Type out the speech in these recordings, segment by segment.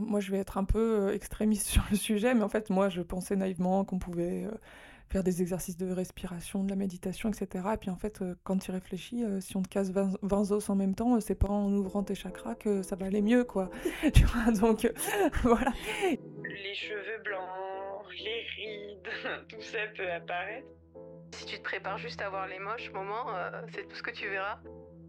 moi, je vais être un peu extrémiste sur le sujet, mais en fait, moi, je pensais naïvement qu'on pouvait faire des exercices de respiration, de la méditation, etc. Et puis en fait, quand tu réfléchis, si on te casse 20, 20 os en même temps, c'est pas en ouvrant tes chakras que ça va aller mieux, quoi. tu vois, donc voilà. Les cheveux blancs, les rides, tout ça peut apparaître. Si tu te prépares juste à voir les moches moments, c'est tout ce que tu verras.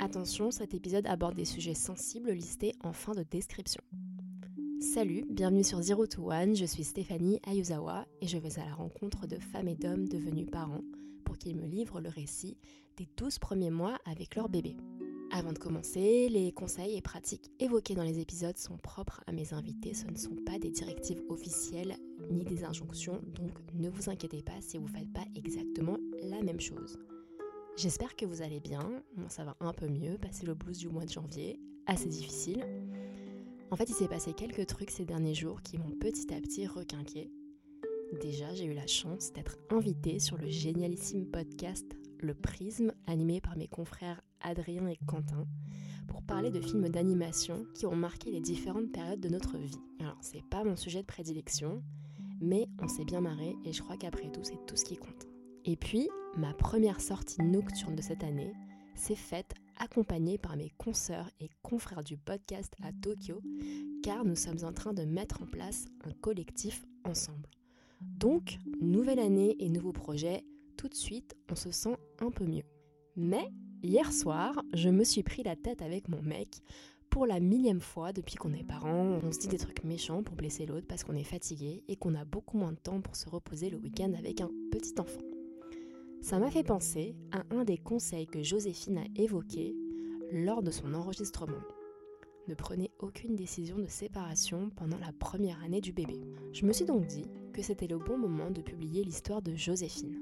Attention, cet épisode aborde des sujets sensibles listés en fin de description. Salut, bienvenue sur Zero to One, je suis Stéphanie Ayuzawa et je vais à la rencontre de femmes et d'hommes devenus parents pour qu'ils me livrent le récit des 12 premiers mois avec leur bébé. Avant de commencer, les conseils et pratiques évoqués dans les épisodes sont propres à mes invités, ce ne sont pas des directives officielles ni des injonctions, donc ne vous inquiétez pas si vous ne faites pas exactement la même chose. J'espère que vous allez bien. Moi, ça va un peu mieux. Passer le blues du mois de janvier, assez difficile. En fait, il s'est passé quelques trucs ces derniers jours qui m'ont petit à petit requinqué. Déjà, j'ai eu la chance d'être invitée sur le génialissime podcast Le Prisme, animé par mes confrères Adrien et Quentin, pour parler de films d'animation qui ont marqué les différentes périodes de notre vie. Alors, c'est pas mon sujet de prédilection, mais on s'est bien marré et je crois qu'après tout, c'est tout ce qui compte. Et puis, ma première sortie nocturne de cette année s'est faite accompagnée par mes consoeurs et confrères du podcast à Tokyo, car nous sommes en train de mettre en place un collectif ensemble. Donc, nouvelle année et nouveau projet, tout de suite, on se sent un peu mieux. Mais, hier soir, je me suis pris la tête avec mon mec. Pour la millième fois depuis qu'on est parents, on se dit des trucs méchants pour blesser l'autre parce qu'on est fatigué et qu'on a beaucoup moins de temps pour se reposer le week-end avec un petit enfant. Ça m'a fait penser à un des conseils que Joséphine a évoqué lors de son enregistrement. Ne prenez aucune décision de séparation pendant la première année du bébé. Je me suis donc dit que c'était le bon moment de publier l'histoire de Joséphine.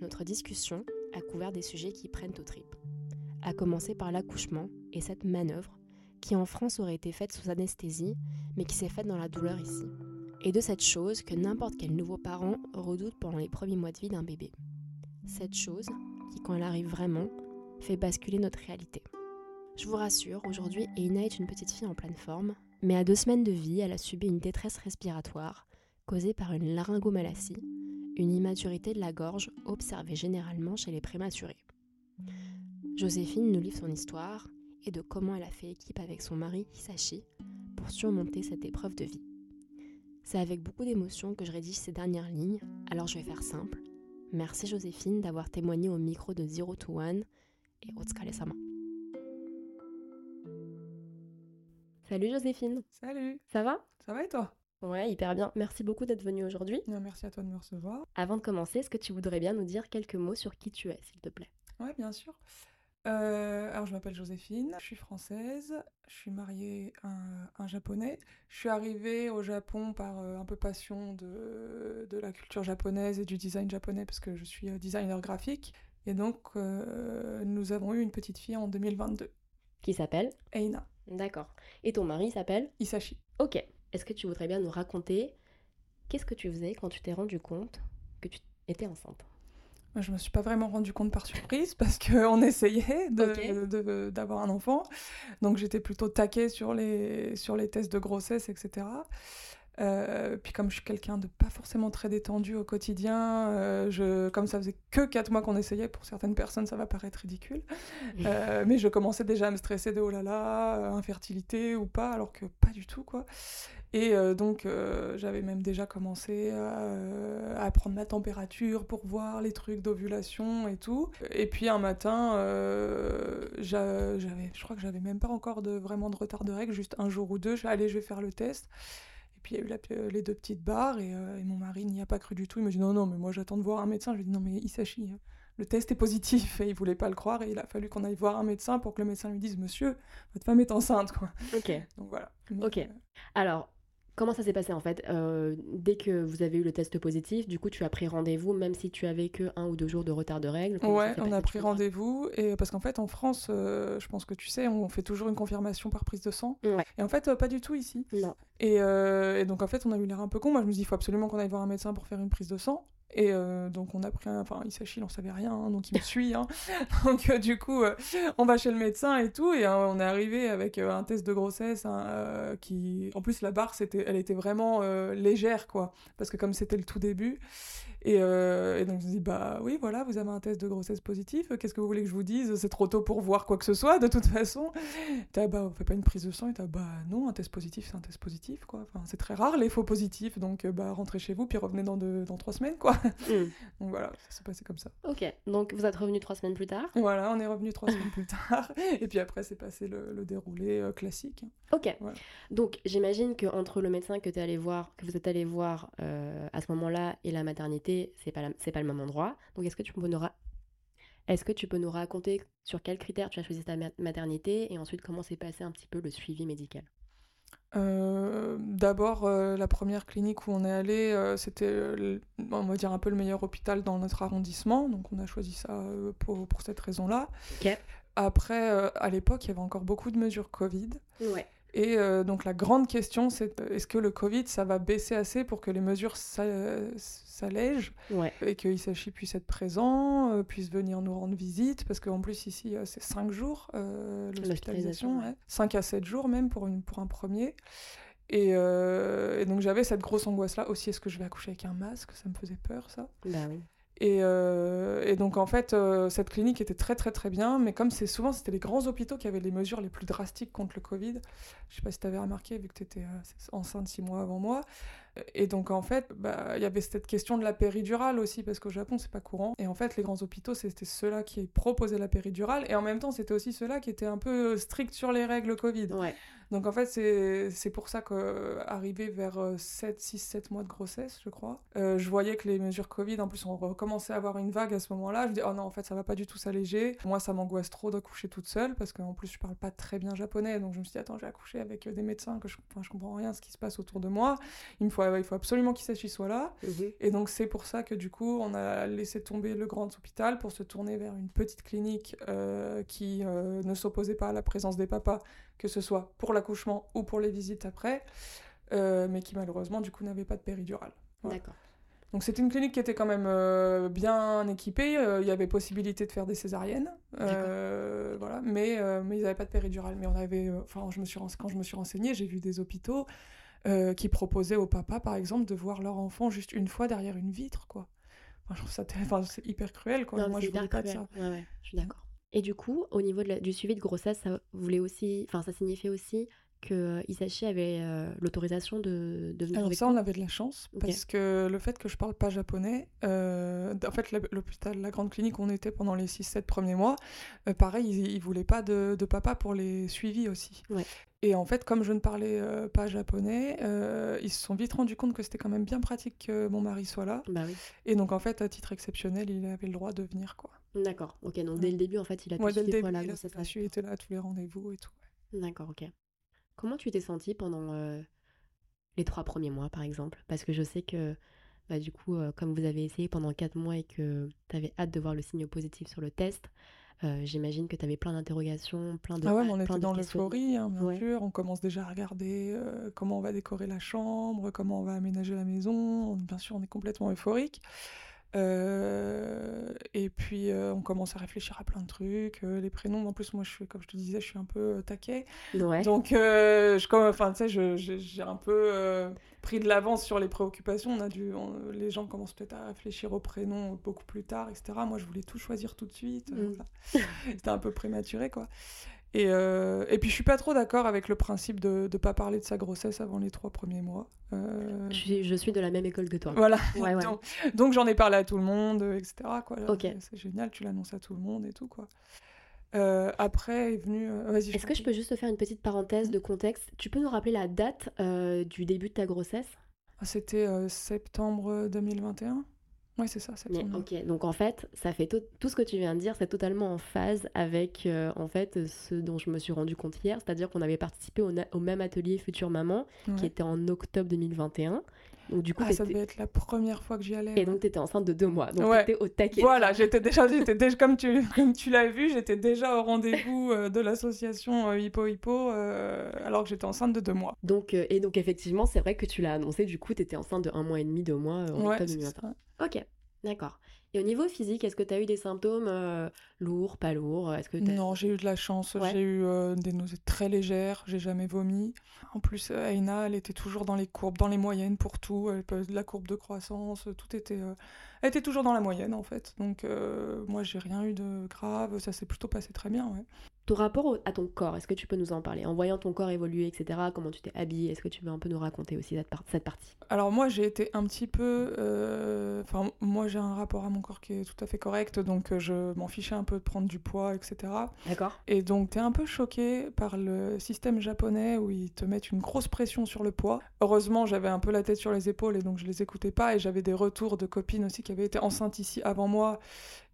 Notre discussion a couvert des sujets qui prennent aux tripes, à commencer par l'accouchement et cette manœuvre qui en France aurait été faite sous anesthésie, mais qui s'est faite dans la douleur ici. Et de cette chose que n'importe quel nouveau parent redoute pendant les premiers mois de vie d'un bébé cette chose qui, quand elle arrive vraiment, fait basculer notre réalité. Je vous rassure, aujourd'hui, Eina est une petite fille en pleine forme, mais à deux semaines de vie, elle a subi une détresse respiratoire causée par une laryngomalacie, une immaturité de la gorge observée généralement chez les prématurés. Joséphine nous livre son histoire et de comment elle a fait équipe avec son mari Hisashi pour surmonter cette épreuve de vie. C'est avec beaucoup d'émotion que je rédige ces dernières lignes, alors je vais faire simple Merci Joséphine d'avoir témoigné au micro de Zero to One et Otsukare-sama. Salut Joséphine. Salut. Ça va? Ça va et toi? Ouais, hyper bien. Merci beaucoup d'être venue aujourd'hui. Merci à toi de me recevoir. Avant de commencer, est-ce que tu voudrais bien nous dire quelques mots sur qui tu es, s'il te plaît? Ouais, bien sûr. Euh, alors, je m'appelle Joséphine, je suis française, je suis mariée à un, japonais. Je suis arrivée au Japon par euh, un peu passion de, de, la culture japonaise et du design japonais parce que je suis euh, designer graphique. Et donc, nous avons eu une petite fille en 2022. Qui s'appelle? Eina. D'accord. Et ton mari s'appelle? Isashi. Ok. Est-ce que tu voudrais bien nous raconter qu'est-ce que tu faisais quand tu t'es rendu compte que tu étais enceinte? Je me suis pas vraiment rendu compte par surprise parce qu'on essayait d'avoir un enfant. Donc j'étais plutôt taquée sur les, sur les tests de grossesse, etc. Euh, puis comme je suis quelqu'un de pas forcément très détendu au quotidien, euh, je, comme ça faisait que 4 mois qu'on essayait, pour certaines personnes ça va paraître ridicule, euh, mais je commençais déjà à me stresser de oh là là, infertilité ou pas, alors que pas du tout quoi. Et donc j'avais même déjà commencé à, prendre ma température pour voir les trucs d'ovulation et tout. Et puis un matin, j'avais, je crois que j'avais même pas encore de, vraiment de retard de règles, juste un jour ou deux, je suis allée, je vais faire le test. Puis il y a eu euh, les deux petites barres euh, et, mon mari n'y a pas cru du tout. Il me dit non, non, mais moi j'attends de voir un médecin. Je lui dis non, mais Isachi, le test est positif et il voulait pas le croire et il a fallu qu'on aille voir un médecin pour que le médecin lui dise monsieur votre femme est enceinte quoi. Ok. Donc voilà. ok. Alors Comment ça s'est passé en fait euh, Dès que vous avez eu le test positif, du coup tu as pris rendez-vous même si tu avais que un ou deux jours de retard de règles Ouais, on a pris rendez-vous et parce qu'en fait en France, euh, je pense que tu sais, on fait toujours une confirmation par prise de sang. Ouais. Et en fait euh, pas du tout ici. Non. Et, et, donc en fait on a eu l'air un peu con. Moi je me dis il faut absolument qu'on aille voir un médecin pour faire une prise de sang. Et euh, donc on a pris un... Enfin, Isachi, il en savait rien, hein, donc il me suit. Hein. donc euh, du coup, euh, on va chez le médecin et tout, et on est arrivé avec un test de grossesse hein, qui... En plus, la barre, c'était... elle était vraiment légère, quoi. Parce que comme c'était le tout début, euh, et, donc je me dis, bah oui, voilà, vous avez un test de grossesse positif, qu'est-ce que vous voulez que je vous dise? C'est trop tôt pour voir quoi que ce soit, de toute façon. T'as, bah, on fait pas une prise de sang, et t'as, bah non, un test positif, c'est un test positif, quoi. Enfin, c'est très rare les faux positifs, donc euh, bah rentrez chez vous, puis revenez dans, dans trois semaines, quoi. Hmm. donc voilà, ça s'est passé comme ça. Ok, donc vous êtes revenu trois semaines plus tard? Voilà, on est revenu trois semaines plus tard, et puis après, c'est passé le, déroulé euh, classique. Ok, donc j'imagine qu'entre le médecin que, es allé voir, que vous êtes allé voir à ce moment-là et la maternité, c'est pas, pas le même endroit. Donc, est-ce que tu peux nous est-ce que tu peux nous raconter sur quels critères tu as choisi ta maternité et ensuite comment s'est passé un petit peu le suivi médical? Euh, D'abord, euh, la première clinique où on est allé, euh, c'était, on va dire, un peu le meilleur hôpital dans notre arrondissement. Donc, on a choisi ça pour, pour, cette raison-là. Après, à l'époque, il y avait encore beaucoup de mesures Covid. Ouais. Et donc, la grande question, c'est est-ce que le Covid, ça va baisser assez pour que les mesures s'allège et que Isachi puisse être présent, euh, puisse venir nous rendre visite, parce qu'en plus ici euh, c'est 5 jours euh, l'hospitalisation, 5 à 7 jours même pour, une, pour un premier. Et, et donc j'avais cette grosse angoisse là aussi, est-ce que je vais accoucher avec un masque? Ça me faisait peur ça. Bah oui. Et, euh, et, donc en fait, euh, cette clinique était très très très bien, mais comme c'est souvent c'était les grands hôpitaux qui avaient les mesures les plus drastiques contre le Covid, je sais pas si tu avais remarqué vu que tu étais euh, enceinte six mois avant moi, et donc en fait, bah, il y avait cette question de la péridurale aussi, parce qu'au Japon c'est pas courant, et en fait les grands hôpitaux c'était ceux-là qui proposaient la péridurale, et en même temps c'était aussi ceux-là qui étaient un peu stricts sur les règles Covid. Ouais. Donc en fait, c'est pour ça qu'arrivé vers 7, 6, 7 mois de grossesse, je crois, euh, je voyais que les mesures Covid, en plus, on recommençait à avoir une vague à ce moment-là. Je me dis, oh non, en fait, ça va pas du tout s'alléger. Moi, ça m'angoisse trop d'accoucher toute seule, parce qu'en plus, je parle pas très bien japonais. Donc je me suis dit, attends, j'ai accouché avec des médecins que je, je comprends rien de ce qui se passe autour de moi. Il, me faut, il faut absolument soit là. Mhm. Et donc c'est pour ça que du coup, on a laissé tomber le grand hôpital pour se tourner vers une petite clinique euh, qui euh, ne s'opposait pas à la présence des papas que ce soit pour l'accouchement ou pour les visites après, euh, mais qui malheureusement du coup n'avait pas de péridurale. D'accord. Donc c'était une clinique qui était quand même euh, bien équipée, euh, il y avait possibilité de faire des césariennes, voilà, mais, mais ils n'avaient pas de péridurale. Mais on avait, enfin, je me suis quand je me suis renseignée, j'ai vu des hôpitaux qui proposaient aux papas, par exemple, de voir leur enfant juste une fois derrière une vitre, quoi. Enfin, je trouve ça, enfin, c'est hyper cruel, quoi. Moi, je voulais pas de ça. Ouais, ouais, je suis d'accord. Et du coup, au niveau du suivi de grossesse, ça voulait aussi, enfin, ça signifiait aussi que euh, Isachi avait euh, l'autorisation de, de venir Alors ça, on avait de la chance, parce que le fait que je parle pas japonais, euh, en fait, l'hôpital, la grande clinique où on était pendant les 6-7 premiers mois, pareil, ils, ne voulaient pas de, de, papa pour les suivis aussi. Et en fait, comme je ne parlais pas japonais, ils se sont vite rendus compte que c'était quand même bien pratique que mon mari soit là. Bah oui. Et donc, en fait, à titre exceptionnel, il avait le droit de venir, quoi. D'accord, ok, donc dès le début, en fait, il a tout suivi. Voilà, il a était là à tous les rendez-vous et tout. D'accord, ok. Comment tu t'es sentie pendant euh, les trois premiers mois, par exemple? Parce que je sais que, bah, du coup, euh, comme vous avez essayé pendant quatre mois et que tu avais hâte de voir le signe positif sur le test, euh, j'imagine que tu avais plein d'interrogations, plein de. Ah ouais, on était dans l'euphorie, hein, bien sûr. On commence déjà à regarder comment on va décorer la chambre, comment on va aménager la maison. Bien sûr, on est complètement euphorique. Euh, et puis euh, on commence à réfléchir à plein de trucs, euh, les prénoms. En plus, moi, je suis, comme je te disais, je suis un peu taquet. Donc, je, comme, enfin, tu sais, j'ai un peu pris de l'avance sur les préoccupations. On a dû, les gens commencent peut-être à réfléchir aux prénoms beaucoup plus tard, etc. Moi, je voulais tout choisir tout de suite. Mm. C'était un peu prématuré, quoi. Et, euh, et, puis je suis pas trop d'accord avec le principe de ne pas parler de sa grossesse avant les trois premiers mois. Euh, je, suis, de la même école que toi. Voilà. Donc, j'en ai parlé à tout le monde, etc. Quoi. C'est génial, tu l'annonces à tout le monde et tout. quoi. Euh, après est venu. Est-ce que je peux juste te faire une petite parenthèse de contexte? Tu peux nous rappeler la date du début de ta grossesse? Ah, C'était septembre 2021. Ouais, c'est ça, septembre. ok, donc en fait, ça fait tout, ce que tu viens de dire, c'est totalement en phase avec euh, en fait ce dont je me suis rendu compte hier, c'est-à-dire qu'on avait participé au, même atelier Future Maman, qui était en octobre 2021. Donc, du coup, ah, ça devait être la première fois que j'y allais. Et donc, tu étais enceinte de deux mois. Donc, tu étais au taquet. Voilà, j'étais déjà, j'étais déjà comme tu, comme tu l'as vu, j'étais déjà au rendez-vous euh, de l'association euh, Hippo Hippo, alors que j'étais enceinte de deux mois. Donc, et donc, effectivement, c'est vrai que tu l'as annoncé, du coup, tu étais enceinte de un mois et demi, deux mois en octobre 2021. Ok, d'accord. Et au niveau physique, est-ce que tu as eu des symptômes euh, lourds, pas lourds est-ce que Non, j'ai eu de la chance. J'ai eu euh, des nausées très légères, j'ai jamais vomi. En plus, euh, Aina, elle était toujours dans les courbes, dans les moyennes pour tout. la courbe de croissance, tout était. Elle était toujours dans la moyenne en fait. Donc, moi, j'ai rien eu de grave. Ça s'est plutôt passé très bien. Ouais. Ton rapport à ton corps, est-ce que tu peux nous en parler? En voyant ton corps évoluer, etc., comment tu t'es habillée, est-ce que tu veux un peu nous raconter aussi cette, partie? Alors moi, j'ai été un petit peu... Euh, enfin, moi, j'ai un rapport à mon corps qui est tout à fait correct, donc euh, je m'en fichais un peu de prendre du poids, etc. D'accord. Et donc, tu es un peu choqué par le système japonais où ils te mettent une grosse pression sur le poids. Heureusement, j'avais un peu la tête sur les épaules et donc je les écoutais pas, et j'avais des retours de copines aussi qui avaient été enceintes ici avant moi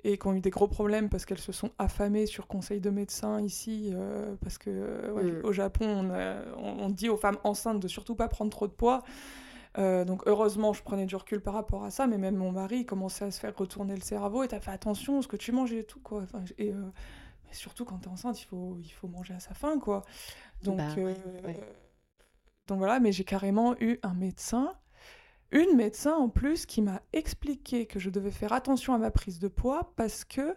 et qui ont eu des gros problèmes parce qu'elles se sont affamées sur conseil de médecin ici, euh, parce que euh, mm. au Japon, on, dit aux femmes enceintes de surtout pas prendre trop de poids. Euh, donc heureusement, je prenais du recul par rapport à ça, mais même mon mari commençait à se faire retourner le cerveau et t'as fait attention à ce que tu manges et tout quoi. et surtout quand t'es enceinte, il faut il faut manger à sa faim quoi. Donc bah donc voilà, mais j'ai carrément eu un médecin une médecin en plus qui m'a expliqué que je devais faire attention à ma prise de poids parce que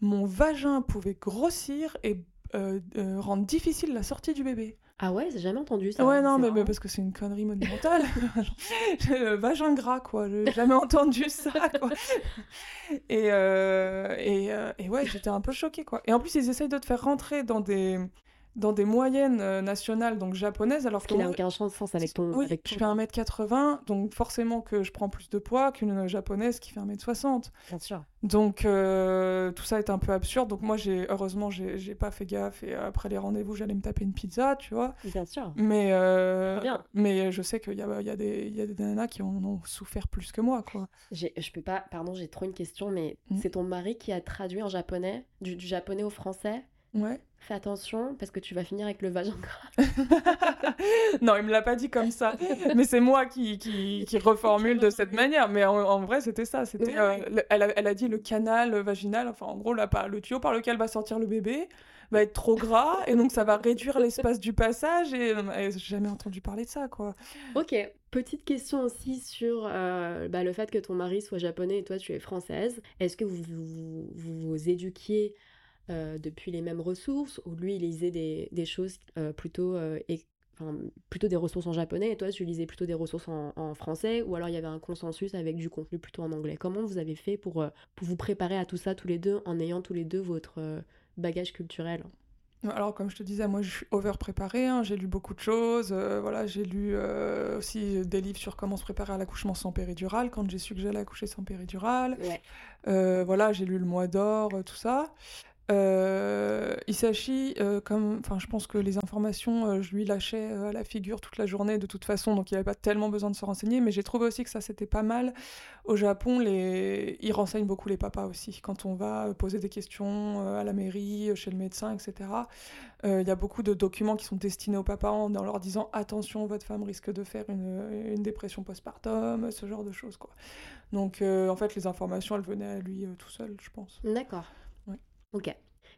mon vagin pouvait grossir et euh, euh, rendre difficile la sortie du bébé. Ah ouais, j'ai jamais entendu ça. Ouais, non, mais, parce que c'est une connerie monumentale. le vagin gras, quoi. J'ai jamais entendu ça, quoi. Et, euh, et, et ouais, j'étais un peu choquée, quoi. Et en plus, ils essayent de te faire rentrer dans des dans des moyennes euh, nationales, donc japonaises, alors qu'il n'a aucun sens avec ton... Oui, je fais 1m80, donc forcément que je prends plus de poids qu'une japonaise qui fait 1m60. Bien sûr. Donc euh, tout ça est un peu absurde, donc moi, j'ai heureusement, j'ai pas fait gaffe, et après les rendez-vous, j'allais me taper une pizza, tu vois. Bien sûr. Mais, euh, Bien. mais je sais qu'il y a, y, a des, y a des nanas qui en ont souffert plus que moi, quoi. Je peux pas... Pardon, j'ai trop une question, mais mm. c'est ton mari qui a traduit en japonais, du, du japonais au français Ouais. Fais attention parce que tu vas finir avec le vagin gras. non, il me l'a pas dit comme ça. Mais c'est moi qui, qui, qui, reformule de cette manière. Mais en, vrai, c'était ça. C'était, euh, elle, a, elle, a, dit le canal vaginal, enfin en gros, là, le tuyau par lequel va sortir le bébé va être trop gras et donc ça va réduire l'espace du passage et, j'ai jamais entendu parler de ça quoi. Ok, petite question aussi sur euh, bah, le fait que ton mari soit japonais et toi tu es française. Est-ce que vous vous, vous, vous éduquiez euh, depuis les mêmes ressources, où lui, il lisait des, des choses euh, plutôt, euh, enfin, plutôt des ressources en japonais, et toi, tu lisais plutôt des ressources en, français, ou alors il y avait un consensus avec du contenu plutôt en anglais. Comment vous avez fait pour, pour vous préparer à tout ça tous les deux, en ayant tous les deux votre bagage culturel? Alors, comme je te disais, moi, je suis over préparée. Hein. J'ai lu beaucoup de choses. voilà, j'ai lu aussi des livres sur comment se préparer à l'accouchement sans péridurale quand j'ai su que j'allais accoucher sans péridurale. voilà, j'ai lu Le Mois d'or, tout ça. Euh, Isashi, euh, comme, enfin, je pense que les informations, euh, je lui lâchais euh, à la figure toute la journée de toute façon, donc il avait pas tellement besoin de se renseigner. Mais j'ai trouvé aussi que ça c'était pas mal. Au Japon, les... ils renseignent beaucoup les papas aussi. Quand on va poser des questions à la mairie, chez le médecin, etc. Il y a beaucoup de documents qui sont destinés aux papas en, leur disant attention, votre femme risque de faire une, une dépression postpartum, ce genre de choses. Donc en fait, les informations, elles venaient à lui tout seul, je pense. D'accord. Ok.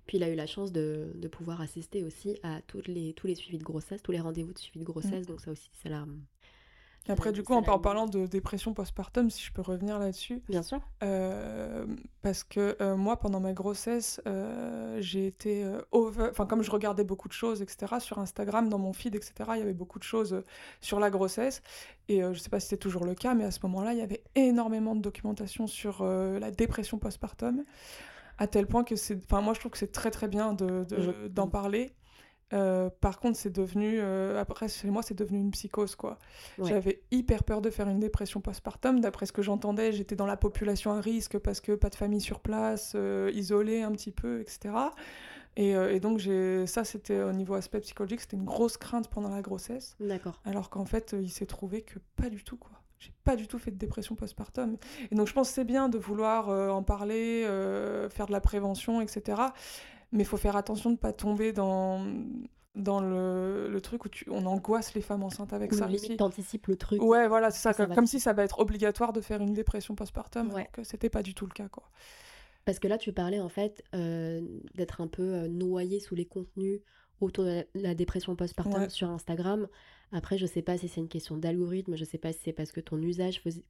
Puis il a eu la chance de, de pouvoir assister aussi à toutes les, tous les suivis de grossesse, tous les rendez-vous de suivi de grossesse. Mm. Donc ça aussi, c'est la... Après, du coup, en, parlant de dépression postpartum, si je peux revenir là-dessus. Bien sûr. Euh, parce que euh, moi, pendant ma grossesse, euh, j'ai été over... Enfin, comme je regardais beaucoup de choses, etc., sur Instagram, dans mon feed, etc., il y avait beaucoup de choses sur la grossesse. Et je sais pas si c'est toujours le cas, mais à ce moment-là, il y avait énormément de documentation sur la dépression postpartum à tel point que c'est. Enfin, moi, je trouve que c'est très très bien d'en de, d'en parler. Euh, par contre, c'est devenu. Euh, après, chez moi, c'est devenu une psychose, quoi. J'avais hyper peur de faire une dépression postpartum. D'après ce que j'entendais, j'étais dans la population à risque parce que pas de famille sur place, euh, isolée un petit peu, etc. Et, et donc, ça, c'était au niveau aspect psychologique, c'était une grosse crainte pendant la grossesse. D'accord. Alors qu'en fait, il s'est trouvé que pas du tout, quoi. J'ai pas du tout fait de dépression postpartum. Et donc je pense que c'est bien de vouloir en parler, faire de la prévention, etc. Mais il faut faire attention de ne pas tomber dans dans le, le, truc où tu, on angoisse les femmes enceintes avec ça. Limite, t'anticipes le truc. Ouais, voilà, c'est ça. comme, si ça va être obligatoire de faire une dépression postpartum, ouais. alors que c'était pas du tout le cas, quoi. Parce que là, tu parlais en fait euh, d'être un peu euh, noyé sous les contenus autour de la, dépression postpartum sur Instagram. Après, je sais pas si c'est une question d'algorithme, je sais pas si c'est parce que ton usage faisait,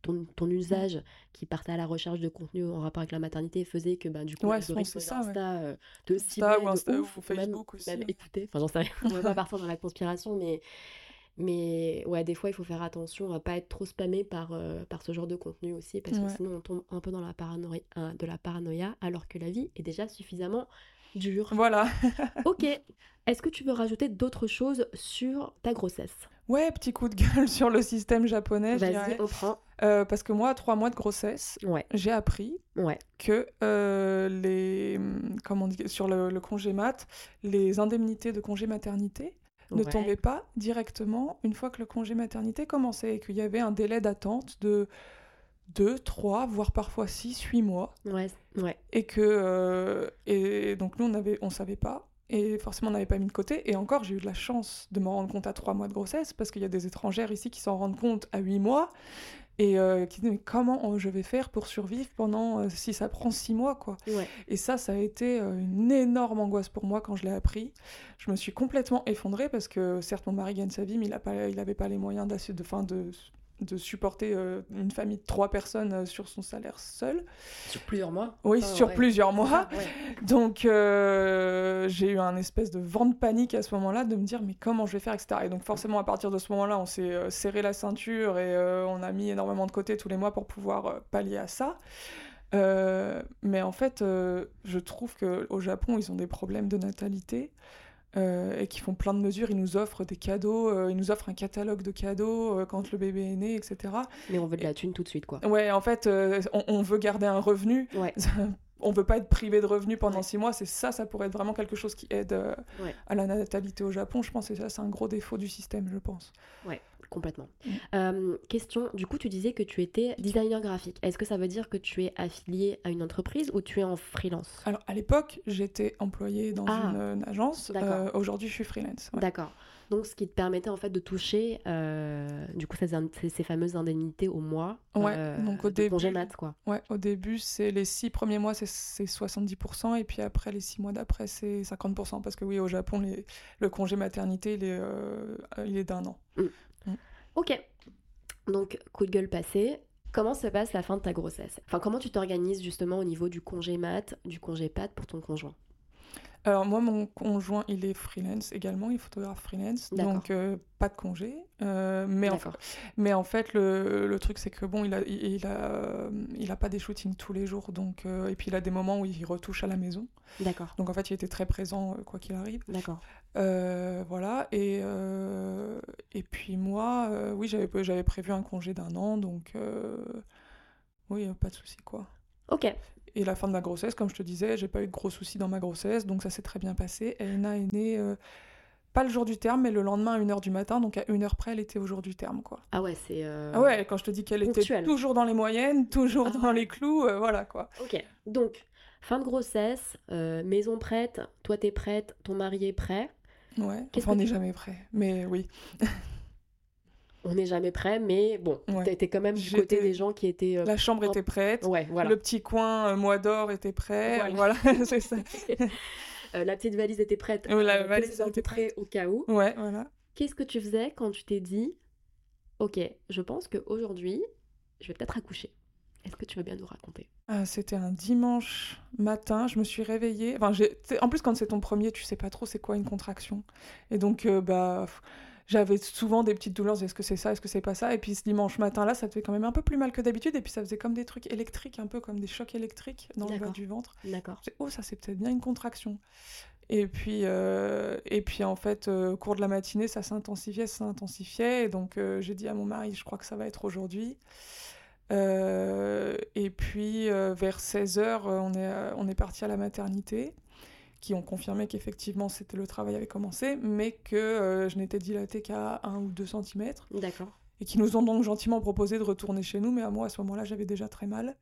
ton, ton, mmh. usage qui partait à la recherche de contenu en rapport avec la maternité faisait que ben, du coup, ouais, c'est ça, Insta ouais. euh, te Insta ou, Insta, ouf, ou Facebook aussi. Même écouter. Enfin, j'en sais rien. On va pas partir dans la conspiration, mais, mais ouais, des fois, il faut faire attention à pas être trop spammé par, euh, par ce genre de contenu aussi, parce que sinon, on tombe un peu dans la paranoïa, euh, de la paranoïa, alors que la vie est déjà suffisamment dure. Voilà. ok. Est-ce que tu veux rajouter d'autres choses sur ta grossesse? Ouais, petit coup de gueule sur le système japonais. Vas-y. Euh, parce que moi, à trois mois de grossesse, ouais. j'ai appris ouais. que euh, les, comment on dit, sur le, le, congé mat, les indemnités de congé maternité ne Ouais. tombaient pas directement une fois que le congé maternité commençait et qu'il y avait un délai d'attente de 2, 3, voire parfois 6, 8 mois. Ouais, ouais. Et que euh, et donc nous on avait on savait pas et forcément on n'avait pas mis de côté et encore j'ai eu de la chance de m'en rendre compte à 3 mois de grossesse parce qu'il y a des étrangères ici qui s'en rendent compte à 8 mois et euh, qui disent mais comment euh, je vais faire pour survivre pendant euh, si ça prend 6 mois quoi. Ouais. Et ça ça a été une énorme angoisse pour moi quand je l'ai appris. Je me suis complètement effondrée parce que certes mon mari gagne sa vie mais il a pas il avait pas les moyens de fin de de supporter euh, une famille de trois personnes euh, sur son salaire seul. Sur plusieurs mois Oui, Ah, sur ouais. plusieurs mois. Ouais. Donc euh, j'ai eu un espèce de vent de panique à ce moment-là de me dire mais comment je vais faire, etc. Et donc forcément à partir de ce moment-là, on s'est serré la ceinture et on a mis énormément de côté tous les mois pour pouvoir pallier à ça. Mais en fait, je trouve qu'au Japon, ils ont des problèmes de natalité euh, et qu'ils font plein de mesures. Ils nous offrent des cadeaux, euh, ils nous offrent un catalogue de cadeaux euh, quand le bébé est né, etc. Mais on veut de la thune tout de suite, quoi. Ouais, en fait, on, on veut garder un revenu. Ouais. on veut pas être privé de revenus pendant Ouais. six mois. C'est ça, ça pourrait être vraiment quelque chose qui aide Ouais. à la natalité au Japon. Je pense que ça, c'est un gros défaut du système, je pense. Complètement. Mm. Euh, question, du coup, tu disais que tu étais designer graphique. Est-ce que ça veut dire que tu es affilié à une entreprise ou tu es en freelance? Alors, à l'époque, j'étais employée dans Ah. une, euh, une agence. Euh, Aujourd'hui, je suis freelance. ouais. D'accord. Donc, ce qui te permettait en fait de toucher, euh, du coup, ces, fameuses indemnités au mois. Ouais, euh, donc au de début- mat, quoi. Ouais, au début, c'est les six premiers mois, c'est- c'est 70%, et puis après, les six mois d'après, c'est 50%. Parce que oui, au Japon, les- le congé maternité, il est, euh, il est d'un an. Ok. Donc, coup de gueule passé. Comment se passe la fin de ta grossesse? Enfin, comment tu t'organises justement au niveau du congé mat, du congé pat pour ton conjoint? Alors moi, mon conjoint, il est freelance également, il est photographe freelance, donc euh, pas de congé. Euh, mais, en, mais en fait, le, le truc, c'est que bon, il a, il, il a, il a pas des shootings tous les jours, donc euh, et puis il a des moments où il retouche à la maison. D'accord. Donc en fait, il était très présent quoi qu'il arrive. D'accord. Voilà. Et et puis moi, oui, j'avais j'avais prévu un congé d'un an, donc oui, pas de souci quoi. Ok. Et la fin de ma grossesse, comme je te disais, j'ai pas eu de gros soucis dans ma grossesse, donc ça s'est très bien passé. Elena est née, euh, pas le jour du terme, mais le lendemain à 1h du matin, donc à 1h près, elle était au jour du terme, quoi. Ah ouais, c'est. euh, Ah ouais, quand je te dis qu'elle était toujours dans les moyennes, toujours Ah dans les clous, euh, voilà, quoi. Ok. Donc, fin de grossesse, maison prête, toi t'es prête, ton mari est prêt. Ouais, enfin, on n'est tu- jamais prêt, mais oui. On n'est jamais prêt, mais bon, Ouais. t'étais quand même du côté des gens qui étaient. euh, La chambre était prête, Ouais, voilà. le petit coin euh, mois d'or était prêt, Voilà. voilà, c'est ça. Euh, la petite valise était prête. La euh, valise était prêts au cas où. Ouais, voilà. Qu'est-ce que tu faisais quand tu t'es dit, ok, je pense qu'aujourd'hui, je vais peut-être accoucher Est-ce que tu veux bien nous raconter? Ah, c'était un dimanche matin, je me suis réveillée. Enfin, en plus, quand c'est ton premier, tu sais pas trop c'est quoi une contraction. Et donc, bah, j'avais souvent des petites douleurs. Est-ce que c'est ça Est-ce que c'est pas ça? Et puis ce dimanche matin-là, ça te fait quand même un peu plus mal que d'habitude. Et puis ça faisait comme des trucs électriques, un peu comme des chocs électriques dans le bas du ventre. D'accord. Oh, ça c'est peut-être bien une contraction. Et puis, euh, et puis en fait, euh, au cours de la matinée, ça s'intensifiait, ça s'intensifiait. Et donc, euh, j'ai dit à mon mari, je crois que ça va être aujourd'hui. Euh, et puis, euh, vers 16h, on est, on est parti à la maternité, qui ont confirmé qu'effectivement, c'était le travail avait commencé, mais que euh, je n'étais dilatée qu'à 1 ou 2 cm. D'accord. et qui nous ont donc gentiment proposé de retourner chez nous, mais à moi, à ce moment-là, j'avais déjà très mal.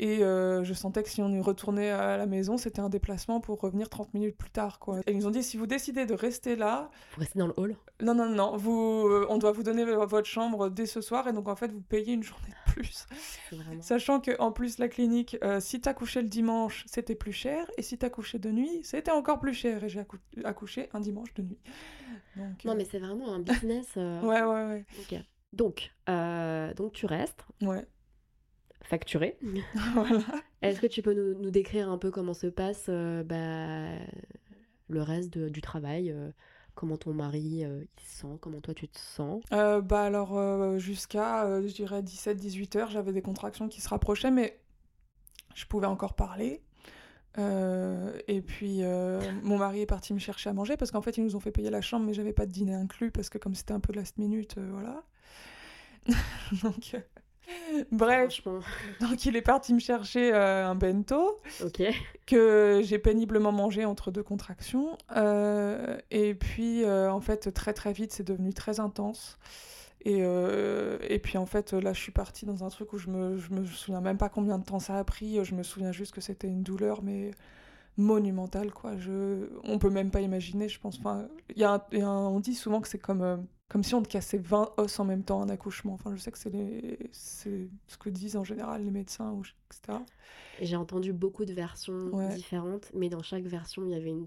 Et euh, je sentais que si on y retournait à la maison, c'était un déplacement pour revenir 30 minutes plus tard. Quoi. Et ils nous ont dit, si vous décidez de rester là... Vous restez dans le hall? Non, non, non. Vous, euh, on doit vous donner votre chambre dès ce soir. Et donc, en fait, vous payez une journée de plus. Sachant qu'en plus, la clinique, euh, si t'as couché le dimanche, c'était plus cher. Et si t'as couché de nuit, c'était encore plus cher. Et j'ai accouché un dimanche de nuit. Donc, non, mais c'est vraiment un business. ouais, ouais, ouais. Donc, donc tu restes. Ouais facturé. Est-ce que tu peux nous, décrire un peu comment se passe euh, bah, le reste du travail euh, Comment ton mari euh, il se sent Comment toi tu te sens? Bah alors jusqu'à je dirais 17-18 heures, j'avais des contractions qui se rapprochaient, mais je pouvais encore parler. et puis mon mari est parti me chercher à manger parce qu'en fait ils nous ont fait payer la chambre mais j'avais pas de dîner inclus parce que comme c'était un peu last minute voilà donc Bref, donc il est parti me chercher euh, un bento que j'ai péniblement mangé entre deux contractions. Euh, et puis, euh, en fait, très très vite, c'est devenu très intense. Et, et puis, en fait, là, je suis partie dans un truc où je me, je me souviens même pas combien de temps ça a pris. Je me souviens juste que c'était une douleur, mais monumentale, quoi. Je... On peut même pas imaginer, je pense. Enfin, y a, y a on dit souvent que c'est comme comme si on te cassait 20 os en même temps en accouchement. Enfin, je sais que c'est, ce que disent en général les médecins, etc. J'ai entendu beaucoup de versions différentes, mais dans chaque version, il y avait une...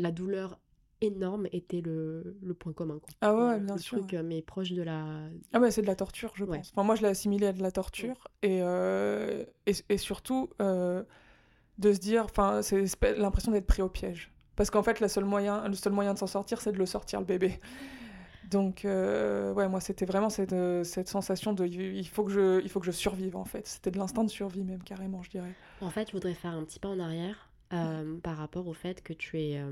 la douleur énorme était le, le point commun. Quoi. Ah ouais, bien le sûr. Truc, mais proche de la. Ah ouais, c'est de la torture, je pense. Enfin, moi, je l'ai assimilé à de la torture. Et, euh, et, et, surtout, euh, de se dire, enfin, c'est l'impression d'être pris au piège. Parce qu'en fait, la seule moyen, le seul moyen de s'en sortir, c'est de le sortir, le bébé. Donc, euh, ouais, moi, c'était vraiment cette, euh, cette, sensation de il faut, que je, il faut que je survive, en fait. C'était de l'instinct de survie, même, carrément, je dirais. En fait, je voudrais faire un petit pas en arrière euh, par rapport au fait que tu es.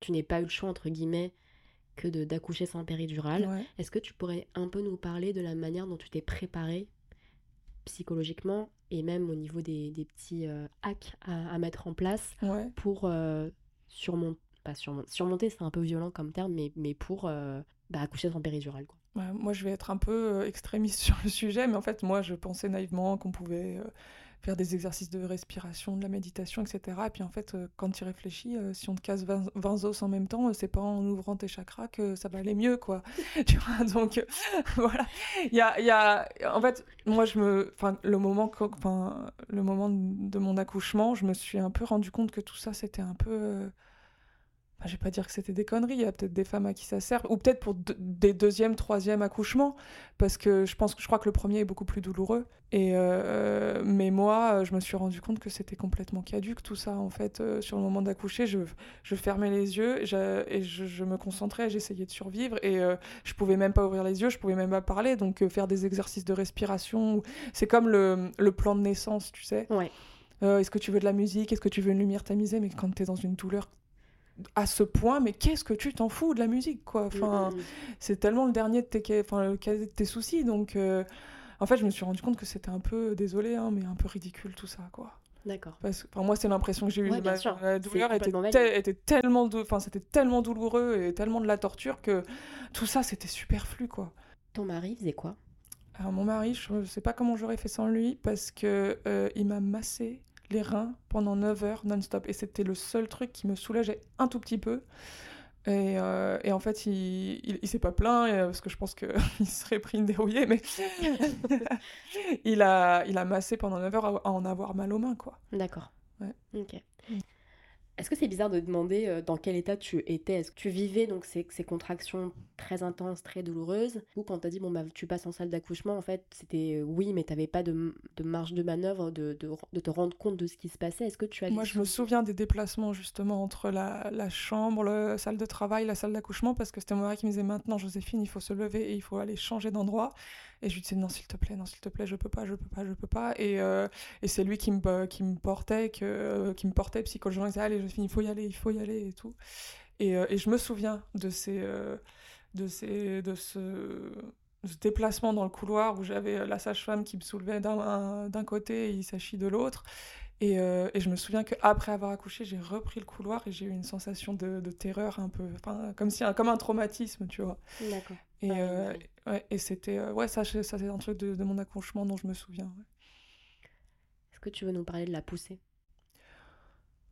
tu n'aies pas eu le choix, entre guillemets, que d'accoucher sans péridurale. Est-ce que tu pourrais un peu nous parler de la manière dont tu t'es préparée psychologiquement et même au niveau des, des petits hacks à, à, mettre en place pour surmonter pas surmonter, c'est un peu violent comme terme, mais, mais pour euh, bah, accoucher sans péridurale. Quoi. moi, je vais être un peu euh, extrémiste sur le sujet, mais en fait, moi, je pensais naïvement qu'on pouvait euh, faire des exercices de respiration, de la méditation, etc. Et puis, en fait, quand tu réfléchis, si on te casse 20, 20 os en même temps, c'est pas en ouvrant tes chakras que ça va aller mieux, quoi. tu vois, donc, voilà. Il y a, y a... En fait, moi, je me... Enfin, le moment, enfin, le moment de mon accouchement, je me suis un peu rendu compte que tout ça, c'était un peu je vais pas dire que c'était des conneries, il y a peut-être des femmes à qui ça sert, ou peut-être pour des deuxième, troisième accouchements, parce que je pense que je crois que le premier est beaucoup plus douloureux. Et euh, mais moi, je me suis rendu compte que c'était complètement caduque tout ça. En fait, euh, sur le moment d'accoucher, je, je, fermais les yeux et je, je, me concentrais, j'essayais de survivre et euh, je pouvais même pas ouvrir les yeux, je pouvais même pas parler. Donc faire des exercices de respiration, c'est comme le, le, plan de naissance, tu sais. Ouais. Est-ce que tu veux de la musique Est-ce que tu veux une lumière tamisée Mais quand tu es dans une douleur à ce point, mais qu'est-ce que tu t'en fous de la musique, quoi? Enfin, mm, mm, mm. c'est tellement le dernier de tes, enfin, le de tes soucis, donc euh, en fait, je me suis rendu compte que c'était un peu, désolé, hein, mais un peu ridicule tout ça, quoi. D'accord. Parce que moi, c'est l'impression que j'ai eue. la douleur était, était, tellement, enfin, c'était tellement douloureux et tellement de la torture que tout ça, c'était superflu, quoi. Ton mari faisait quoi? Alors mon mari, je ne sais pas comment j'aurais fait sans lui parce que euh, il m'a massé les reins pendant 9 heures non-stop. Et c'était le seul truc qui me soulageait un tout petit peu. Et, euh, et en fait, il, il, s'est pas plaint, euh, parce que je pense qu'il serait pris une dérouillée, mais il, a, il a massé pendant 9 heures à, en avoir mal aux mains, quoi. D'accord. Ouais. Ok. Est-ce que c'est bizarre de demander euh, dans quel état tu étais? Est-ce que tu vivais donc ces, ces, contractions très intenses, très douloureuses? Ou quand tu as dit, bon, bah, tu passes en salle d'accouchement, en fait, c'était euh, oui, mais tu n'avais pas de, de, marge de manœuvre, de, de, de, te rendre compte de ce qui se passait Est-ce que tu as. Moi, je me souviens des déplacements justement entre la, la chambre, la salle de travail, la salle d'accouchement, parce que c'était mon mari qui me disait maintenant, Joséphine, il faut se lever et il faut aller changer d'endroit. Et je lui disais non, s'il te plaît, non, s'il te plaît, je peux pas, je peux pas, je peux pas. Et, euh, et c'est lui qui me, qui me portait, que, euh, qui me portait psychologiquement. Il disait allez, il faut y aller, il faut y aller et tout. Et, euh, et je me souviens de ces, de ces, de ce, ce, déplacement dans le couloir où j'avais la sage-femme qui me soulevait d'un côté et il s'achit de l'autre. Et, et, je me souviens qu'après avoir accouché, j'ai repris le couloir et j'ai eu une sensation de, de terreur un peu, comme, si, comme un traumatisme, tu vois. D'accord. Et, ouais, et c'était, ouais, ça, ça c'est un truc de, de, mon accouchement dont je me souviens. Est-ce que tu veux nous parler de la poussée?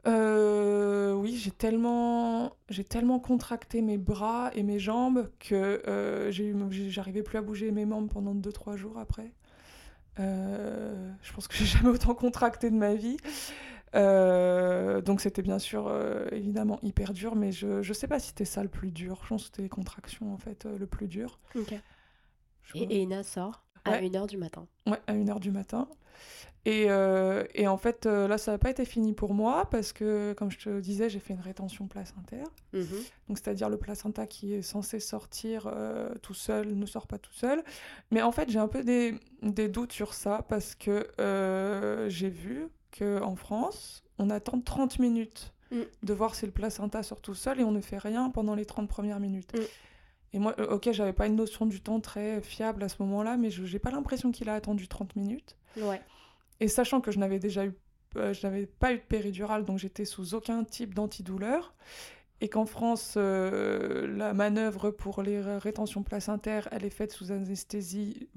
Euh, oui, j'ai tellement, j'ai tellement contracté mes bras et mes jambes que euh, j'arrivais plus à bouger mes membres pendant 2-3 jours après. Euh, je pense que j'ai jamais autant contracté de ma vie. Euh, donc c'était bien sûr évidemment hyper dur, mais je, je sais pas si c'était ça le plus dur. Je pense que c'était les contractions en fait le plus dur. Et, Ina sort à 1h du matin. Ouais, à 1h du matin. Euh, et, en fait, euh, là, ça n'a pas été fini pour moi parce que, comme je te disais, j'ai fait une rétention placentaire. Mhm. Donc, c'est-à-dire le placenta qui est censé sortir euh, tout seul ne sort pas tout seul. Mais en fait, j'ai un peu des, doutes sur ça parce que j'ai vu qu'en France, on attend 30 minutes mm. de voir si le placenta sort tout seul et on ne fait rien pendant les 30 premières minutes. Mm. Et moi, ok, j'avais pas une notion du temps très fiable à ce moment-là, mais je n'ai pas l'impression qu'il a attendu 30 minutes. Ouais. Et sachant que je n'avais déjà eu, euh, je n'avais pas eu de péridurale, donc j'étais sous aucun type d'antidouleur, et qu'en France, euh, la manœuvre pour les rétentions placentaires, elle est faite sous anesthésie,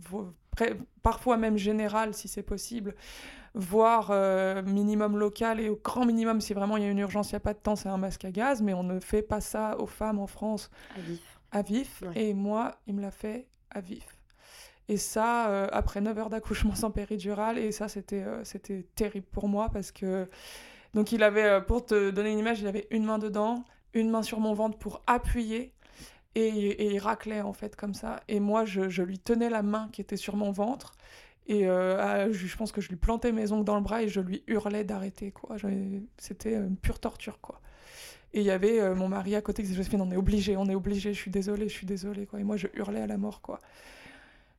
parfois même générale si c'est possible, voire euh, minimum local, et au grand minimum, si vraiment il y a une urgence, il n'y a pas de temps, c'est un masque à gaz, mais on ne fait pas ça aux femmes en France à vif. À vif. Et moi, il me l'a fait à vif. Et ça, euh, après 9 heures d'accouchement sans péridurale, et ça, c'était c'était terrible pour moi parce que. Donc, il avait, pour te donner une image, il avait une main dedans, une main sur mon ventre pour appuyer, et, et il raclait en fait comme ça. Et moi, je, je, lui tenais la main qui était sur mon ventre, et je, pense que je lui plantais mes ongles dans le bras et je lui hurlais d'arrêter, quoi. C'était une pure torture, quoi. Et il y avait mon mari à côté qui disait Joséphine, on est obligé, on est obligé, je suis désolée, je suis désolée, quoi. Et moi, je hurlais à la mort, quoi.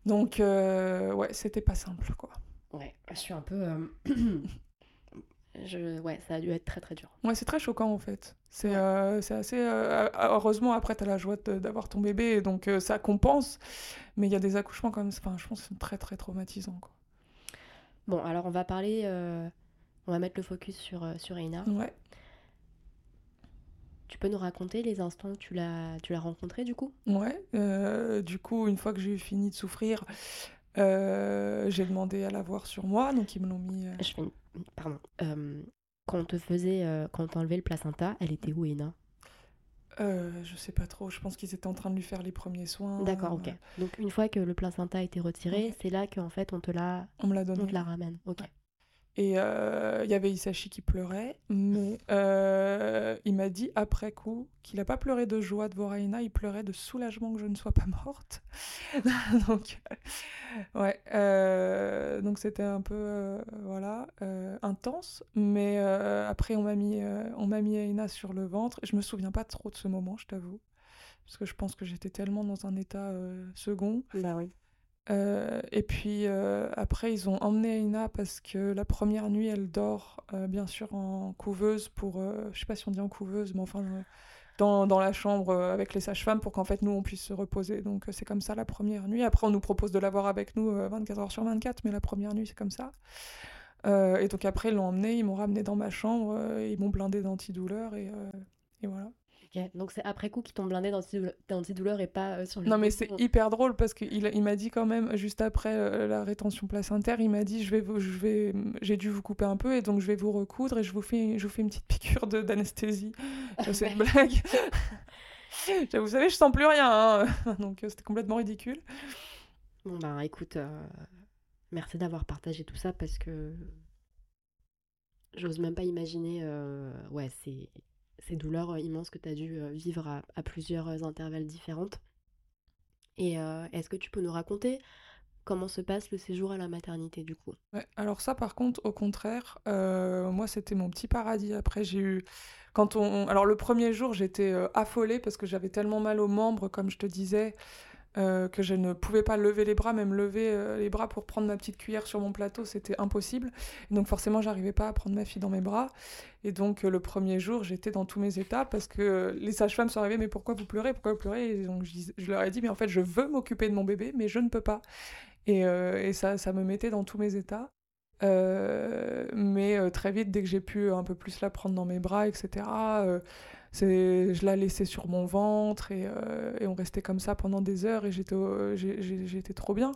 Donc, euh, ouais, c'était pas simple, quoi. Ouais, je suis un peu. Euh, je... Ouais, ça a dû être très très dur. Ouais, c'est très choquant en fait. C'est euh, assez. heureusement, après, tu as la joie d'avoir ton bébé, donc ça compense. Mais il y a des accouchements comme ça, enfin, je pense c'est très très traumatisant. Quoi. Bon, alors on va parler. On va mettre le focus sur, sur Eina. Ouais. Tu peux nous raconter les instants où tu l'as, tu l'as rencontré du coup? Ouais, euh, du coup, une fois que j'ai fini de souffrir, euh, j'ai demandé à la voir sur moi, donc ils me l'ont mis. Euh, Je fais Pardon. quand on te faisait, quand on t'enlevait le placenta, elle était où, Ena je sais pas trop, je pense qu'ils étaient en train de lui faire les premiers soins. D'accord, ok. Donc une fois que le placenta a été retiré, c'est là qu'en fait on te l'a, on me l'a donné. On te la ramène, ok. Et il euh, y avait Isashi qui pleurait, mais euh, il m'a dit après coup qu'il n'a pas pleuré de joie de voir Aina, il pleurait de soulagement que je ne sois pas morte. donc, ouais, euh, donc c'était un peu voilà intense, mais après on m'a mis on mis Aina sur le ventre. Je me souviens pas trop de ce moment, je t'avoue, parce que je pense que j'étais tellement dans un état second. Bah oui. Euh, et puis euh, après, ils ont emmené Aina parce que la première nuit, elle dort euh, bien sûr en couveuse pour, je sais pas si on dit en couveuse, mais enfin dans, la chambre avec les sages-femmes pour qu'en fait nous on puisse se reposer. Donc c'est comme ça la première nuit. Après, on nous propose de l'avoir avec nous 24 heures sur 24, mais la première nuit c'est comme ça. et donc après, ils l'ont emmené, ils m'ont ramené dans ma chambre, ils m'ont blindé d'antidouleur et, et voilà. Donc c'est après coup qu'ils t'ont blindé d'antidouleur et pas euh, sur le Non mais c'est hyper drôle parce qu'il il, m'a dit quand même juste après euh, la rétention placentaire, il m'a dit je vais je vais j'ai dû vous couper un peu et donc je vais vous recoudre et je vous fais je vous fais une petite piqûre d'anesthésie. c'est une blague. vous savez, je sens plus rien hein. donc euh, c'était complètement ridicule. Bon bah écoute merci d'avoir partagé tout ça parce que j'ose même pas imaginer ouais, c'est ces douleurs euh, immenses que tu as dû euh, vivre à, plusieurs euh, intervalles différentes. Et est-ce que tu peux nous raconter comment se passe le séjour à la maternité du coup? Alors ça par contre, au contraire, moi c'était mon petit paradis. Après j'ai eu... Quand on... Alors le premier jour j'étais affolée parce que j'avais tellement mal aux membres, comme je te disais. Euh, que je ne pouvais pas lever les bras, même lever euh, les bras pour prendre ma petite cuillère sur mon plateau, c'était impossible. donc forcément, j'arrivais pas à prendre ma fille dans mes bras. Et donc euh, le premier jour, j'étais dans tous mes états parce que les sages-femmes sont arrivées, mais pourquoi vous pleurez? Pourquoi vous pleurez? Et donc je, leur ai dit, mais en fait, je veux m'occuper de mon bébé, mais je ne peux pas. Et, et ça, ça me mettait dans tous mes états. mais très vite, dès que j'ai pu un peu plus la prendre dans mes bras, etc., je la laissais sur mon ventre et, et, on restait comme ça pendant des heures et j'étais trop bien.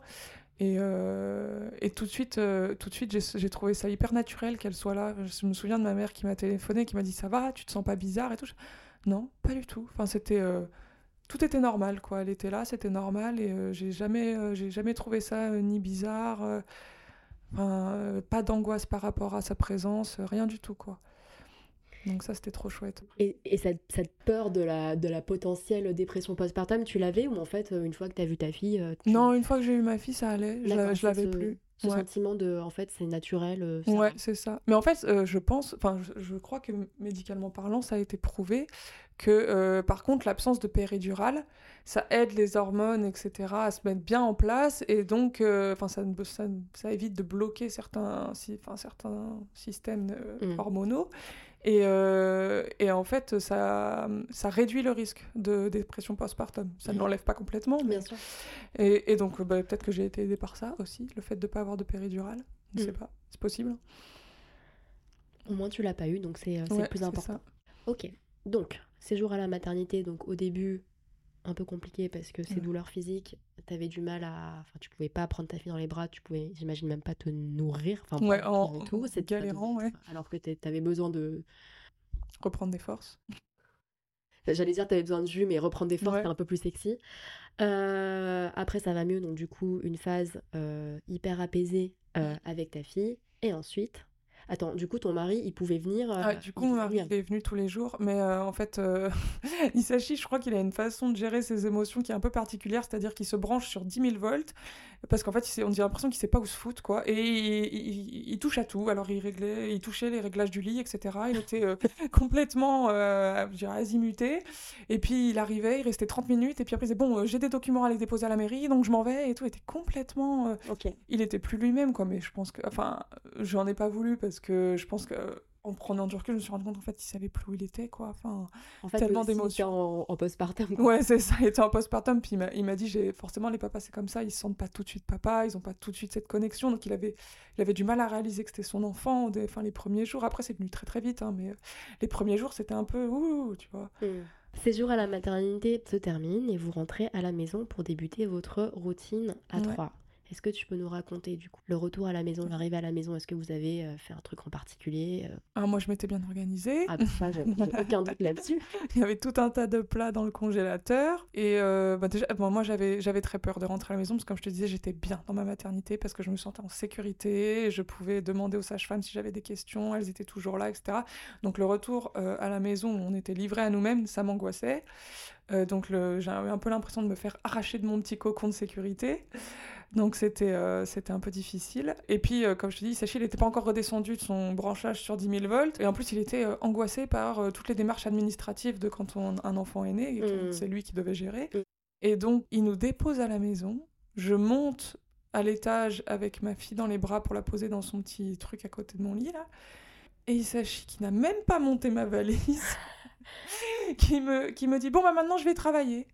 Et, euh, et, tout de suite, euh, tout de suite j'ai trouvé ça hyper naturel qu'elle soit là. Je me souviens de ma mère qui m'a téléphoné, qui m'a dit ça va, tu te sens pas bizarre et tout. Non, pas du tout. Enfin, c'était euh, tout était normal quoi. Elle était là, c'était normal et j'ai jamais, j'ai jamais trouvé ça ni bizarre. pas d'angoisse par rapport à sa présence, rien du tout quoi. Donc ça, c'était trop chouette. Et, cette, peur de la, de la potentielle dépression postpartum, tu l'avais ou en fait, une fois que tu as vu ta fille... Euh, non, une fois que j'ai eu ma fille, ça allait. Je l'avais plus. Ce sentiment de, en fait, c'est naturel. Euh, ouais, c'est ça. Mais en fait, euh, je pense, enfin, je, crois que médicalement parlant, ça a été prouvé que, par contre, l'absence de péridurale, ça aide les hormones, etc., à se mettre bien en place et donc, enfin, ça, ça, évite de bloquer certains, certains systèmes mmh. hormonaux. Et, euh, et, en fait, ça, ça réduit le risque de dépression postpartum. Ça ne l'enlève pas complètement. Mais... Bien sûr. Et, et donc, bah, peut-être que j'ai été aidée par ça aussi, le fait de ne pas avoir de péridurale. Je ne sais mm. pas, c'est possible. Au moins, tu l'as pas eu, donc c'est euh, plus important. Ça. Ok. Donc, séjour à la maternité, donc au début, un peu compliqué parce que ces douleurs physiques, tu avais du mal à. Enfin, tu pouvais pas prendre ta fille dans les bras, tu pouvais, j'imagine, même pas te nourrir. Enfin, ouais, en, tout. C'est galérant, ouais. Alors que tu avais besoin de. Reprendre des forces. J'allais dire, tu avais besoin de jus, mais reprendre des forces, c'est un peu plus sexy. Euh, après, ça va mieux, donc du coup, une phase euh, hyper apaisée euh, avec ta fille. Et ensuite, Attends, du coup, ton mari, il pouvait venir. Euh, ah, du coup, mon mari, il est venu tous les jours. Mais euh, en fait, euh, Isashi, je crois qu'il a une façon de gérer ses émotions qui est un peu particulière. C'est-à-dire qu'il se branche sur 10 000 volts. Parce qu'en fait, on a l'impression qu'il sait pas où se foutre, quoi. Et il, touche à tout. Alors, il réglait, il touchait les réglages du lit, etc. Il était complètement, je dirais, azimuté. Et puis, il arrivait, il restait 30 minutes. Et puis après, il disait Bon, j'ai des documents à les déposer à la mairie, donc je m'en vais. Et tout. Il était complètement. ok. Il était plus lui-même, quoi. Mais je pense que. Enfin, j'en ai pas voulu parce parce que je pense que en prenant du recul, je me suis rendu compte en fait qu'il savait plus où il était quoi. Enfin, en fait, tellement d'émotions. En, en, postpartum. Ouais, c'est ça. Il était en postpartum. Puis il m'a dit, j'ai forcément les papas c'est comme ça, ils se sentent pas tout de suite papa, ils ont pas tout de suite cette connexion. Donc il avait, il avait du mal à réaliser que c'était son enfant. Des, enfin les premiers jours. Après c'est venu très très vite, hein, mais les premiers jours c'était un peu ouh, tu vois. Mmh. Ces jours à la maternité se terminent et vous rentrez à la maison pour débuter votre routine à trois. Est-ce que tu peux nous raconter du coup le retour à la maison, l'arrivée à la maison? Est-ce que vous avez euh, fait un truc en particulier euh? ah, Moi, je m'étais bien organisée. Ah, ça, j'ai aucun doute là-dessus. Il y avait tout un tas de plats dans le congélateur. Et euh, bah, déjà, moi, j'avais, j'avais très peur de rentrer à la maison parce que, comme je te disais, j'étais bien dans ma maternité parce que je me sentais en sécurité. Je pouvais demander aux sages-femmes si j'avais des questions. Elles étaient toujours là, etc. Donc, le retour à la maison où on était livré à nous-mêmes, ça m'angoissait. Donc, j'avais un peu l'impression de me faire arracher de mon petit cocon de sécurité. Donc c'était euh, c'était un peu difficile. Et puis, euh, comme je te dis, Sachi, il n'était pas encore redescendu de son branchage sur 10 000 volts. Et en plus, il était euh, angoissé par toutes les démarches administratives de quand un enfant est né. Mm. C'est lui qui devait gérer. Mm. Et donc, il nous dépose à la maison. Je monte à l'étage avec ma fille dans les bras pour la poser dans son petit truc à côté de mon lit, là. Et Isachi, qui n'a même pas monté ma valise, qui, me, qui me dit Bon, bah maintenant, je vais travailler.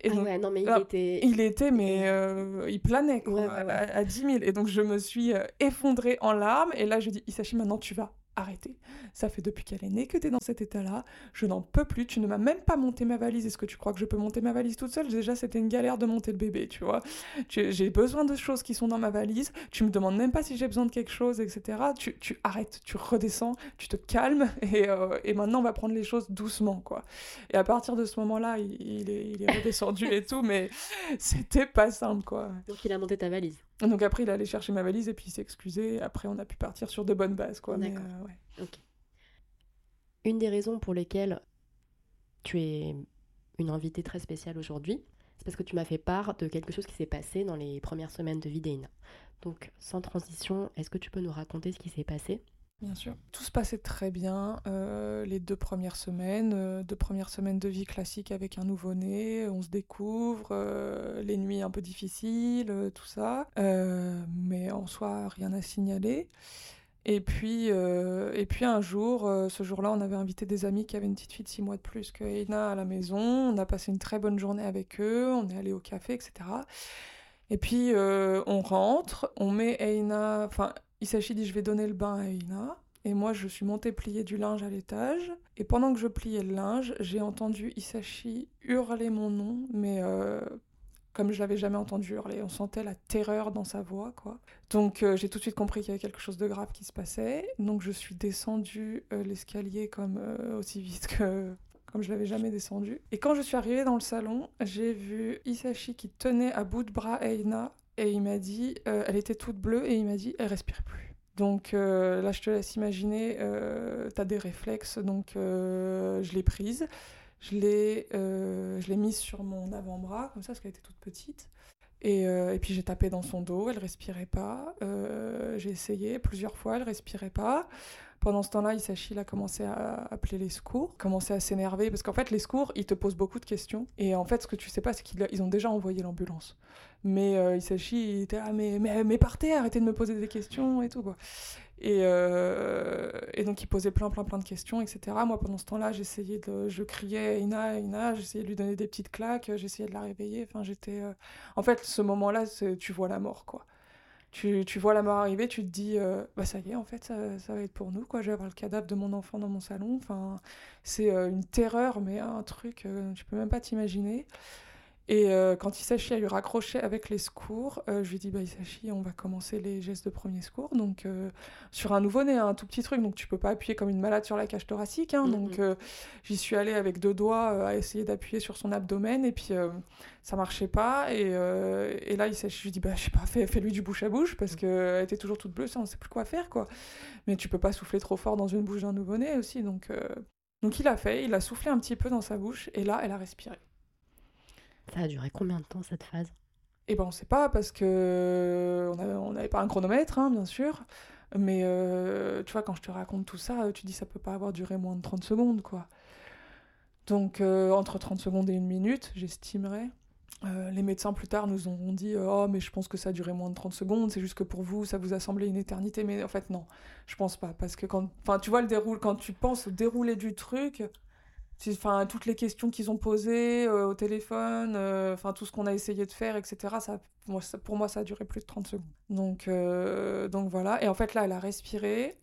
Et ah ouais, non, mais il était. Il était, mais euh, il planait quoi, à, 10 000. Et donc, je me suis euh, effondrée en larmes. Et là, je dis Isachi, maintenant, tu vas arrêtez. Ça fait depuis qu'elle est née que tu es dans cet état-là. Je n'en peux plus. Tu ne m'as même pas monté ma valise. Est-ce que tu crois que je peux monter ma valise toute seule? Déjà, c'était une galère de monter le bébé, tu vois. J'ai besoin de choses qui sont dans ma valise. Tu me demandes même pas si j'ai besoin de quelque chose, etc. Tu, tu, arrêtes, tu redescends, tu te calmes. Et, euh, et, maintenant, on va prendre les choses doucement, quoi. Et à partir de ce moment-là, il, est, il est redescendu et tout, mais c'était pas simple, quoi. Donc, il a monté ta valise donc après, il est allé chercher ma valise et puis il s'est excusé. Après, on a pu partir sur de bonnes bases, quoi. Mais, euh, Une des raisons pour lesquelles tu es une invitée très spéciale aujourd'hui, c'est parce que tu m'as fait part de quelque chose qui s'est passé dans les premières semaines de vie d'Eina. Donc, sans transition, est-ce que tu peux nous raconter ce qui s'est passé? Bien sûr. Tout se passait très bien euh, les deux premières semaines, euh, deux premières semaines de vie classique avec un nouveau-né, on se découvre, euh, les nuits un peu difficiles, tout ça, mais en soi rien à signaler. Et puis, et puis un jour, ce jour-là, on avait invité des amis qui avaient une petite fille de six mois de plus que Eina à la maison. On a passé une très bonne journée avec eux, on est allé au café, etc. Et puis on rentre, on met Eina, enfin Isashi dit je vais donner le bain à Ina. Et moi, je suis montée plier du linge à l'étage. Et pendant que je pliais le linge, j'ai entendu Isashi hurler mon nom, mais euh, comme je l'avais jamais entendu hurler. On sentait la terreur dans sa voix, quoi. Donc euh, j'ai tout de suite compris qu'il y avait quelque chose de grave qui se passait. Donc je suis descendue euh, l'escalier comme aussi vite que comme je l'avais jamais descendu. Et quand je suis arrivée dans le salon, j'ai vu Isashi qui tenait à bout de bras Eina et il m'a dit, elle était toute bleue et il m'a dit, elle respire plus. Donc euh, là, je te laisse imaginer, euh, tu as des réflexes, donc euh, je l'ai prise, je l'ai mise sur mon avant-bras, comme ça, parce qu'elle était toute petite. Et, et puis j'ai tapé dans son dos, elle respirait pas. j'ai essayé plusieurs fois, elle respirait pas. Pendant ce temps-là, Isashi a commencé à appeler les secours, commencé à s'énerver, parce qu'en fait, les secours, ils te posent beaucoup de questions. Et en fait, ce que tu sais pas, c'est qu'ils ont déjà envoyé l'ambulance. Mais euh, Isashi, il était ah, mais, mais, partez, arrêtez de me poser des questions et tout, quoi. Et, euh, donc, il posait plein, plein, plein de questions, etc. Moi, pendant ce temps-là, j'essayais de. Je criais Ina, Ina, j'essayais de lui donner des petites claques, j'essayais de la réveiller. Enfin, j'étais. Euh, en fait, ce moment-là, tu vois la mort, quoi tu, vois la mort arriver, tu te dis, euh, bah ça y est, en fait, ça, ça, va être pour nous, quoi. Je vais avoir le cadavre de mon enfant dans mon salon. Enfin, c'est euh, une terreur, mais un truc, euh, tu peux même pas t'imaginer. Et euh, quand Isashi a eu raccroché avec les secours, euh, je lui ai dit bah, Isashi, on va commencer les gestes de premier secours. Donc, euh, sur un nouveau-né, un tout petit truc, donc tu peux pas appuyer comme une malade sur la cage thoracique. Hein, Donc, j'y suis allée avec deux doigts à essayer d'appuyer sur son abdomen, et puis ça marchait pas. Et, et là, Isashi, je lui ai dit bah, je sais pas, fais, fais-lui du bouche à bouche, parce qu'elle était toujours toute bleue, ça, on sait plus quoi faire, quoi. Mais tu peux pas souffler trop fort dans une bouche d'un nouveau-né aussi. Donc, donc, il a fait, il a soufflé un petit peu dans sa bouche, et là, elle a respiré. Ça a duré combien de temps cette phase? Eh ben on sait pas parce que on n'avait pas un chronomètre, hein, bien sûr. Mais euh, tu vois, quand je te raconte tout ça, tu dis ça peut pas avoir duré moins de 30 secondes, quoi. Donc euh, entre 30 secondes et une minute, j'estimerais. Euh, les médecins plus tard nous ont dit Oh, mais je pense que ça a duré moins de 30 secondes, c'est juste que pour vous, ça vous a semblé une éternité. Mais en fait, non, je pense pas. Parce que quand, tu vois, le déroule, quand tu penses au déroulé du truc, enfin toutes les questions qu'ils ont posées euh, au téléphone, euh, enfin tout ce qu'on a essayé de faire, etc. Ça, pour moi, ça a duré plus de 30 secondes. Donc, euh, donc voilà. Et en fait, là, elle a respiré.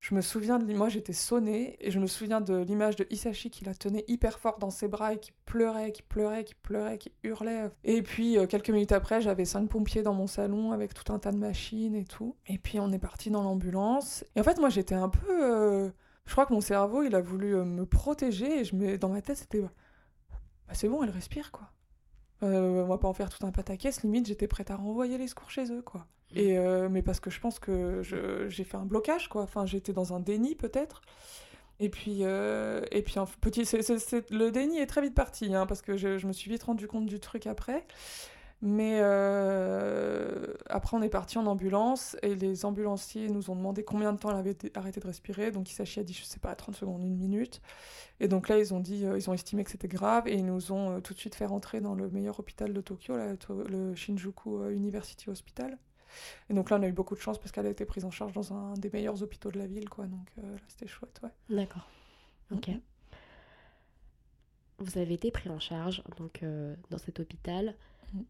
je me souviens de moi, j'étais sonnée et je me souviens de l'image de Isashi qui la tenait hyper fort dans ses bras et qui pleurait, qui pleurait, qui pleurait, qui hurlait. Et puis quelques minutes après, j'avais cinq pompiers dans mon salon avec tout un tas de machines et tout. Et puis on est parti dans l'ambulance. Et en fait, moi, j'étais un peu je crois que mon cerveau, il a voulu euh, me protéger et je me... dans ma tête, c'était bah, c'est bon, elle respire quoi. Euh, on va pas en faire tout un pataquès, limite j'étais prête à renvoyer les secours chez eux quoi. Mmh. Et euh, mais parce que je pense que j'ai fait un blocage quoi. Enfin j'étais dans un déni peut-être. Et puis euh, et puis en petit, le déni est très vite parti hein, parce que je, je, me suis vite rendu compte du truc après. Mais euh, après, on est parti en ambulance et les ambulanciers nous ont demandé combien de temps elle avait arrêté de respirer. Donc, Isashi a dit, je sais pas, 30 secondes, une minute. Et donc là, ils ont dit, euh, ils ont estimé que c'était grave et ils nous ont euh, tout de suite fait rentrer dans le meilleur hôpital de Tokyo, le Shinjuku University Hospital. Et donc là, on a eu beaucoup de chance parce qu'elle a été prise en charge dans un des meilleurs hôpitaux de la ville, quoi. Donc là, c'était chouette, ouais. D'accord. Ok. Vous avez été pris en charge donc dans cet hôpital. Mm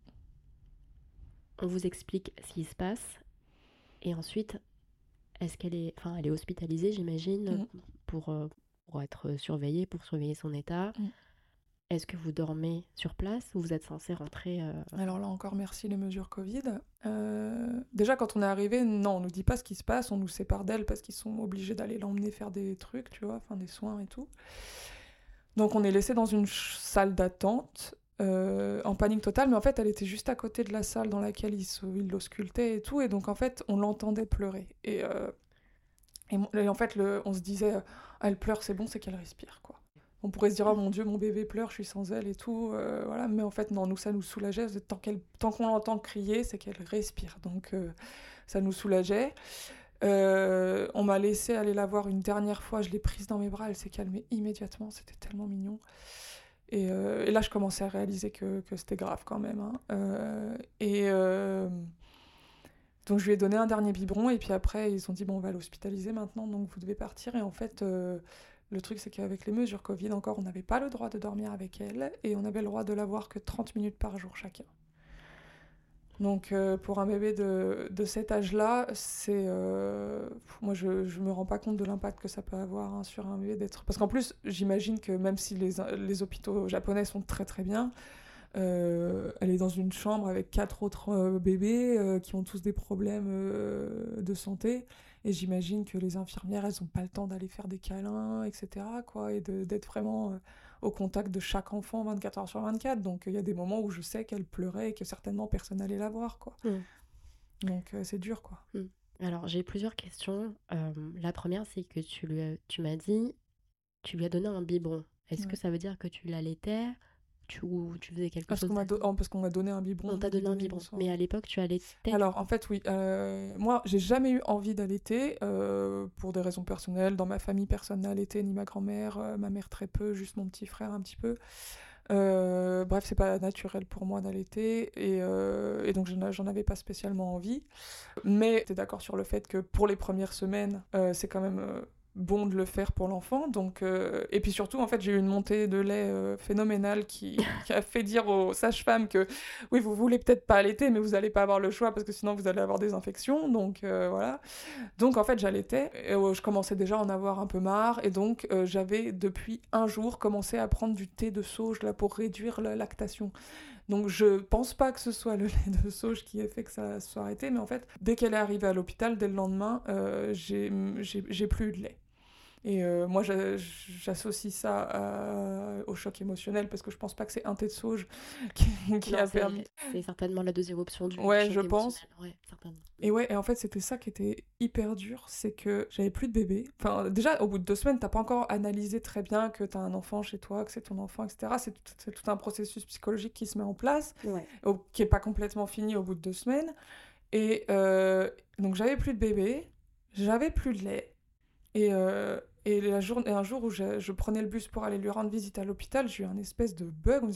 on vous explique ce qui se passe, et ensuite, est-ce qu'elle est, enfin, elle est hospitalisée, j'imagine, mm. pour, euh, pour, être surveillée, pour surveiller son état. Mm. Est-ce que vous dormez sur place ou vous êtes censé rentrer euh, Alors là encore, merci les mesures Covid. Euh, déjà, quand on est arrivé, non, on nous dit pas ce qui se passe, on nous sépare d'elle parce qu'ils sont obligés d'aller l'emmener faire des trucs, tu vois, enfin des soins et tout. Donc on est laissé dans une salle d'attente euh, en panique totale, mais en fait, elle était juste à côté de la salle dans laquelle il, l'auscultait et tout, et donc en fait, on l'entendait pleurer. Et, euh, en fait, on se disait, euh, elle pleure, c'est bon, c'est qu'elle respire, quoi. On pourrait se dire, oh mon Dieu, mon bébé pleure, je suis sans elle et tout, voilà, mais en fait, non, nous, ça nous soulageait. Tant, tant qu'on l'entend crier, c'est qu'elle respire, donc ça nous soulageait. on m'a laissé aller la voir une dernière fois, je l'ai prise dans mes bras, elle s'est calmée immédiatement, c'était tellement mignon. Euh, et, là, je commençais à réaliser que, c'était grave quand même. Hein. Euh, et euh, donc, je lui ai donné un dernier biberon. Et puis après, ils ont dit Bon, on va l'hospitaliser maintenant, donc vous devez partir. Et en fait, le truc, c'est qu'avec les mesures Covid, encore, on n'avait pas le droit de dormir avec elle. Et on avait le droit de la voir que 30 minutes par jour chacun. Donc euh, pour un bébé de, de cet âge-là, c'est euh, moi je ne me rends pas compte de l'impact que ça peut avoir hein, sur un bébé d'être parce qu'en plus j'imagine que même si les, les, hôpitaux japonais sont très très bien, euh, elle est dans une chambre avec quatre autres bébés qui ont tous des problèmes de santé. Et j'imagine que les infirmières elles n'ont pas le temps d'aller faire des câlins etc quoi et d'être vraiment au contact de chaque enfant 24 heures sur 24. Donc il y a des moments où je sais qu'elle pleurait et que certainement personne n'allait la voir. Quoi. Mm. Donc euh, c'est dur. quoi. Mm. Alors j'ai plusieurs questions. Euh, la première, c'est que tu, lui tu m'as dit, tu lui as donné un biberon. Est-ce que ça veut dire que tu l'allaitais tu, tu faisais quelque parce chose qu'on oh, Parce qu'on m'a donné un biberon. On t'a donné un biberon. Mais à l'époque, tu allaitais Alors, en fait, oui. Euh, moi, j'ai jamais eu envie d'allaiter euh, pour des raisons personnelles. Dans ma famille, personne n'a allaité, ni ma grand-mère, euh, ma mère très peu, juste mon petit frère un petit peu. Euh, bref, c'est pas naturel pour moi d'allaiter et, et, donc j'en avais pas spécialement envie. Mais tu es d'accord sur le fait que pour les premières semaines, c'est quand même bon de le faire pour l'enfant. Donc, euh, Et puis surtout, en fait, j'ai eu une montée de lait euh, phénoménale qui, a fait dire aux sages-femmes que oui, vous voulez peut-être pas allaiter, mais vous n'allez pas avoir le choix parce que sinon vous allez avoir des infections. Donc euh, voilà. Donc en fait, j'allaitais. Et, je commençais déjà à en avoir un peu marre. Et donc j'avais depuis un jour commencé à prendre du thé de sauge là, pour réduire la lactation. Donc je pense pas que ce soit le lait de sauge qui ait fait que ça soit arrêté, mais en fait, dès qu'elle est arrivée à l'hôpital, dès le lendemain, j'ai plus eu de lait. Et euh, moi, j'associe ça au choc émotionnel parce que je pense pas que c'est un thé de sauge qui, a permis. C'est certainement la deuxième option du. Ouais, je pense. Et ouais, et en fait, c'était ça qui était hyper dur, c'est que j'avais plus de bébé. Enfin, déjà, au bout de deux semaines, t'as pas encore analysé très bien que t'as un enfant chez toi, que c'est ton enfant, etc. C'est tout, tout, un processus psychologique qui se met en place, qui est pas complètement fini au bout de deux semaines. Et euh, donc, j'avais plus de bébé, j'avais plus de lait. Et, euh, et, la journée, un jour où je, prenais le bus pour aller lui rendre visite à l'hôpital, j'ai eu un espèce de bug.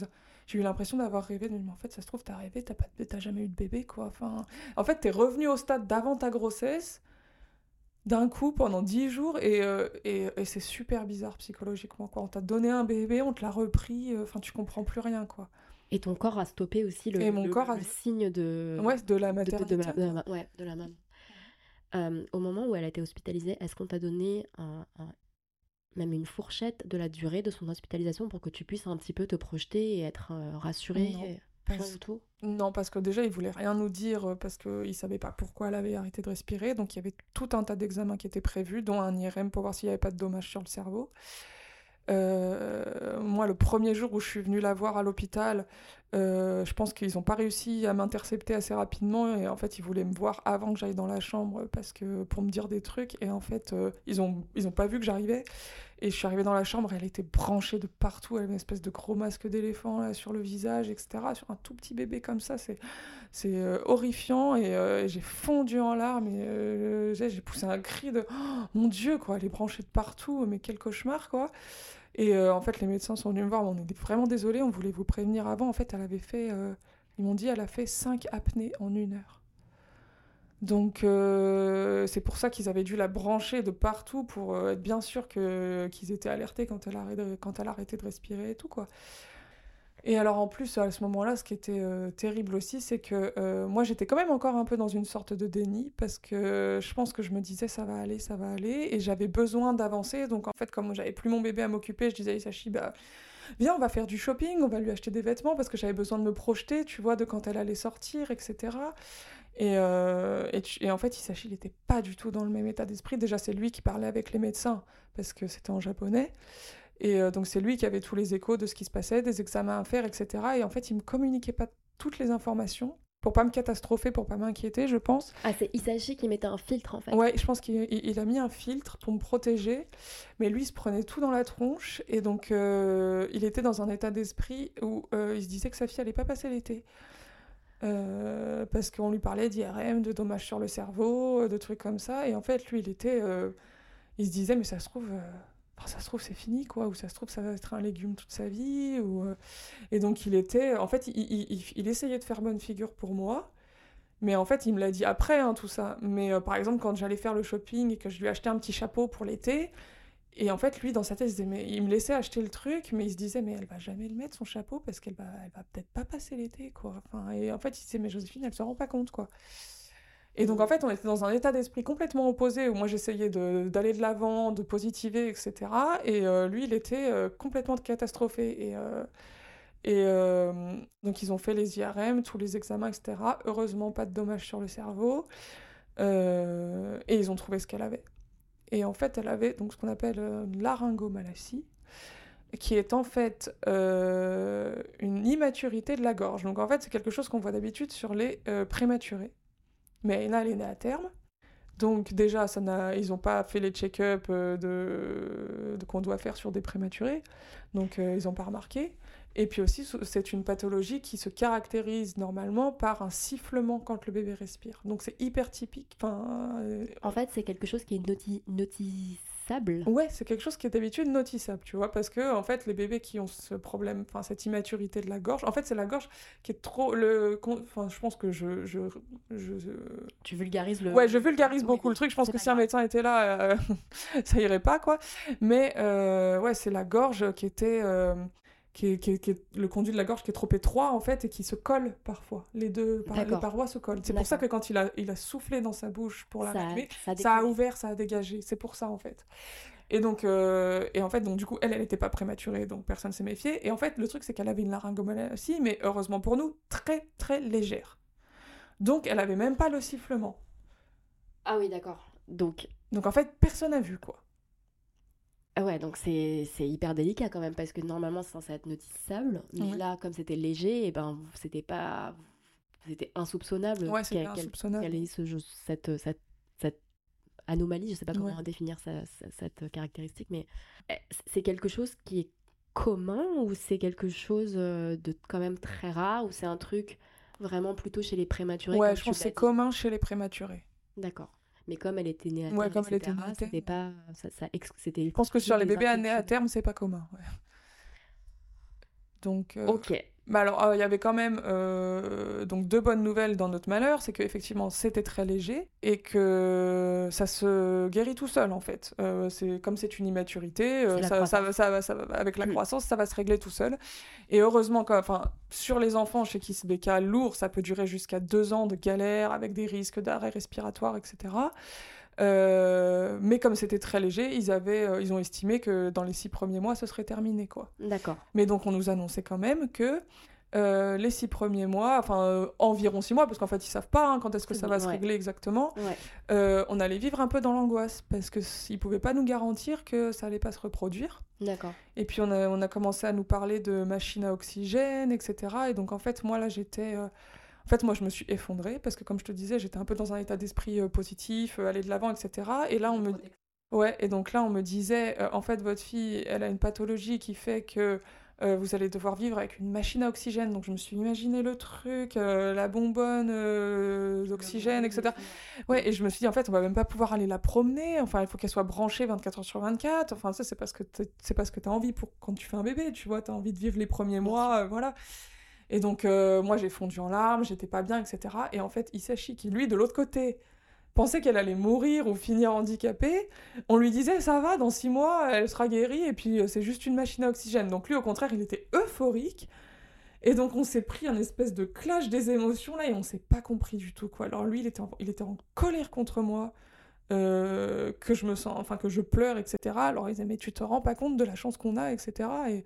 J'ai eu l'impression d'avoir rêvé. Mais en fait, ça se trouve, t'as rêvé, t'as, pas, jamais eu de bébé, quoi. Enfin, en fait, t'es revenu au stade d'avant ta grossesse, d'un coup, pendant dix jours, euh, et, et, c'est super bizarre psychologiquement, quoi. On t'a donné un bébé, on te l'a repris, euh, enfin, tu comprends plus rien, quoi. Et ton corps a stoppé aussi le, mon corps a... signe de... Ouais, de la maternité. De, de, ouais, de la maman. Euh, au moment où elle a été hospitalisée, est-ce qu'on t'a donné même une fourchette de la durée de son hospitalisation pour que tu puisses un petit peu te projeter et être euh. Pas tout Non, parce que déjà, il voulait rien nous dire euh, parce qu'il ne savait pas pourquoi elle avait arrêté de respirer. Donc, il y avait tout un tas d'examens qui étaient prévus, dont un IRM pour voir s'il n'y avait pas de dommages sur le cerveau. moi, le premier jour où je suis venue la voir à l'hôpital, euh, je pense qu'ils n'ont pas réussi à m'intercepter assez rapidement et en fait ils voulaient me voir avant que j'aille dans la chambre parce que pour me dire des trucs et en fait euh, ils ont ils ont pas vu que j'arrivais. Et je suis arrivée dans la chambre elle était branchée de partout. Elle avait une espèce de gros masque d'éléphant là sur le visage etc sur un tout petit bébé comme ça. C'est c'est euh, horrifiant et j'ai fondu en larmes et j'ai poussé un cri de oh, mon dieu quoi. Elle est branchée de partout mais quel cauchemar quoi et euh, en fait, les médecins sont venus me voir, on est vraiment désolé, on voulait vous prévenir avant. En fait, elle avait fait, euh, ils m'ont dit, elle a fait 5 apnées en une heure. Donc euh, c'est pour ça qu'ils avaient dû la brancher de partout pour être bien sûr qu'ils étaient alertés quand elle, a, quand elle a arrêté de respirer et tout quoi. Et alors en plus, à ce moment-là, ce qui était euh, terrible aussi, c'est que euh, moi j'étais quand même encore un peu dans une sorte de déni parce que je pense que je me disais ça va aller, ça va aller, et j'avais besoin d'avancer. Donc en fait, comme j'avais plus mon bébé à m'occuper, je disais à Isachi, bah viens, on va faire du shopping, on va lui acheter des vêtements parce que j'avais besoin de me projeter, tu vois, de quand elle allait sortir, etc. Et, euh, et, en fait, Isachi, il n'était pas du tout dans le même état d'esprit. Déjà, c'est lui qui parlait avec les médecins parce que c'était en japonais. Et euh, donc c'est lui qui avait tous les échos de ce qui se passait, des examens à faire, etc. Et en fait, il me communiquait pas toutes les informations pour pas me catastropher, pour pas m'inquiéter, je pense. Ah, c'est Isashi qui mettait un filtre en fait. Ouais, je pense qu'il a mis un filtre pour me protéger, mais lui il se prenait tout dans la tronche et donc euh, il était dans un état d'esprit où euh, il se disait que sa fille allait pas passer l'été. parce qu'on lui parlait d'IRM, de dommages sur le cerveau, de trucs comme ça, et en fait lui il était, il se disait mais ça se trouve ça se trouve c'est fini quoi ou ça se trouve ça va être un légume toute sa vie ou euh, et donc il était en fait il, essayait de faire bonne figure pour moi mais en fait il me l'a dit après hein, tout ça mais euh, par exemple quand j'allais faire le shopping et que je lui achetais un petit chapeau pour l'été et en fait, lui, dans sa tête, il, il me laissait acheter le truc, mais il se disait, mais elle va jamais le mettre, son chapeau, parce qu'elle va, elle va peut-être pas passer l'été, quoi. Enfin, et en fait, il disait, mais Joséphine, elle se rend pas compte, quoi. Et donc, en fait, on était dans un état d'esprit complètement opposé, où moi, j'essayais d'aller de l'avant, de positiver, etc. Et euh, lui, il était euh, complètement catastrophé. Et, euh, et donc, ils ont fait les IRM, tous les examens, etc. Heureusement, pas de dommages sur le cerveau. et ils ont trouvé ce qu'elle avait. Et en fait, elle avait donc ce qu'on appelle une laryngomalacie, qui est en fait une immaturité de la gorge. Donc en fait, c'est quelque chose qu'on voit d'habitude sur les prématurés. Mais là, elle est née à terme. Donc déjà, ça ils n'ont pas fait les check-up euh, de... qu'on doit faire sur des prématurés. Donc euh, ils n'ont pas remarqué. Et puis aussi, c'est une pathologie qui se caractérise normalement par un sifflement quand le bébé respire. Donc c'est hyper typique. Euh, En fait, c'est quelque chose qui est noti Ouais, c'est quelque chose qui est d'habitude notissable, tu vois, parce que en fait, les bébés qui ont ce problème, enfin cette immaturité de la gorge, en fait, c'est la gorge qui est trop le, enfin, je pense que je, je, je, tu vulgarises le. Ouais, je vulgarise beaucoup le truc. Je pense que si un médecin était là, euh, ça irait pas, quoi. Mais euh, ouais, c'est la gorge qui était euh, qui est, le conduit de la gorge qui est trop étroit en fait et qui se colle parfois. Les deux les parois se collent. C'est pour ça que quand il a, il a soufflé dans sa bouche pour la ça, ça, a ouvert, ça a dégagé. C'est pour ça en fait. Et donc, euh, et en fait, donc du coup, elle, elle n'était pas prématurée, donc personne s'est méfié. Et en fait, le truc, c'est qu'elle avait une laryngomalacie, mais heureusement pour nous, très très légère. Donc, elle avait même pas le sifflement. Ah oui, d'accord. Donc. Donc en fait, personne n'a vu quoi. Ah ouais, donc c'est hyper délicat quand même, parce que normalement c'est censé être notiçable, mais là, comme c'était léger, et eh ben, c'était pas. C'était insoupçonnable ouais, qu'elle ait ce, cette, cette, cette, anomalie, je sais pas comment définir cette caractéristique, mais eh, c'est quelque chose qui est commun ou c'est quelque chose euh, de quand même très rare ou c'est un truc vraiment plutôt chez les prématurés Ouais, je pense que c'est commun chez les prématurés. D'accord. Mais comme elle était née à terme, c'était pas, ça, ça Je pense que sur les bébés nés à terme, c'est pas commun. Donc. Euh, ok. Bah alors, euh, il y avait quand même euh, donc deux bonnes nouvelles dans notre malheur, c'est qu'effectivement c'était très léger et que ça se guérit tout seul en fait. Euh, c'est comme c'est une immaturité, ça, ça, ça, ça, avec la croissance ça va se régler tout seul. Et heureusement, enfin sur les enfants chez qui c'est des cas lourds, ça peut durer jusqu'à deux ans de galère avec des risques d'arrêt respiratoire, etc. mais comme c'était très léger, ils, avaient, ils ont estimé que dans les six premiers mois, ce serait terminé. quoi. D'accord. Mais donc, on nous annonçait quand même que euh, les six premiers mois, enfin euh, environ six mois, parce qu'en fait ils savent pas hein, quand est-ce que ça va se régler exactement. Euh, on allait vivre un peu dans l'angoisse parce que ils pouvaient pas nous garantir que ça allait pas se reproduire. D'accord. Et puis on a, on a commencé à nous parler de machines à oxygène, etc. Et donc en fait moi là j'étais, en fait moi je me suis effondrée parce que comme je te disais j'étais un peu dans un état d'esprit positif, aller de l'avant, etc. Et là on me, ouais, et donc là on me disait en fait votre fille elle a une pathologie qui fait que euh, vous allez devoir vivre avec une machine à oxygène. Donc je me suis imaginé le truc, euh, la bonbonne euh, d'oxygène, etc. Ouais, et je me suis dit, en fait, on va même pas pouvoir aller la promener. Enfin, il faut qu'elle soit branchée 24 heures sur 24. Enfin, ça, c'est parce que c'est parce que tu as envie pour quand tu fais un bébé, tu vois, tu as envie de vivre les premiers mois, voilà. Et donc, moi, j'ai fondu en larmes, j'étais pas bien, etc. Et en fait, Isashi, qui lui, de l'autre côté, pensait qu'elle allait mourir ou finir handicapée, on lui disait ça va, dans six mois, elle sera guérie et puis euh, c'est juste une machine à oxygène. Donc lui, au contraire, il était euphorique. Et donc on s'est pris un espèce de clash des émotions là et on s'est pas compris du tout quoi. Alors lui, il était il était en colère contre moi. Euh, que je me sens, enfin que je pleure, etc. Alors ils disaient mais tu te rends pas compte de la chance qu'on a, etc. Et,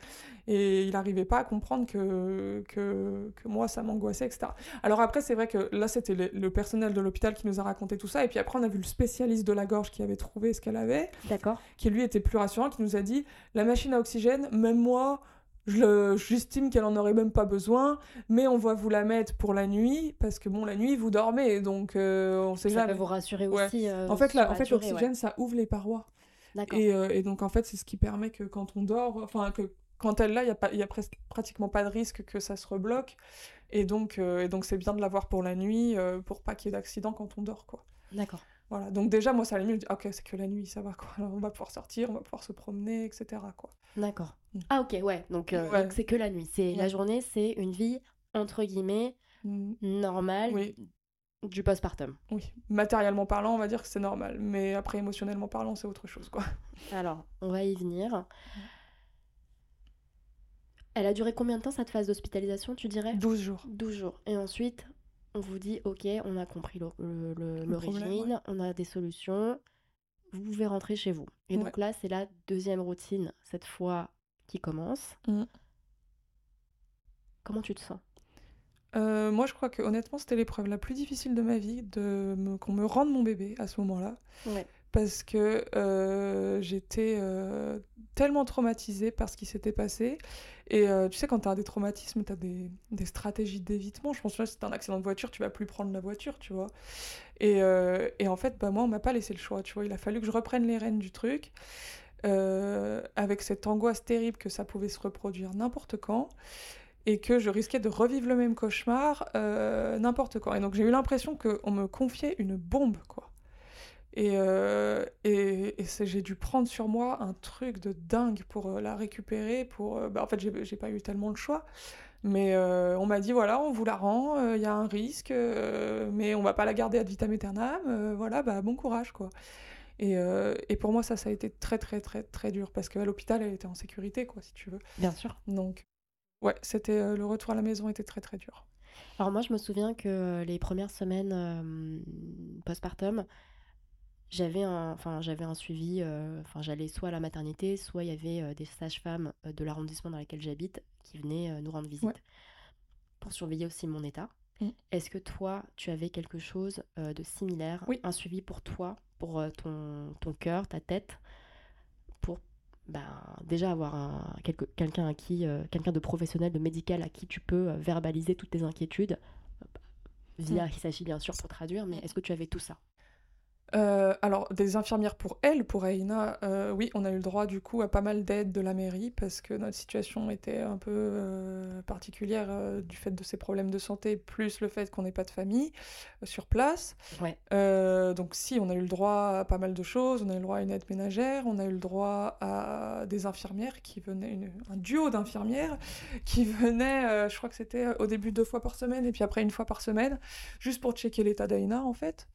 et il n'arrivait pas à comprendre que, que, que moi ça m'angoissait, etc. Alors après c'est vrai que là c'était le, personnel de l'hôpital qui nous a raconté tout ça, et puis après on a vu le spécialiste de la gorge qui avait trouvé ce qu'elle avait, d'accord, qui lui était plus rassurant, qui nous a dit la machine à oxygène, même moi J'estime qu'elle en aurait même pas besoin, mais on va vous la mettre pour la nuit parce que bon, la nuit vous dormez, donc euh, on sait ça jamais. Ça peut vous rassurer aussi. Euh, en fait, en fait, l'oxygène ça ouvre les parois. Et, euh, et, donc en fait, c'est ce qui permet que quand on dort, enfin que quand elle là, il y a pas, il y a presque pratiquement pas de risque que ça se rebloque. Et donc, et donc c'est bien de l'avoir pour la nuit, pour pas qu'il y ait d'accident quand on dort, quoi. D'accord. Voilà, donc déjà, moi, ça allait mieux. Ok, c'est que la nuit, ça va, quoi. on va pouvoir sortir, on va pouvoir se promener, etc., quoi. D'accord. Mm. Ah, ok, ouais. Donc, euh, c'est que la nuit. C'est La journée, c'est une vie, entre guillemets, mm. normale. Oui. Du postpartum. Oui. Matériellement parlant, on va dire que c'est normal. Mais après, émotionnellement parlant, c'est autre chose, quoi. Alors, on va y venir. Elle a duré combien de temps cette phase d'hospitalisation, tu dirais? 12 jours. 12 jours. Et ensuite, on vous dit, ok, on a compris l'origine, on a des solutions, vous pouvez rentrer chez vous. Et donc là, c'est la deuxième routine, cette fois, qui commence. Mmh. Comment tu te sens? Euh, moi, je crois que honnêtement, c'était l'épreuve la plus difficile de ma vie, de qu'on me rende mon bébé à ce moment-là. Parce que euh, j'étais euh, tellement traumatisée par ce qui s'était passé. Et tu sais, quand tu as des traumatismes, tu as des, stratégies d'évitement. Je pense que si tu un accident de voiture, tu vas plus prendre la voiture, tu vois. Et, en fait, bah, moi, on m'a pas laissé le choix, tu vois. Il a fallu que je reprenne les rênes du truc. avec cette angoisse terrible que ça pouvait se reproduire n'importe quand et que je risquais de revivre le même cauchemar euh, n'importe quand. Et donc j'ai eu l'impression qu'on me confiait une bombe, quoi. Et, euh, et, j'ai dû prendre sur moi un truc de dingue pour euh, la récupérer. Pour, bah, en fait, j'ai pas eu tellement le choix. Mais on m'a dit voilà, on vous la rend, il y a un risque, mais on va pas la garder ad vitam aeternam. voilà, bah, bon courage, quoi. Et, et, pour moi, ça, ça a été très, très, très, très dur parce qu'à l'hôpital, elle était en sécurité, quoi, si tu veux. Bien sûr. Donc, Ouais, c'était euh, le retour à la maison était très très dur. Alors moi, je me souviens que euh, les premières semaines euh, postpartum, j'avais un, enfin j'avais un suivi, enfin j'allais soit à la maternité, soit il y avait des sages-femmes de l'arrondissement dans lequel j'habite qui venaient nous rendre visite pour surveiller aussi mon état. Mmh. Est-ce que toi, tu avais quelque chose de similaire, oui. un suivi pour toi, pour ton, ton cœur, ta tête, ben, déjà avoir un, quelqu'un à qui, euh, quelqu'un de professionnel, de médical à qui tu peux euh, verbaliser toutes tes inquiétudes, via mm. Hisashi bien sûr pour traduire, mais est-ce que tu avais tout ça? Euh, alors, des infirmières pour elle, pour Aina, euh, oui, on a eu le droit du coup à pas mal d'aide de la mairie parce que notre situation était un peu euh, particulière du fait de ses problèmes de santé, plus le fait qu'on n'ait pas de famille sur place. donc, si, on a eu le droit à pas mal de choses. On a eu le droit à une aide ménagère, on a eu le droit à des infirmières qui venaient, un duo d'infirmières qui venaient, je crois que c'était au début deux fois par semaine et puis après une fois par semaine, juste pour checker l'état d'Aina en fait.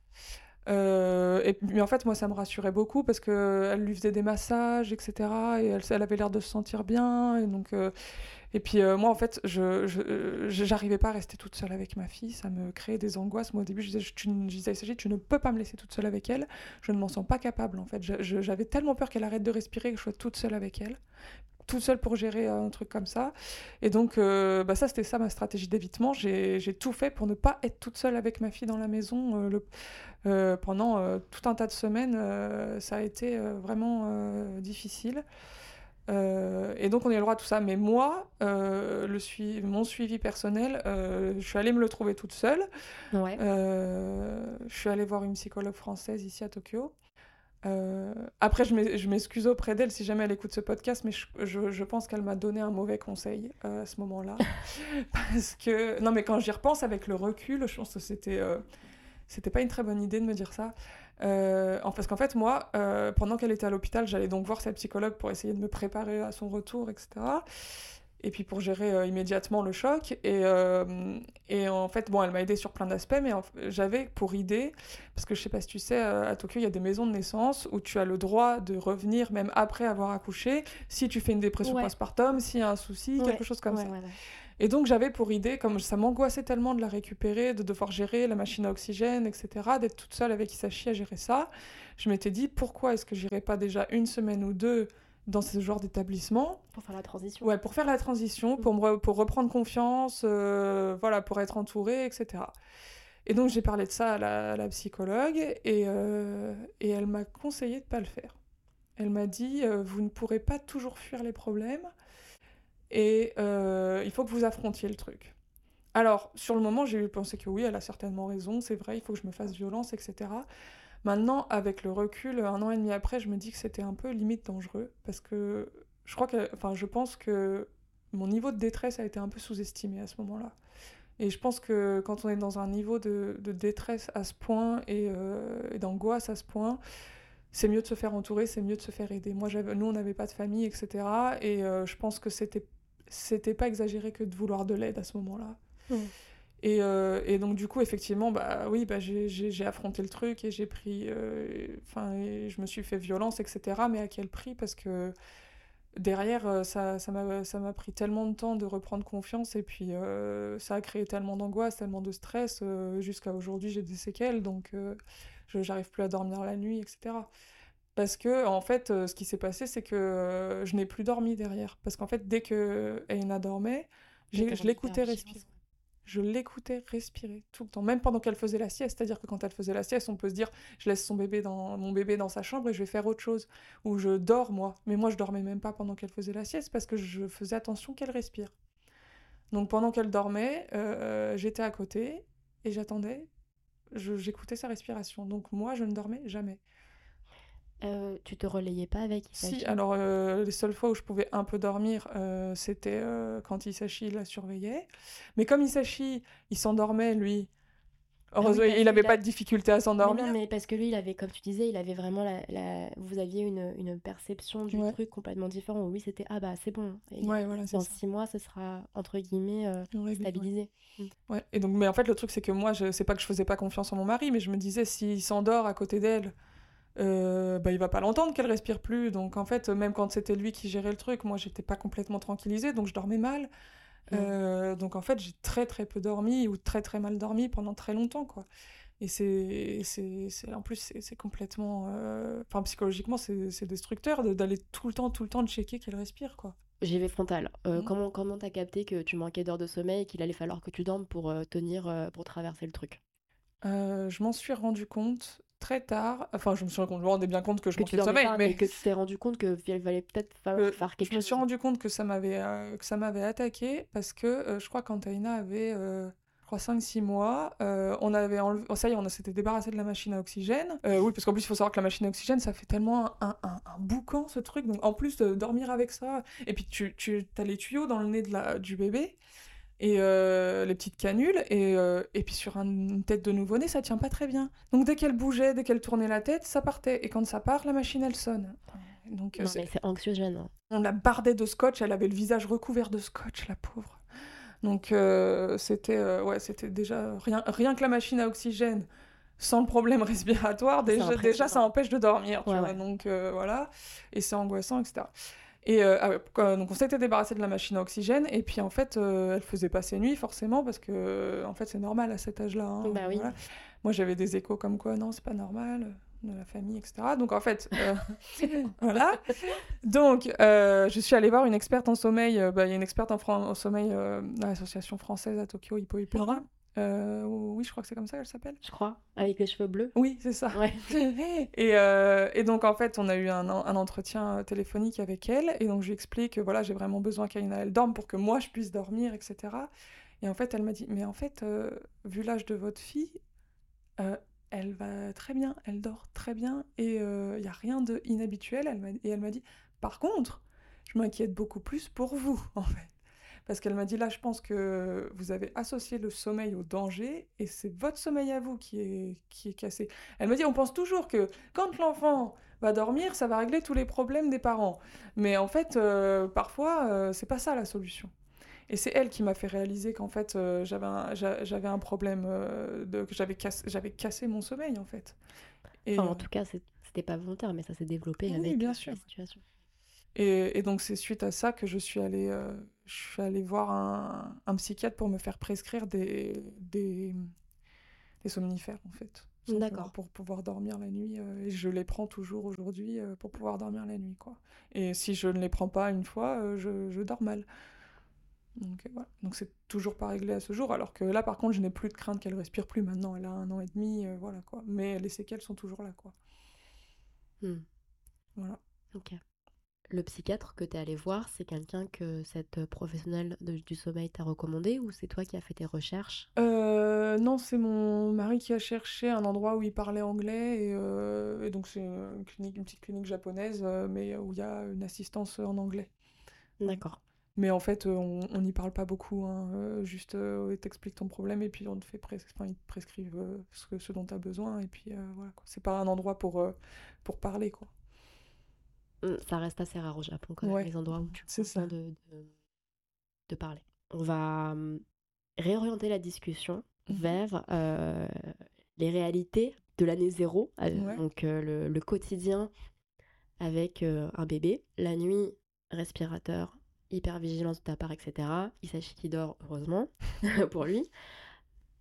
Euh, mais en fait, moi, ça me rassurait beaucoup parce qu'elle lui faisait des massages, etc. Et elle, avait l'air de se sentir bien. Et, donc, euh, et puis, euh, moi, en fait, je j'arrivais pas à rester toute seule avec ma fille. Ça me créait des angoisses. Moi, au début, je disais, tu, je tu ne peux pas me laisser toute seule avec elle. Je ne m'en sens pas capable, en fait. J'avais tellement peur qu'elle arrête de respirer que je sois toute seule avec elle toute seule pour gérer un truc comme ça. Et donc, bah ça, c'était ça ma stratégie d'évitement. J'ai tout fait pour ne pas être toute seule avec ma fille dans la maison. le, euh, pendant euh, tout un tas de semaines, euh, ça a été vraiment difficile. et donc on est le droit à tout ça. Mais moi, le mon suivi personnel, je suis allée me le trouver toute seule. je suis allée voir une psychologue française ici à Tokyo. Après, je m'excuse auprès d'elle si jamais elle écoute ce podcast, mais je, je, pense qu'elle m'a donné un mauvais conseil à ce moment-là. Parce que, non, mais quand j'y repense avec le recul, je pense que c'était c'était pas une très bonne idée de me dire ça. Euh, parce qu'en fait, moi, euh, pendant qu'elle était à l'hôpital, j'allais donc voir sa psychologue pour essayer de me préparer à son retour, etc. Et puis pour gérer euh, immédiatement le choc. Et, et en fait, bon, elle m'a aidé sur plein d'aspects, mais j'avais pour idée, parce que je sais pas si tu sais, à Tokyo, il y a des maisons de naissance où tu as le droit de revenir même après avoir accouché, si tu fais une dépression postpartum, s'il y a un souci, quelque chose comme ça. Et donc j'avais pour idée, comme ça m'angoissait tellement de la récupérer, de devoir gérer la machine à oxygène, etc., d'être toute seule avec Isashi à gérer ça, je m'étais dit pourquoi est-ce que j'irais pas déjà une semaine ou deux dans ce genre d'établissement Pour faire la transition. Ouais, pour faire la transition, pour, me pour reprendre confiance, euh, voilà, pour être entourée, etc. Et donc j'ai parlé de ça à la, psychologue et, euh, et elle m'a conseillé de ne pas le faire. Elle m'a dit, euh, vous ne pourrez pas toujours fuir les problèmes, et il faut que vous affrontiez le truc. Alors, sur le moment, j'ai pensé que oui, elle a certainement raison, c'est vrai, il faut que je me fasse violence, etc. Maintenant, avec le recul, un an et demi après, je me dis que c'était un peu limite dangereux, parce que je crois que, enfin, je pense que mon niveau de détresse a été un peu sous-estimé à ce moment-là. Et je pense que quand on est dans un niveau de, détresse à ce point euh, et, d'angoisse à ce point, c'est mieux de se faire entourer, c'est mieux de se faire aider. Moi, nous, on n'avait pas de famille, etc. Et euh, je pense que c'était c'était pas exagéré que de vouloir de l'aide à ce moment-là. Et, et, donc du coup, effectivement, bah oui, bah, j'ai affronté le truc et j'ai pris, enfin, je me suis fait violence, etc. Mais à quel prix? Parce que derrière, euh, ça, ça m'a pris tellement de temps de reprendre confiance et puis euh, ça a créé tellement d'angoisse, tellement de stress. Euh, jusqu'à aujourd'hui, j'ai des séquelles, donc je j'arrive plus à dormir la nuit, etc. Parce que, en fait, ce qui s'est passé, c'est que je n'ai plus dormi derrière. Parce qu'en fait, dès que Aina dormait, je l'écoutais respirer je l'écoutais respirer tout le temps, même pendant qu'elle faisait la sieste. C'est-à-dire que quand elle faisait la sieste, on peut se dire, je laisse mon bébé dans sa chambre et je vais faire autre chose. Ou je dors, moi. Mais moi, je dormais même pas pendant qu'elle faisait la sieste parce que je faisais attention qu'elle respire. Donc pendant qu'elle dormait, euh, j'étais à côté et j'attendais, j'écoutais sa respiration. Donc moi, je ne dormais jamais. Euh, tu te relayais pas avec Isashi Si, alors euh, les seules fois où je pouvais un peu dormir, euh, c'était quand Isashi la surveillait. Mais comme Isashi, il s'endormait, lui, ah heureusement, il n'avait pas de difficulté à s'endormir. Mais, parce que lui, il avait, comme tu disais, il avait vraiment la, vous aviez une, une perception du truc complètement différente. Oui, c'était ah bah c'est bon. ouais, voilà, dans six mois, ce sera entre guillemets stabilisé. Mm. Ouais. Et donc, mais en fait, le truc c'est que moi, je sais pas que je faisais pas confiance en mon mari, mais je me disais s'il s'endort à côté d'elle euh, bah, il va pas l'entendre qu'elle respire plus. Donc en fait, même quand c'était lui qui gérait le truc, moi j'étais pas complètement tranquillisée, donc je dormais mal. Euh, donc en fait, j'ai très très peu dormi ou très très mal dormi pendant très longtemps, quoi. Et c'est, c'est, en plus, c'est complètement. Euh, enfin, psychologiquement, c'est destructeur d'aller tout le temps, tout le temps de checker qu'elle respire, quoi. vais frontal. Mmh. Comment comment t'as capté que tu manquais d'heures de sommeil et qu'il allait falloir que tu dormes pour tenir, pour traverser le truc? Je m'en suis rendu compte très tard. Enfin, je me suis rendu bien compte que je manquais de sommeil, mais... que tu t'es rendu compte qu'il fallait peut-être faire quelque chose. Je me suis rendu compte que ça m'avait euh, que ça m'avait attaqué parce que euh, je crois quand Taina avait euh, je crois 5-6 mois, on avait enlevé... oh, ça y est, on s'était débarrassé de la machine à oxygène. oui, parce qu'en plus, il faut savoir que la machine à oxygène, ça fait tellement un, un, un boucan, ce truc. Donc, en plus de dormir avec ça, et puis tu, tu as les tuyaux dans le nez de la, du bébé et euh, les petites canules, et, euh, et puis sur une tête de nouveau-né, ça tient pas très bien. Donc dès qu'elle bougeait, dès qu'elle tournait la tête, ça partait. Et quand ça part, la machine, elle sonne. Donc, euh, c'est anxiogène. Hein. On la bardait de scotch, elle avait le visage recouvert de scotch, la pauvre. Donc c'était ouais, c'était déjà rien, rien que la machine à oxygène sans le problème respiratoire, déjà, déjà ça empêche de dormir. Donc voilà, et c'est angoissant, etc. Et euh, ah donc on s'était débarrassé de la machine à oxygène et puis en fait euh, elle faisait pas ses nuits forcément parce que en fait c'est normal à cet âge-là. Hein, bah oui. Moi j'avais des échos comme quoi non c'est pas normal euh, de la famille etc. Donc en fait voilà. Donc je suis allée voir une experte en sommeil. Bah, il y a une experte en, en sommeil à l'association française à Tokyo Hippo euh, oui, je crois que c'est comme ça qu'elle s'appelle. Je crois, avec les cheveux bleus. Oui, c'est ça. et, euh, et, donc, en fait, on a eu un, un, entretien euh, téléphonique avec elle. Et donc, je lui explique que voilà, j'ai vraiment besoin qu'Aina, elle dorme pour que moi, je puisse dormir, etc. Et en fait, elle m'a dit, mais en fait, vu l'âge de votre fille, elle va très bien, elle dort très bien. Et il n'y a rien d'inhabituel. Et elle m'a dit, par contre, je m'inquiète beaucoup plus pour vous, en fait parce qu'elle m'a dit là, je pense que vous avez associé le sommeil au danger et c'est votre sommeil à vous qui est, qui est cassé. Elle m'a dit, on pense toujours que quand l'enfant va dormir, ça va régler tous les problèmes des parents. Mais en fait, euh, parfois, euh, c'est pas ça la solution. Et c'est elle qui m'a fait réaliser qu'en fait, euh, j'avais un, j'avais un problème, de, que j'avais cassé, j'avais cassé mon sommeil, en fait. Et, en tout cas, c'était pas volontaire, mais ça s'est développé avec bien sûr. la situation. Et, donc, c'est suite à ça que je suis allée, euh, je suis allée voir un, un, psychiatre pour me faire prescrire des, des, des somnifères, en fait. D'accord. Pour pouvoir dormir la nuit. Euh, et je les prends toujours aujourd'hui euh, pour pouvoir dormir la nuit, quoi. Et si je ne les prends pas une fois, je, je, dors mal. Donc voilà. Donc c'est toujours pas réglé à ce jour. Alors que là, par contre, je n'ai plus de crainte qu'elle respire plus maintenant. Elle a un an et demi, voilà, quoi. Mais les séquelles sont toujours là, quoi. Hmm. Voilà. Ok le psychiatre que tu es allé voir, c'est quelqu'un que cette professionnelle du sommeil t'a recommandé ou c'est toi qui as fait tes recherches? Euh, Non, c'est mon mari qui a cherché un endroit où il parlait anglais et, euh, donc c'est une, clinique, une petite clinique japonaise, euh, mais où il y a une assistance en anglais. D'accord. Mais en fait, on n'y parle pas beaucoup. Hein, juste, il t'explique ton problème et puis on te fait enfin, ils te prescrivent ce, ce dont tu as besoin. Et puis voilà, c'est pas un endroit pour, pour parler. quoi. Mmh, ça reste assez rare au Japon, quand même, les endroits où tu as de, de, de, parler. On va mmh, réorienter la discussion mmh vers les réalités de l'année zéro, donc le, quotidien avec un bébé, la nuit, respirateur, hyper-vigilance de ta part, etc. Il s'agit qu'il dort, heureusement, pour lui.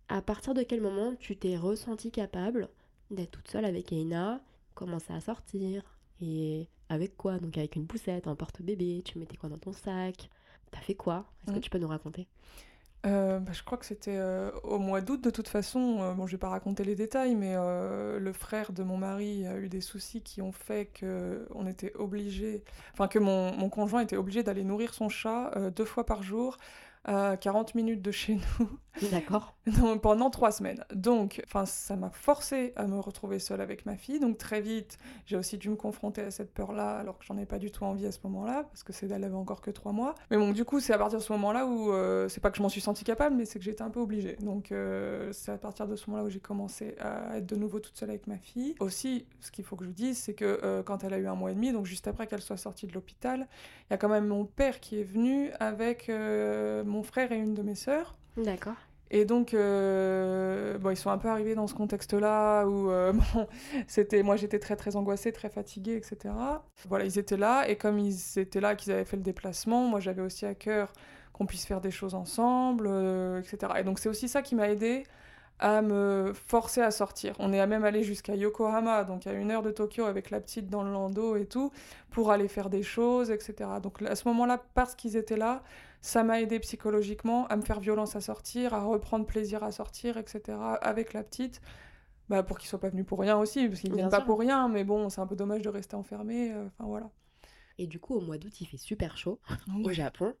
À partir de quel moment tu t'es ressenti capable d'être toute seule avec Eina, commencer à sortir, et avec quoi? Donc avec une poussette, un porte-bébé, tu mettais quoi dans ton sac? T'as fait quoi? Est-ce que tu peux nous raconter? Euh, bah, je crois que c'était euh, au mois d'août de toute façon. Euh, bon, je vais pas raconter les détails, mais le frère de mon mari a eu des soucis qui ont fait que on était obligé, enfin que mon, mon conjoint était obligé d'aller nourrir son chat deux fois par jour à 40 minutes de chez nous. D'accord. pendant trois semaines. Donc, ça m'a forcé à me retrouver seule avec ma fille. Donc, très vite, j'ai aussi dû me confronter à cette peur-là, alors que j'en ai pas du tout envie à ce moment-là, parce que c'est elle avait encore que trois mois. Mais bon, du coup, c'est à partir de ce moment-là où euh, c'est pas que je m'en suis sentie capable, mais c'est que j'étais un peu obligée. Donc, euh, c'est à partir de ce moment-là où j'ai commencé à être de nouveau toute seule avec ma fille. Aussi, ce qu'il faut que je vous dise, c'est que euh, quand elle a eu un mois et demi, donc juste après qu'elle soit sortie de l'hôpital, il y a quand même mon père qui est venu avec mon frère et une de mes sœurs. D'accord. Et donc, euh, bon, ils sont un peu arrivés dans ce contexte-là où, euh, bon, c'était, moi j'étais très très angoissée, très fatiguée, etc. Voilà, ils étaient là, et comme ils étaient là, qu'ils avaient fait le déplacement, moi j'avais aussi à cœur qu'on puisse faire des choses ensemble, euh, etc. Et donc c'est aussi ça qui m'a aidée à me forcer à sortir. On est même allé jusqu'à Yokohama, donc à une heure de Tokyo avec la petite dans le landau et tout, pour aller faire des choses, etc. Donc à ce moment-là, parce qu'ils étaient là, ça m'a aidé psychologiquement à me faire violence à sortir, à reprendre plaisir à sortir, etc. avec la petite. Bah, pour qu'ils soient pas venus pour rien aussi, parce qu'ils viennent pas pour rien, mais bon, c'est un peu dommage de rester enfermé. Euh, enfin voilà. Et du coup, au mois d'août, il fait super chaud au Japon.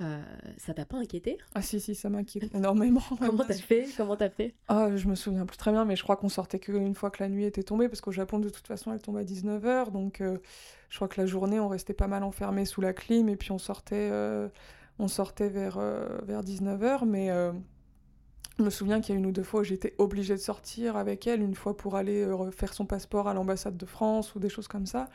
Euh, ça t'a pas inquiété? Ah si, si, ça m'inquiète énormément. Comment t'as fait? Comment t'as fait? Ah, je me souviens plus très bien, mais je crois qu'on sortait qu'une fois que la nuit était tombée, parce qu'au Japon, de toute façon, elle tombe à 19h, donc euh, je crois que la journée, on restait pas mal enfermé sous la clim, et puis on sortait, euh, on sortait vers, vers 19h, mais je me souviens qu'il y a une ou deux fois où j'étais obligée de sortir avec elle, une fois pour aller faire son passeport à l'ambassade de France, ou des choses comme ça.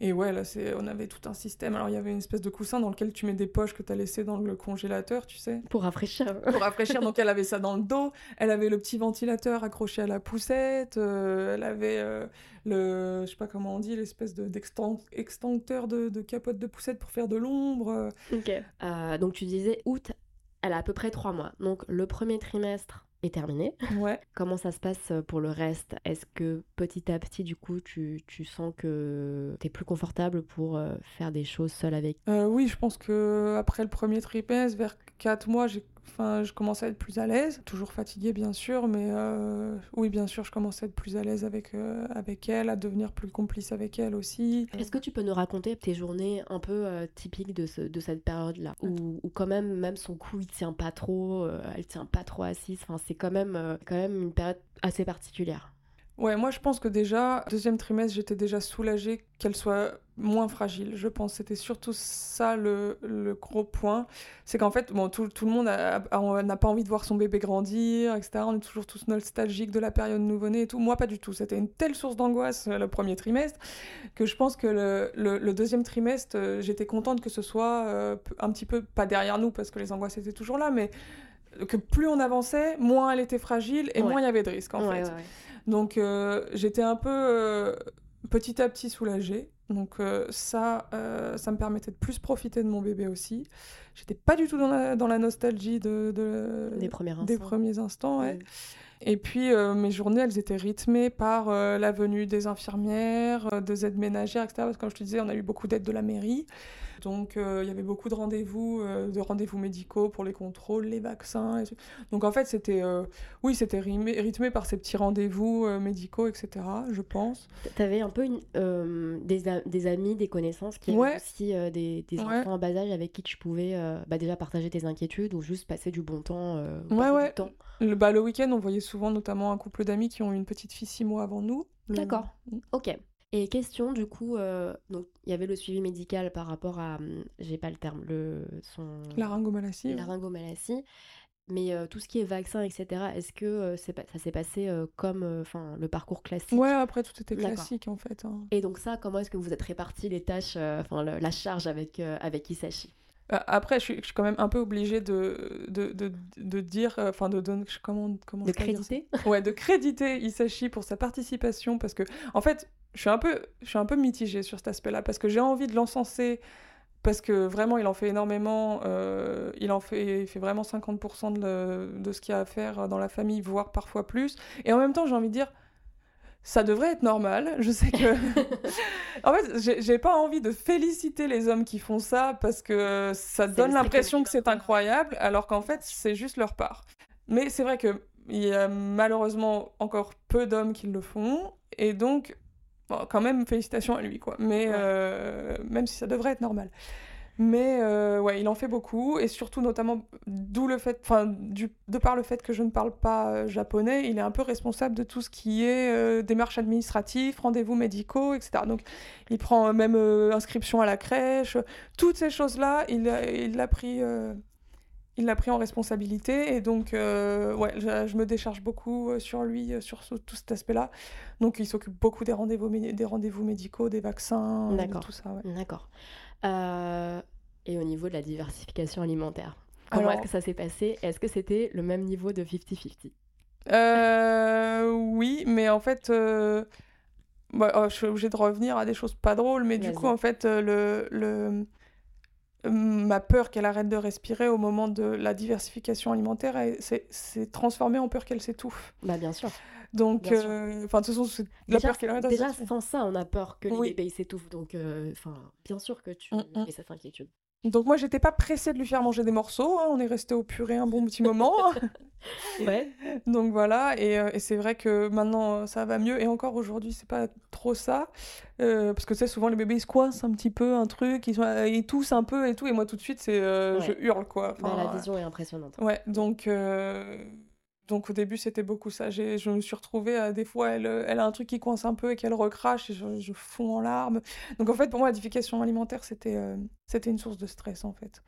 Et ouais, là, c'est, on avait tout un système. Alors, il y avait une espèce de coussin dans lequel tu mets des poches que tu as laissées dans le congélateur, tu sais. Pour rafraîchir. Pour rafraîchir. Donc, elle avait ça dans le dos. Elle avait le petit ventilateur accroché à la poussette. Euh, elle avait euh, le, je sais pas comment on dit, l'espèce de, d'extincteur de, de, capote de poussette pour faire de l'ombre. Ok. Euh, donc, tu disais août, elle a à peu près trois mois. Donc, le premier trimestre, est terminé. Ouais. Comment ça se passe euh, pour le reste? Est-ce que petit à petit, du coup, tu, tu sens que tu es plus confortable pour euh, faire des choses seule avec? Euh, Oui, je pense que après le premier trimestre, vers 4 mois, j'ai Enfin, je commençais à être plus à l'aise, toujours fatiguée bien sûr, mais euh, oui, bien sûr, je commençais à être plus à l'aise avec, euh, avec elle, à devenir plus complice avec elle aussi. Est-ce que tu peux nous raconter tes journées un peu euh, typiques de, ce, de cette période-là? Où, quand même, même son cou, il tient pas trop, elle tient pas trop assise, enfin, c'est quand même, quand même une période assez particulière. Ouais, moi je pense que déjà, deuxième trimestre, j'étais déjà soulagée qu'elle soit moins fragile. Je pense c'était surtout ça le, le gros point. C'est qu'en fait, bon, tout, le monde n'a pas envie de voir son bébé grandir, etc. On est toujours tous nostalgiques de la période nouveau-né et tout. Moi, pas du tout. C'était une telle source d'angoisse euh, le premier trimestre que je pense que le, le, deuxième trimestre, euh, j'étais contente que ce soit euh, un petit peu, pas derrière nous parce que les angoisses étaient toujours là, mais que plus on avançait, moins elle était fragile et moins il y avait de risques en fait. Donc euh, j'étais un peu euh, petit à petit soulagée. Donc euh, ça, ça me permettait de plus profiter de mon bébé aussi. J'étais pas du tout dans la, dans la nostalgie de, des, premiers instants. Des premiers instants Et puis mes journées, elles étaient rythmées par la venue des infirmières, des aides ménagères, etc. Parce que comme je te disais, on a eu beaucoup d'aides de la mairie. Donc euh, il y avait beaucoup de rendez-vous, euh, de rendez-vous médicaux pour les contrôles, les vaccins. Donc en fait, c'était euh, oui, c'était rythmé, par ces petits rendez-vous médicaux, etc. Je pense. Tu avais un peu une, des, des, amis, des connaissances qui avaient aussi des, des enfants en bas âge avec qui tu pouvais bah, déjà partager tes inquiétudes ou juste passer du bon temps. ouais, ouais. temps. Le, bah, le week-end, on voyait souvent notamment un couple d'amis qui ont eu une petite fille six mois avant nous. D'accord. Ok. Et question, du coup, euh, donc il y avait le suivi médical par rapport à, hum, j'ai pas le terme, le son. Laryngomalacie. Laryngomalacie. Mais euh, tout ce qui est vaccin, etc., est-ce que euh, c'est ça s'est passé comme enfin le parcours classique? Ouais, après tout était classique en fait. Hein. Et donc ça, comment est-ce que vous êtes répartis les tâches, enfin la charge avec, avec Isashi Euh, après, je suis, je suis, quand même un peu obligée de, de, de, de dire, euh, enfin de donner, comment, comment de créditer? Ouais, de créditer Isashi pour sa participation parce que, en fait, je suis un peu, je suis un peu mitigée sur cet aspect-là parce que j'ai envie de l'encenser parce que vraiment, il en fait énormément. Euh, il en fait, il fait vraiment 50% de, de ce qu'il y a à faire dans la famille, voire parfois plus. Et en même temps, j'ai envie de dire ça devrait être normal. Je sais que. en fait, j'ai pas envie de féliciter les hommes qui font ça parce que ça donne l'impression que c'est incroyable, alors qu'en fait, c'est juste leur part. Mais c'est vrai qu'il y a malheureusement encore peu d'hommes qui le font, et donc, quand même, félicitations à lui, quoi. Mais euh, même si ça devrait être normal. Mais euh, ouais, il en fait beaucoup, et surtout notamment, d'où le fait, enfin, de par le fait que je ne parle pas euh, japonais, il est un peu responsable de tout ce qui est euh, démarches administratives, rendez-vous médicaux, etc. Donc, il prend même inscription à la crèche, toutes ces choses-là, il l'a pris, il l'a pris en responsabilité, et donc, ouais, je, me décharge beaucoup sur lui, sur tout cet aspect-là. Donc, il s'occupe beaucoup des rendez-vous, des rendez-vous médicaux, des vaccins, tout ça. Ouais. D'accord. Euh, et au niveau de la diversification alimentaire, comment est-ce que ça s'est passé? Est-ce que c'était le même niveau de 50-50 euh, Oui, mais en fait, euh, bah, oh, je suis obligée de revenir à des choses pas drôles, mais du coup, en fait, le, le... ma peur qu'elle arrête de respirer au moment de la diversification alimentaire s'est transformée en peur qu'elle s'étouffe. Bah, bien sûr. Donc, euh, enfin, de toute façon, c'est la peur qu'elle arrête Déjà, sans ça, on a peur que les bébés s'étouffent. Donc, euh, enfin, bien sûr que tu mm, mm. cette inquiétude. Donc moi, j'étais pas pressée de lui faire manger des morceaux. Hein. On est resté au purée un bon petit moment. ouais. Donc voilà. Et, euh, et c'est vrai que maintenant, ça va mieux. Et encore aujourd'hui, c'est pas trop ça. parce que tu sais, souvent, les bébés, ils se coincent un petit peu, un truc. Ils, sont, ils toussent un peu et tout. Et moi, tout de suite, c'est je hurle, quoi. Bah, enfin, la vision est impressionnante. Ouais. Donc... Donc au début, c'était beaucoup ça. Je me suis retrouvée, à, des fois, elle, elle, a un truc qui coince un peu et qu'elle recrache et je, je, fonds en larmes. Donc en fait, pour moi, la difficulté alimentaire, c'était euh, c'était une source de stress en fait.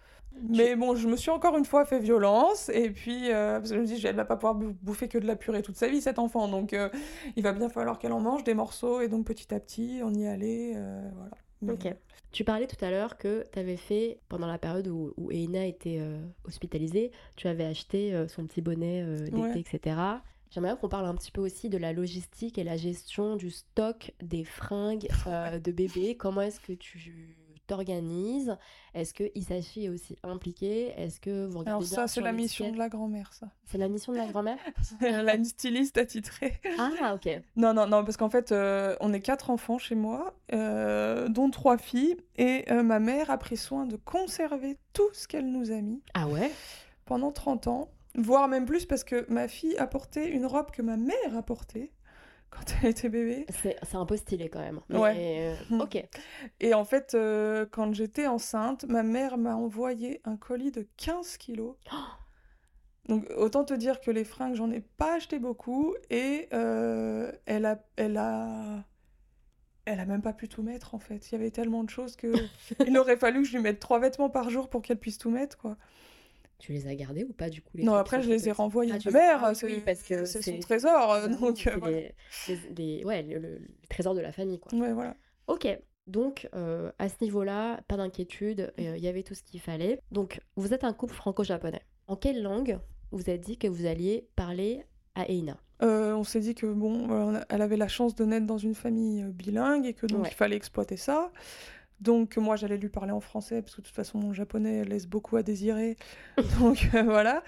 Mais bon, je me suis encore une fois fait violence et puis euh, parce que je me dis, elle va pas pouvoir bouffer que de la purée toute sa vie, cet enfant. Donc euh, il va bien falloir qu'elle en mange des morceaux et donc petit à petit, on y allait. voilà. Ok. Tu parlais tout à l'heure que tu avais fait, pendant la période où, où Eina était euh, hospitalisée, tu avais acheté euh, son petit bonnet euh, d'été, etc. J'aimerais qu'on parle un petit peu aussi de la logistique et la gestion du stock des fringues de bébé. Comment est-ce que tu t'organises Est-ce que Isashi est aussi impliqué? Est-ce que vous regardez Alors ça, c'est la mission de la grand-mère, ça. C'est la mission de la grand-mère? La styliste attitrée. Ah, ok. Non, non, non, parce qu'en fait, euh, on est quatre enfants chez moi, euh, dont trois filles, et euh, ma mère a pris soin de conserver tout ce qu'elle nous a mis. Ah ouais? Pendant 30 ans, voire même plus, parce que ma fille a porté une robe que ma mère a portée quand elle était bébé. C'est un peu stylé quand même. ouais. Euh, ok. Et en fait, euh, quand j'étais enceinte, ma mère m'a envoyé un colis de 15 kilos. Donc autant te dire que les fringues, j'en ai pas acheté beaucoup et euh, elle a, elle a, elle a même pas pu tout mettre en fait. Il y avait tellement de choses que il aurait fallu que je lui mette trois vêtements par jour pour qu'elle puisse tout mettre quoi. Tu les as gardés ou pas du coup Non, après je les ai renvoyés à ma mère. Ah oui, parce que c'est son trésor. Euh, donc, euh, les, ouais, le, trésor de la famille. Quoi. Ouais, voilà. Ok, donc euh, à ce niveau-là, pas d'inquiétude, il y avait tout ce qu'il fallait. Donc vous êtes un couple franco-japonais. En quelle langue vous avez dit que vous alliez parler à Eina? On s'est dit que bon, elle avait la chance de naître dans une famille bilingue et que donc il fallait exploiter ça. Donc moi j'allais lui parler en français parce que de toute façon mon japonais laisse beaucoup à désirer. Donc euh, voilà.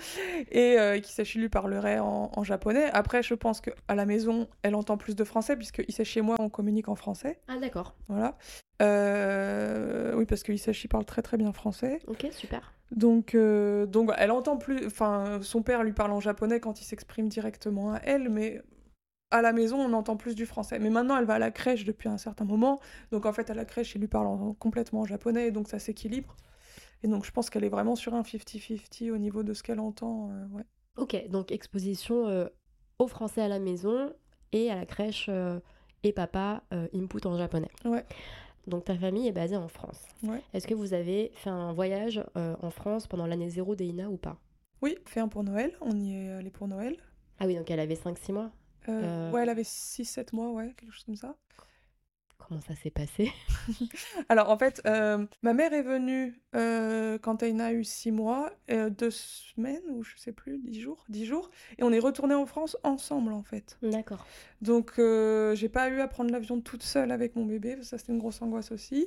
Et euh, Kisashi lui parlerait en, japonais. Après je pense qu'à la maison elle entend plus de français puisque Isashi et moi on communique en français. Ah d'accord. Voilà. Euh, oui parce que Isashi parle très très bien français. Ok super. Donc, euh, donc elle entend plus. Enfin son père lui parle en japonais quand il s'exprime directement à elle, mais à la maison, on entend plus du français. Mais maintenant, elle va à la crèche depuis un certain moment. Donc, en fait, à la crèche, il lui parle complètement en japonais. Donc, ça s'équilibre. Et donc, je pense qu'elle est vraiment sur un 50-50 au niveau de ce qu'elle entend. Euh, ouais. Ok, donc exposition euh, au français à la maison et à la crèche euh, et papa input en japonais. Ouais. Donc, ta famille est basée en France. Ouais. Est-ce que vous avez fait un voyage en France pendant l'année zéro d'Eina ou pas? Oui, fait un pour Noël. On y est allé pour Noël. Ah oui, donc elle avait 5-6 mois? Euh, ouais, elle avait 6-7 mois, ouais, quelque chose comme ça. Comment ça s'est passé Alors en fait, euh, ma mère est venue euh, quand elle a eu six mois, euh, deux semaines ou je sais plus, dix jours, dix jours, et on est retourné en France ensemble en fait. D'accord. Donc j'ai pas eu à prendre l'avion toute seule avec mon bébé, ça c'était une grosse angoisse aussi.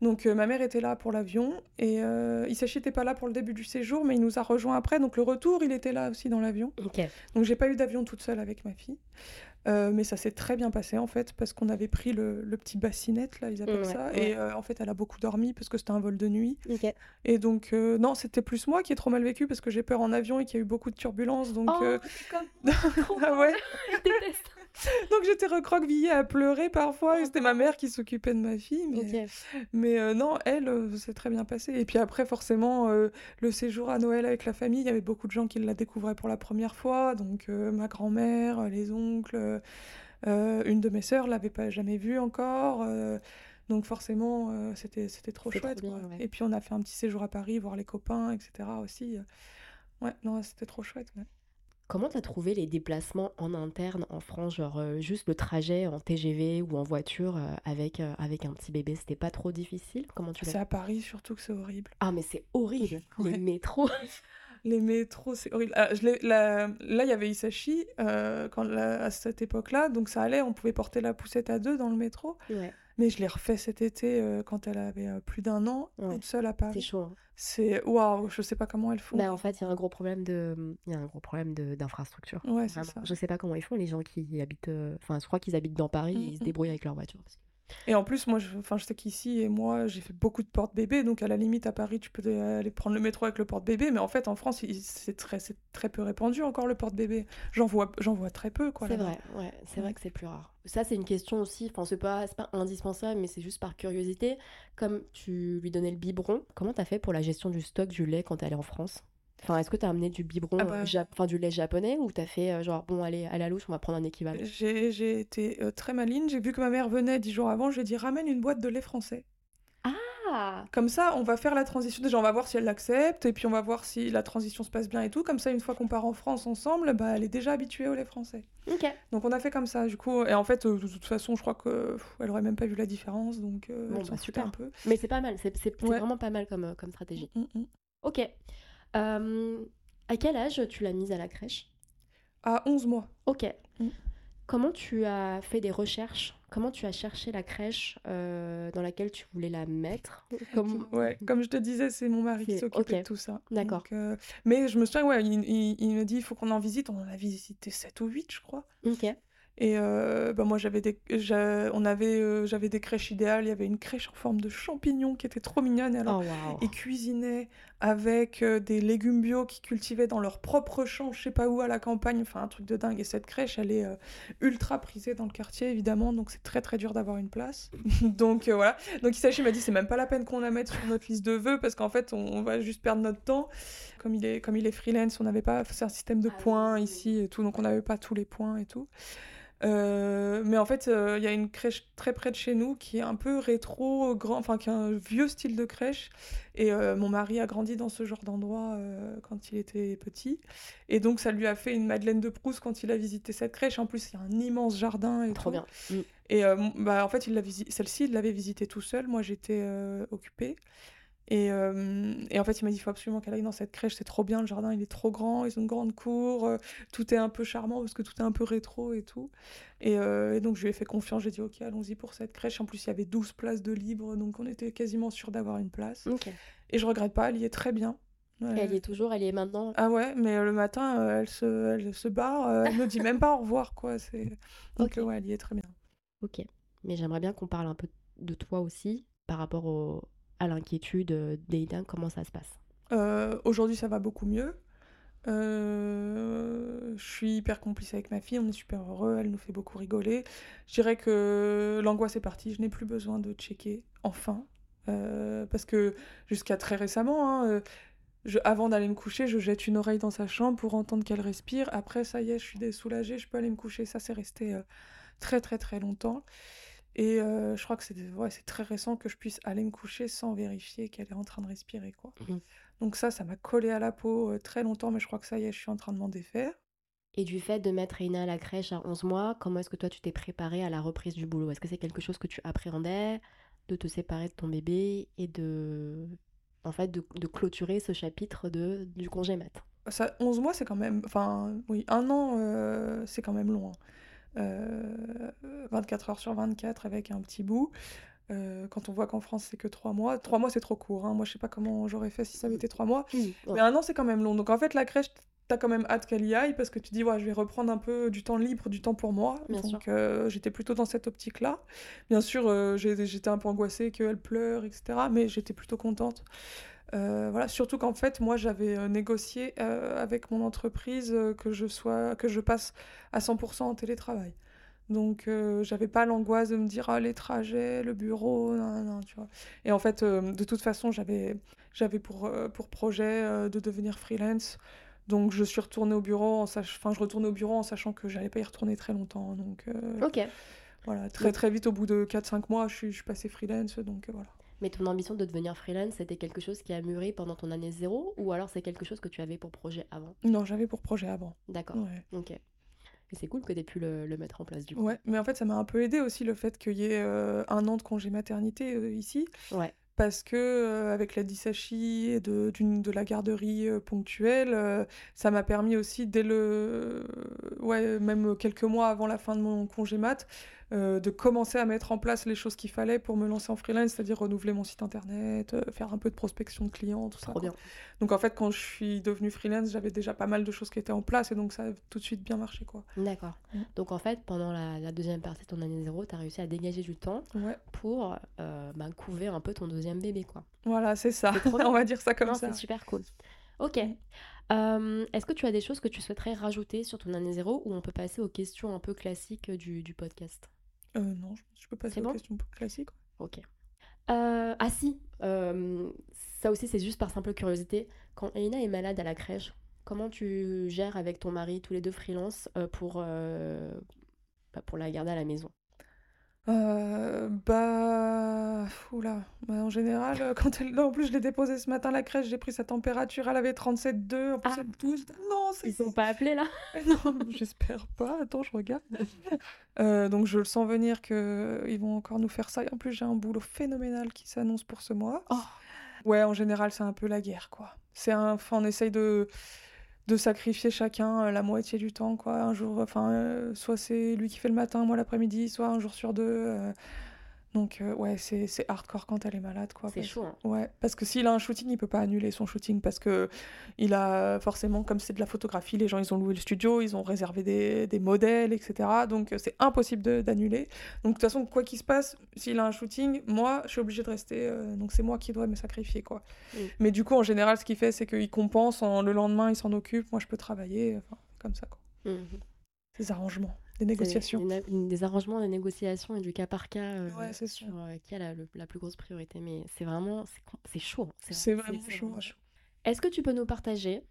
Donc ma mère était là pour l'avion et Isashi n'était pas là pour le début du séjour, mais il nous a rejoint après. Donc le retour, il était là aussi dans l'avion. Ok. Donc j'ai pas eu d'avion toute seule avec ma fille. Euh, mais ça s'est très bien passé en fait parce qu'on avait pris le, petit bassinette là ils appellent ça et euh, en fait elle a beaucoup dormi parce que c'était un vol de nuit. Et donc euh, non c'était plus moi qui ai trop mal vécu parce que j'ai peur en avion et qu'il y a eu beaucoup de turbulences donc oh, ah ouais. je déteste Donc j'étais recroquevillée à pleurer parfois et c'était ma mère qui s'occupait de ma fille. Mais, mais euh, non, elle, euh, c'est très bien passé. Et puis après, forcément, euh, le séjour à Noël avec la famille, il y avait beaucoup de gens qui la découvraient pour la première fois. Donc ma grand-mère, les oncles, une de mes sœurs l'avait pas jamais vue encore. donc forcément, c'était c'était trop chouette. Et puis on a fait un petit séjour à Paris, voir les copains, etc. aussi. Ouais, non, c'était trop chouette. Comment t'as trouvé les déplacements en interne en France, genre euh, juste le trajet en TGV ou en voiture euh, avec, euh, avec un petit bébé, c'était pas trop difficile? Comment tu C'est à Paris surtout que c'est horrible. Ah mais c'est horrible, les métros. les métros, c'est horrible. Ah, là, il y avait Isashi quand, à cette époque-là, donc ça allait, on pouvait porter la poussette à deux dans le métro. Ouais. Mais je l'ai refait cet été euh, quand elle avait euh, plus d'un an, toute seule à Paris. C'est chaud. Hein. C'est waouh, je sais pas comment elles font. Bah, en fait, il y a un gros problème de, il y a un gros problème d'infrastructure. Ouais, c'est ça. Je sais pas comment ils font les gens qui habitent, euh, enfin, je crois qu'ils habitent dans Paris, ils se débrouillent avec leur voiture. Et en plus, moi, je, je sais qu'ici, et moi, j'ai fait beaucoup de porte-bébé, donc à la limite, à Paris, tu peux aller prendre le métro avec le porte-bébé, mais en fait, en France, c'est très, très peu répandu encore le porte-bébé. J'en vois, j'en vois très peu, quoi. C'est vrai, ouais, c'est vrai que c'est plus rare. Ça, c'est une question aussi, enfin, c'est pas, pas indispensable, mais c'est juste par curiosité. Comme tu lui donnais le biberon, comment t'as fait pour la gestion du stock du lait quand t'es allée en France? Enfin, est-ce que tu as amené du biberon, ah bah euh, enfin du lait japonais, ou tu as fait euh, genre, bon, allez, à la louche, on va prendre un équivalent? J'ai été euh, très maligne. J'ai vu que ma mère venait dix jours avant. Je lui ai dit, ramène une boîte de lait français. Ah Comme ça, on va faire la transition. Déjà, on va voir si elle l'accepte, et puis on va voir si la transition se passe bien et tout. Comme ça, une fois qu'on part en France ensemble, bah, elle est déjà habituée au lait français. Ok. Donc on a fait comme ça, du coup. Et en fait, de toute façon, je crois que elle aurait même pas vu la différence, donc bon, bah, super. un peu. Mais c'est pas mal, c'est vraiment pas mal comme, comme stratégie. Mm, mm, mm. Ok. À quel âge tu l'as mise à la crèche? À 11 mois. Ok. Mm. Comment tu as fait des recherches? Comment tu as cherché la crèche euh, dans laquelle tu voulais la mettre? Comme... Ouais, comme je te disais, c'est mon mari qui s'occupe de tout ça. D'accord. Euh, mais je me souviens, ouais, il, il me dit il faut qu'on en visite. On en a visité 7 ou 8, je crois. Ok. Et euh, bah moi, j'avais des, on avait, euh, j'avais des crèches idéales. Il y avait une crèche en forme de champignon qui était trop mignonne. Et alors, oh, ils cuisinaient avec euh, des légumes bio qu'ils cultivaient dans leur propre champ, je sais pas où, à la campagne. Enfin, un truc de dingue. Et cette crèche, elle est ultra prisée dans le quartier, évidemment. Donc, c'est très, très dur d'avoir une place. donc, voilà. Donc, Isashi m'a dit, c'est même pas la peine qu'on la mette sur notre liste de vœux parce qu'en fait, on, va juste perdre notre temps. Comme il est, comme il est freelance, on n'avait pas, c'est un système de ah points ici et tout. Donc, on n'avait pas tous les points et tout. Euh, mais en fait, euh, il y a une crèche très près de chez nous qui est un peu rétro, grand, enfin qui a un vieux style de crèche. Et euh, mon mari a grandi dans ce genre d'endroit quand il était petit. Et donc, ça lui a fait une Madeleine de Proust quand il a visité cette crèche. En plus, il y a un immense jardin et Trop bien. Mm. Et bah, en fait, il celle-ci, il l'avait visitée tout seul. Moi, j'étais occupée. Et, euh, et, en fait, il m'a dit il faut absolument qu'elle aille dans cette crèche, c'est trop bien, le jardin il est trop grand, ils ont une grande cour, euh, tout est un peu charmant parce que tout est un peu rétro et tout. Et, euh, et donc je lui ai fait confiance, j'ai dit ok, allons-y pour cette crèche. En plus, il y avait 12 places de libre, donc on était quasiment sûr d'avoir une place. Et je regrette pas, elle y est très bien. elle y est toujours, elle y est maintenant. Ah ouais, mais le matin, elle, se, elle se barre, elle ne dit même pas au revoir, quoi. Donc ouais, elle y est très bien. Ok, mais j'aimerais bien qu'on parle un peu de toi aussi par rapport au, à l'inquiétude euh, d'Aida Comment ça se passe? Euh, Aujourd'hui, ça va beaucoup mieux. Euh, je suis hyper complice avec ma fille, on est super heureux, elle nous fait beaucoup rigoler. Je dirais que l'angoisse est partie, je n'ai plus besoin de checker, enfin. parce que jusqu'à très récemment, hein, avant d'aller me coucher, je jette une oreille dans sa chambre pour entendre qu'elle respire. Après, ça y est, je suis soulagée, je peux aller me coucher. Ça, c'est resté très très très longtemps. Et euh, je crois que c'est ouais, très récent que je puisse aller me coucher sans vérifier qu'elle est en train de respirer. Quoi. Mmh. Donc ça, ça m'a collé à la peau euh, très longtemps, mais je crois que ça y est, je suis en train de m'en défaire. Et du fait de mettre Eina à la crèche à 11 mois, comment est-ce que toi tu t'es préparée à la reprise du boulot? Est-ce que c'est quelque chose que tu appréhendais de te séparer de ton bébé et de en fait de, de clôturer ce chapitre de, du congé mat? Ça, 11 mois c'est quand même enfin oui un an euh, c'est quand même long euh, 24 heures sur 24 avec un petit bout. Euh, quand on voit qu'en France c'est que 3 mois 3 mois c'est trop court hein. moi je sais pas comment j'aurais fait si ça avait été 3 mois mais un an c'est quand même long. Donc en fait la crèche t'as quand même hâte qu'elle y aille parce que tu dis ouais je vais reprendre un peu du temps libre du temps pour moi. Donc euh, j'étais plutôt dans cette optique là bien sûr euh, j'étais un peu angoissée qu'elle pleure etc mais j'étais plutôt contente euh, voilà surtout qu'en fait moi j'avais négocié avec mon entreprise que je sois que je passe à 100% en télétravail donc j'avais pas l'angoisse de me dire ah, les trajets le bureau non, non, tu vois et en fait de toute façon j'avais j'avais pour pour projet de devenir freelance donc je suis retournée au bureau en sach... enfin je retournais au bureau en sachant que j'allais pas y retourner très longtemps. Donc euh, Ok. Voilà, très très vite au bout de 4-5 mois, je suis, je suis passée freelance, donc euh, voilà. Mais ton ambition de devenir freelance, c'était quelque chose qui a mûri pendant ton année zéro ou alors c'est quelque chose que tu avais pour projet avant? Non, j'avais pour projet avant. D'accord. Ok. Et c'est cool que tu aies pu le, mettre en place du coup. Ouais, mais en fait ça m'a un peu aidé aussi le fait qu'il y ait euh, un an de congé maternité ici. Ouais parce que euh, avec la Dissachi et de, de la garderie euh, ponctuelle, euh, ça m'a permis aussi dès le ouais même quelques mois avant la fin de mon congé mat euh, de commencer à mettre en place les choses qu'il fallait pour me lancer en freelance, c'est-à-dire renouveler mon site internet, euh, faire un peu de prospection de clients, tout ça. Bien. Donc en fait, quand je suis devenue freelance, j'avais déjà pas mal de choses qui étaient en place et donc ça a tout de suite bien marché. quoi. D'accord. Mm. Donc en fait, pendant la, deuxième partie de ton année zéro, tu as réussi à dégager du temps pour euh, bah, couver un peu ton deuxième bébé. quoi. Voilà, c'est ça. On va dire ça comme ça. C'est super cool. Ok. Est-ce que tu as des choses que tu souhaiterais rajouter sur ton année zéro ou on peut passer aux questions un peu classiques du, du podcast? Euh, non, je peux passer aux questions classiques. Ok. Euh, ah si, euh, ça aussi c'est juste par simple curiosité. Quand Eina est malade à la crèche, comment tu gères avec ton mari, tous les deux freelance, pour, bah, pour la garder à la maison? Euh, bah, oula, bah, en général, euh, quand elle, en plus je l'ai déposée ce matin à la crèche, j'ai pris sa température, elle avait 37,2, en plus ah. 12. Non, ils sont pas appelés là Non, j'espère pas. Attends, je regarde. Euh, donc je le sens venir que ils vont encore nous faire ça. Et en plus j'ai un boulot phénoménal qui s'annonce pour ce mois. Oh. Ouais, en général c'est un peu la guerre, quoi. C'est un, enfin, on essaye de de sacrifier chacun euh, la moitié du temps quoi. Un jour enfin euh, soit c'est lui qui fait le matin moi l'après-midi soit un jour sur deux euh, donc euh, ouais, c'est hardcore quand elle est malade quoi. C'est chaud. Hein. Ouais, parce que s'il a un shooting, il peut pas annuler son shooting parce que il a forcément comme c'est de la photographie, les gens ils ont loué le studio, ils ont réservé des, des modèles, etc. Donc c'est impossible d'annuler. Donc de toute façon quoi qu'il se passe, s'il a un shooting, moi je suis obligée de rester. Euh, donc c'est moi qui dois me sacrifier quoi. Mm. Mais du coup en général ce qu'il fait c'est qu'il compense, en, le lendemain il s'en occupe, moi je peux travailler, enfin comme ça quoi. Mm Des arrangements. Des négociations. des arrangements, des négociations et du cas par cas euh, sur euh, qui a la, plus grosse priorité. Mais c'est vraiment, c'est chaud. C'est vraiment, chaud. Est-ce que tu peux nous partager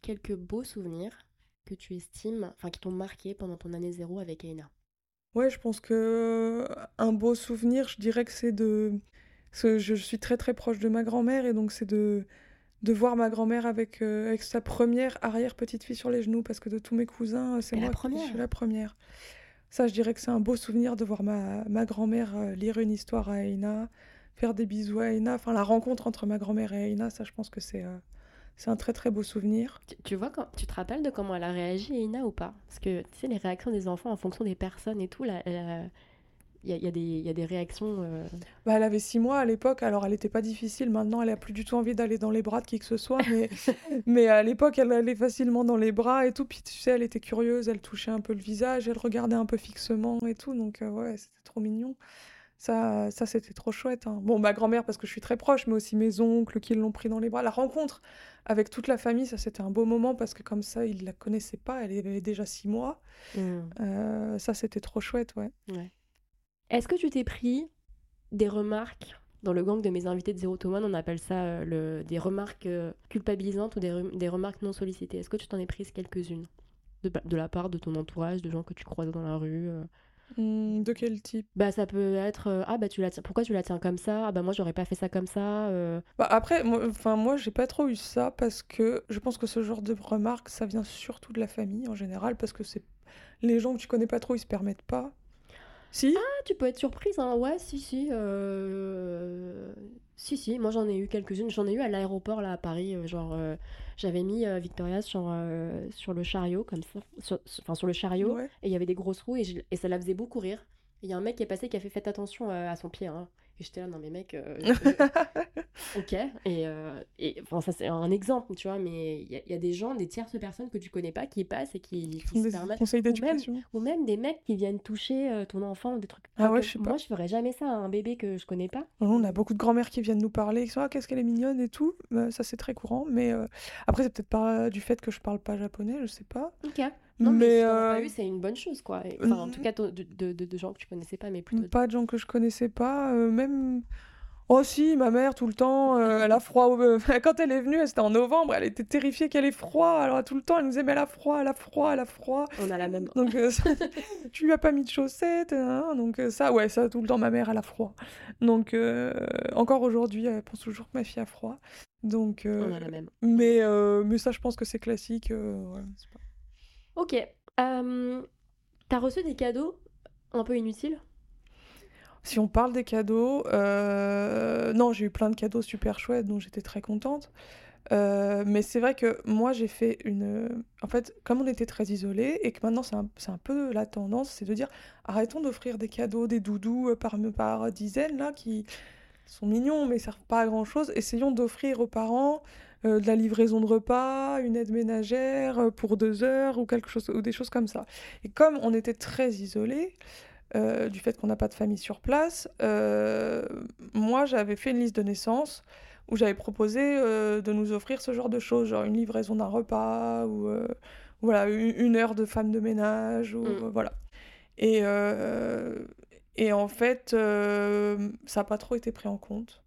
quelques beaux souvenirs que tu estimes, enfin qui t'ont marqué pendant ton année zéro avec Aina? Ouais, je pense que un beau souvenir, je dirais que c'est de. je suis très très proche de ma grand-mère et donc c'est de de voir ma grand-mère avec, euh, avec sa première arrière-petite-fille sur les genoux, parce que de tous mes cousins, c'est moi qui suis la première. Ça, je dirais que c'est un beau souvenir de voir ma, ma grand-mère euh, lire une histoire à Aina, faire des bisous à Aina. Enfin, la rencontre entre ma grand-mère et Aina, ça, je pense que c'est euh, c'est un très très beau souvenir. Tu, vois, quand, tu te rappelles de comment elle a réagi, Aina, ou pas? Parce que, tu sais, les réactions des enfants en fonction des personnes et tout, là, il y, y, a, des réactions. Euh. Bah, elle avait six mois à l'époque, alors elle n'était pas difficile. Maintenant, elle a plus du tout envie d'aller dans les bras de qui que ce soit. Mais, mais à l'époque, elle allait facilement dans les bras et tout. Puis tu sais, elle était curieuse, elle touchait un peu le visage, elle regardait un peu fixement et tout. Donc, euh, ouais, c'était trop mignon. Ça, ça c'était trop chouette. Hein. Bon, ma grand-mère, parce que je suis très proche, mais aussi mes oncles qui l'ont pris dans les bras. La rencontre avec toute la famille, ça, c'était un beau moment parce que comme ça, ils ne la connaissaient pas. Elle avait déjà six mois. Mmh. Euh, ça, c'était trop chouette, ouais. ouais. Est-ce que tu t'es pris des remarques dans le gang de mes invités de Zero to One, on appelle ça euh, le, des remarques euh, culpabilisantes ou des, remarques non sollicitées? Est-ce que tu t'en es prise quelques-unes? De, de, la part de ton entourage, de gens que tu croises dans la rue euh? Mmh, de quel type? Bah ça peut être ah bah tu la tiens pourquoi tu la tiens comme ça? Ah bah moi j'aurais pas fait ça comme ça euh. Bah après moi enfin moi j'ai pas trop eu ça parce que je pense que ce genre de remarques ça vient surtout de la famille en général parce que c'est les gens que tu connais pas trop ils se permettent pas. Si Ah tu peux être surprise hein ouais si si euh, si si moi j'en ai eu quelques-unes j'en ai eu à l'aéroport là à Paris genre j'avais mis Victoria sur sur le chariot comme ça enfin sur le chariot Ouais. et il y avait des grosses roues et, je- et ça la faisait beaucoup rire. Il y a un mec qui est passé qui a fait faites attention à son pied hein. Et j'étais là non mais mec euh, je- Ok, et, euh, et enfin, ça c'est un exemple, tu vois, mais il y, a- il y a des gens, des tierces personnes que tu connais pas qui passent et qui, qui Font se des permettent. conseils Ou même, d'éducation. ou même des mecs qui viennent toucher euh, ton enfant ou des trucs. Ah ouais, que je sais pas. Moi, je ferais jamais ça à un bébé que je connais pas. On a beaucoup de grand-mères qui viennent nous parler, qui sont ah qu'est-ce qu'elle est mignonne et tout. Bah, ça c'est très courant, mais euh, après c'est peut-être pas du fait que je parle pas japonais, je sais pas. Ok. Non, mais, mais si euh, pas eu, c'est une bonne chose, quoi. Enfin, en tout Mm. cas, de, de, de- de gens que tu connaissais pas, mais plutôt. Pas de gens que je connaissais pas, euh, même. Oh si, ma mère tout le temps, euh, elle a froid. au- euh, Quand elle est venue, c'était en novembre, elle était terrifiée qu'elle ait froid. Alors tout le temps, elle nous disait mais elle a froid, elle a froid, elle a froid. On a la même. Donc tu lui as pas mis de chaussettes, hein, donc ça, ouais, ça tout le temps, ma mère elle a froid. Donc encore aujourd'hui, elle pense toujours que ma fille a froid. Donc, On a la même. mais mais ça, je pense que c'est classique. ouais, c'est pas- Ok. Euh, T'as reçu des cadeaux un peu inutiles? Si on parle des cadeaux, euh, non, j'ai eu plein de cadeaux super chouettes, dont j'étais très contente. Euh, mais c'est vrai que moi, j'ai fait une... En fait, comme on était très isolés, et que maintenant c'est un, un peu la tendance, c'est de dire, arrêtons d'offrir des cadeaux, des doudous euh, par, par dizaines, là, qui sont mignons, mais servent pas à grand-chose. Essayons d'offrir aux parents euh, de la livraison de repas, une aide ménagère euh, pour deux heures, ou quelque chose, ou des choses comme ça. Et comme on était très isolés, euh, du fait qu'on n'a pas de famille sur place, euh, moi j'avais fait une liste de naissance où j'avais proposé de nous offrir ce genre de choses, genre une livraison d'un repas ou voilà une, heure de femme de ménage ou Mm. voilà. Et et en fait euh, ça n'a pas trop été pris en compte.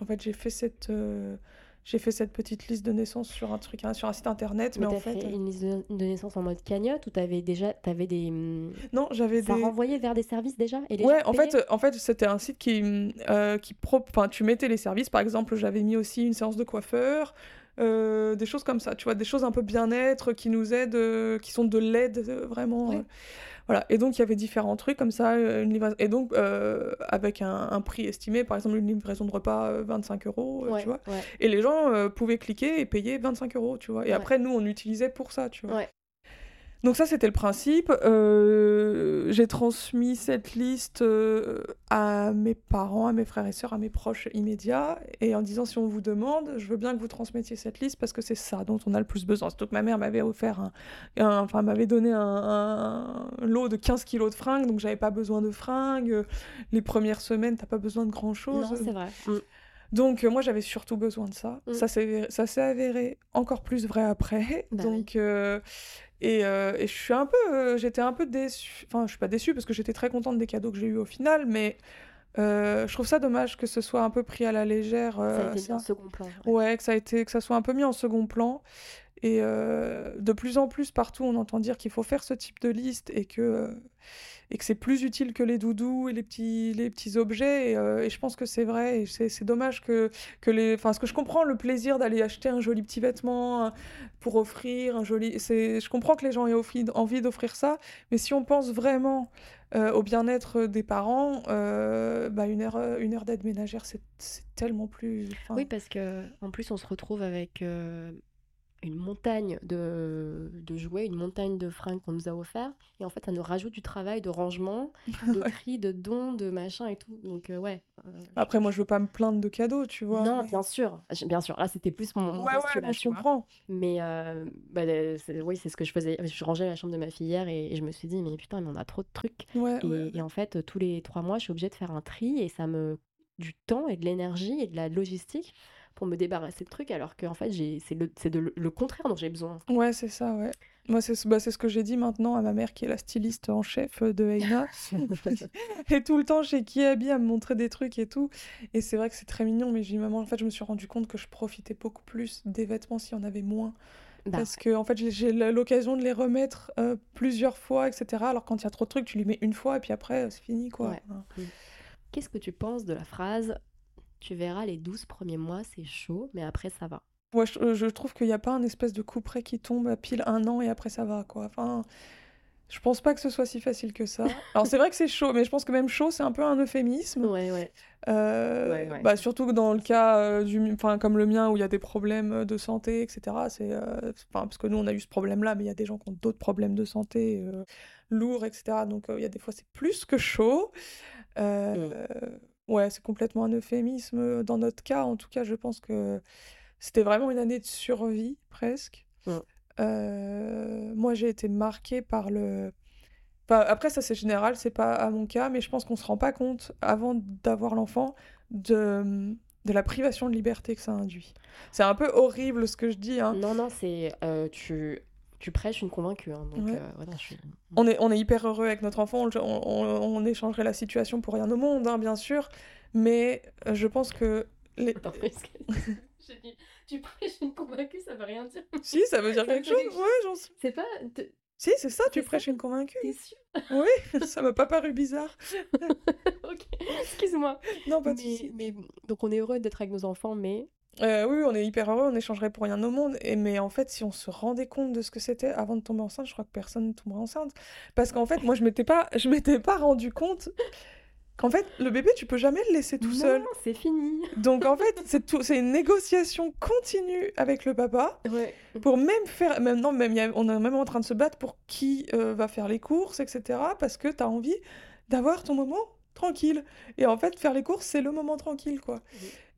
En fait j'ai fait cette euh, j'ai fait cette petite liste de naissance sur un truc hein, sur un site internet, mais, Mais en fait, fait euh, une liste de, de naissance en mode cagnotte ou t'avais déjà t'avais des hum, non j'avais ça des renvoyait vers des services déjà et les Ouais, en fait, euh, en fait, c'était un site qui, euh, qui pro... enfin, tu mettais les services. Par exemple, j'avais mis aussi une séance de coiffeur, euh, des choses comme ça. Tu vois, des choses un peu bien-être qui nous aident, euh, qui sont de l'aide vraiment. Ouais. Voilà. Et donc, il y avait différents trucs comme ça, euh, une livraison. Et donc, euh, avec un, un prix estimé, par exemple, une livraison de repas, euh, 25 euros, euh, Ouais, tu vois. ouais. Et les gens euh, pouvaient cliquer et payer 25 euros, tu vois. Et Ouais. après, nous, on utilisait pour ça, tu vois. Donc ça, c'était le principe. Euh, j'ai transmis cette liste euh, à mes parents, à mes frères et sœurs, à mes proches immédiats, et en disant si on vous demande, je veux bien que vous transmettiez cette liste parce que c'est ça dont on a le plus besoin. Surtout que ma mère m'avait offert un, un- enfin m'avait donné un, un lot de 15 kilos de fringues, donc j'avais pas besoin de fringues. Les premières semaines, t'as pas besoin de grand chose. Non, c'est vrai. Mm. Donc euh, moi j'avais surtout besoin de ça. Mm. Ça s'est ça s'est avéré encore plus vrai après. Bah Donc euh, et, euh, et je suis un peu euh, j'étais un peu déçue. Enfin je suis pas déçue parce que j'étais très contente des cadeaux que j'ai eu au final, mais euh, je trouve ça dommage que ce soit un peu pris à la légère. Ça a été mis en second plan. ouais. Ouais, que ça a été que ça soit un peu mis en second plan. Et de plus en plus partout on entend dire qu'il faut faire ce type de liste et que et que c'est plus utile que les doudous et les petits, les petits objets. Et, euh, je pense que c'est vrai. Et c'est dommage que, que les. Enfin, ce que je comprends, le plaisir d'aller acheter un joli petit vêtement pour offrir un joli. Je comprends que les gens aient envie d'offrir ça. Mais si on pense vraiment euh, au bien-être des parents, euh, bah, une heure, une heure d'aide ménagère, c'est tellement plus. Oui, parce que en plus, on se retrouve avec une montagne de, de jouets, une montagne de fringues qu'on nous a offert. Et en fait, ça nous rajoute du travail de rangement, de tri, de dons, de machin et tout. Donc, euh, ouais. euh, Après, moi, je veux pas me plaindre de cadeaux, tu vois. non, mais- bien sûr. Bien sûr. Là, c'était plus mon, Ouais, ouais, je comprends. Mais euh, bah, euh, c'est- oui, c'est ce que je faisais. Je rangeais la chambre de ma fille hier et, et je me suis dit, mais putain, mais on a trop de trucs. Ouais, Et, ouais. et en fait, tous les trois mois, je suis obligée de faire un tri et ça me du temps et de l'énergie et de la logistique pour me débarrasser de trucs, alors qu'en fait, j'ai c'est le, de le, contraire dont j'ai besoin. Ouais, c'est ça, ouais. Moi, c'est ce- bah, c'est ce que j'ai dit maintenant à ma mère, qui est la styliste en chef euh, de Heina. et tout le temps chez Kiabi à me montrer des trucs et tout. Et c'est vrai que c'est très mignon, mais j'ai maman, en fait, je me suis rendu compte que je profitais beaucoup plus des vêtements s'il y en avait moins. Bah parce que en fait, j'ai l'occasion de les remettre plusieurs fois, etc. Alors quand il y a trop de trucs, tu les mets une fois et puis après, c'est fini, quoi. Qu'est-ce que tu penses de la phrase Tu verras, les 12 premiers mois, c'est chaud, mais après, ça va Ouais, je, trouve qu'il n'y a pas un espèce de coup près qui tombe à pile un an et après, ça va, quoi. Enfin, je pense pas que ce soit si facile que ça. Alors c'est vrai que c'est chaud, mais je pense que même chaud, c'est un peu un euphémisme. Ouais, ouais. Euh, bah, surtout dans le cas euh, du, comme le mien où il y a des problèmes de santé, etc. C'est, euh, parce que nous on a eu ce problème-là, mais il y a des gens qui ont d'autres problèmes de santé lourds, etc. Donc il y a des fois c'est plus que chaud. Mm. Ouais, c'est complètement un euphémisme. Dans notre cas, en tout cas, je pense que c'était vraiment une année de survie presque. Mm. Euh, moi, j'ai été marquée par le. après, ça c'est général, c'est pas à mon cas, mais je pense qu'on se rend pas compte avant d'avoir l'enfant de de la privation de liberté que ça induit. C'est un peu horrible ce que je dis. Hein. Non, non, c'est euh, tu tu prêches une convaincue. Hein, donc, euh, on, est, on est hyper heureux avec notre enfant, on, on, échangerait la situation pour rien au monde, hein, bien sûr, mais je pense que... Les... Attends, tu prêches une convaincue, ça veut rien dire. Si, ça veut dire quelque chose. Ouais, j'en sais. C'est pas. Si, c'est ça, tu prêches une convaincue. T'es sûr? Oui, ça m'a pas paru bizarre. ok, excuse-moi. Non, pas de mais, mais, Donc on est heureux d'être avec nos enfants, mais. Euh, oui, on est hyper heureux, on échangerait pour rien au monde. Et, mais en fait, si on se rendait compte de ce que c'était avant de tomber enceinte, je crois que personne ne tomberait enceinte. Parce qu'en fait, moi, je m'étais pas, je m'étais pas rendu compte en fait, le bébé, tu peux jamais le laisser tout seul. c'est fini. Donc en fait, c'est tout, c'est une négociation continue avec le papa pour même faire, maintenant même, on est même en train de se battre pour qui euh, va faire les courses, etc. Parce que tu as envie d'avoir ton moment tranquille. Et en fait, faire les courses, c'est le moment tranquille, quoi.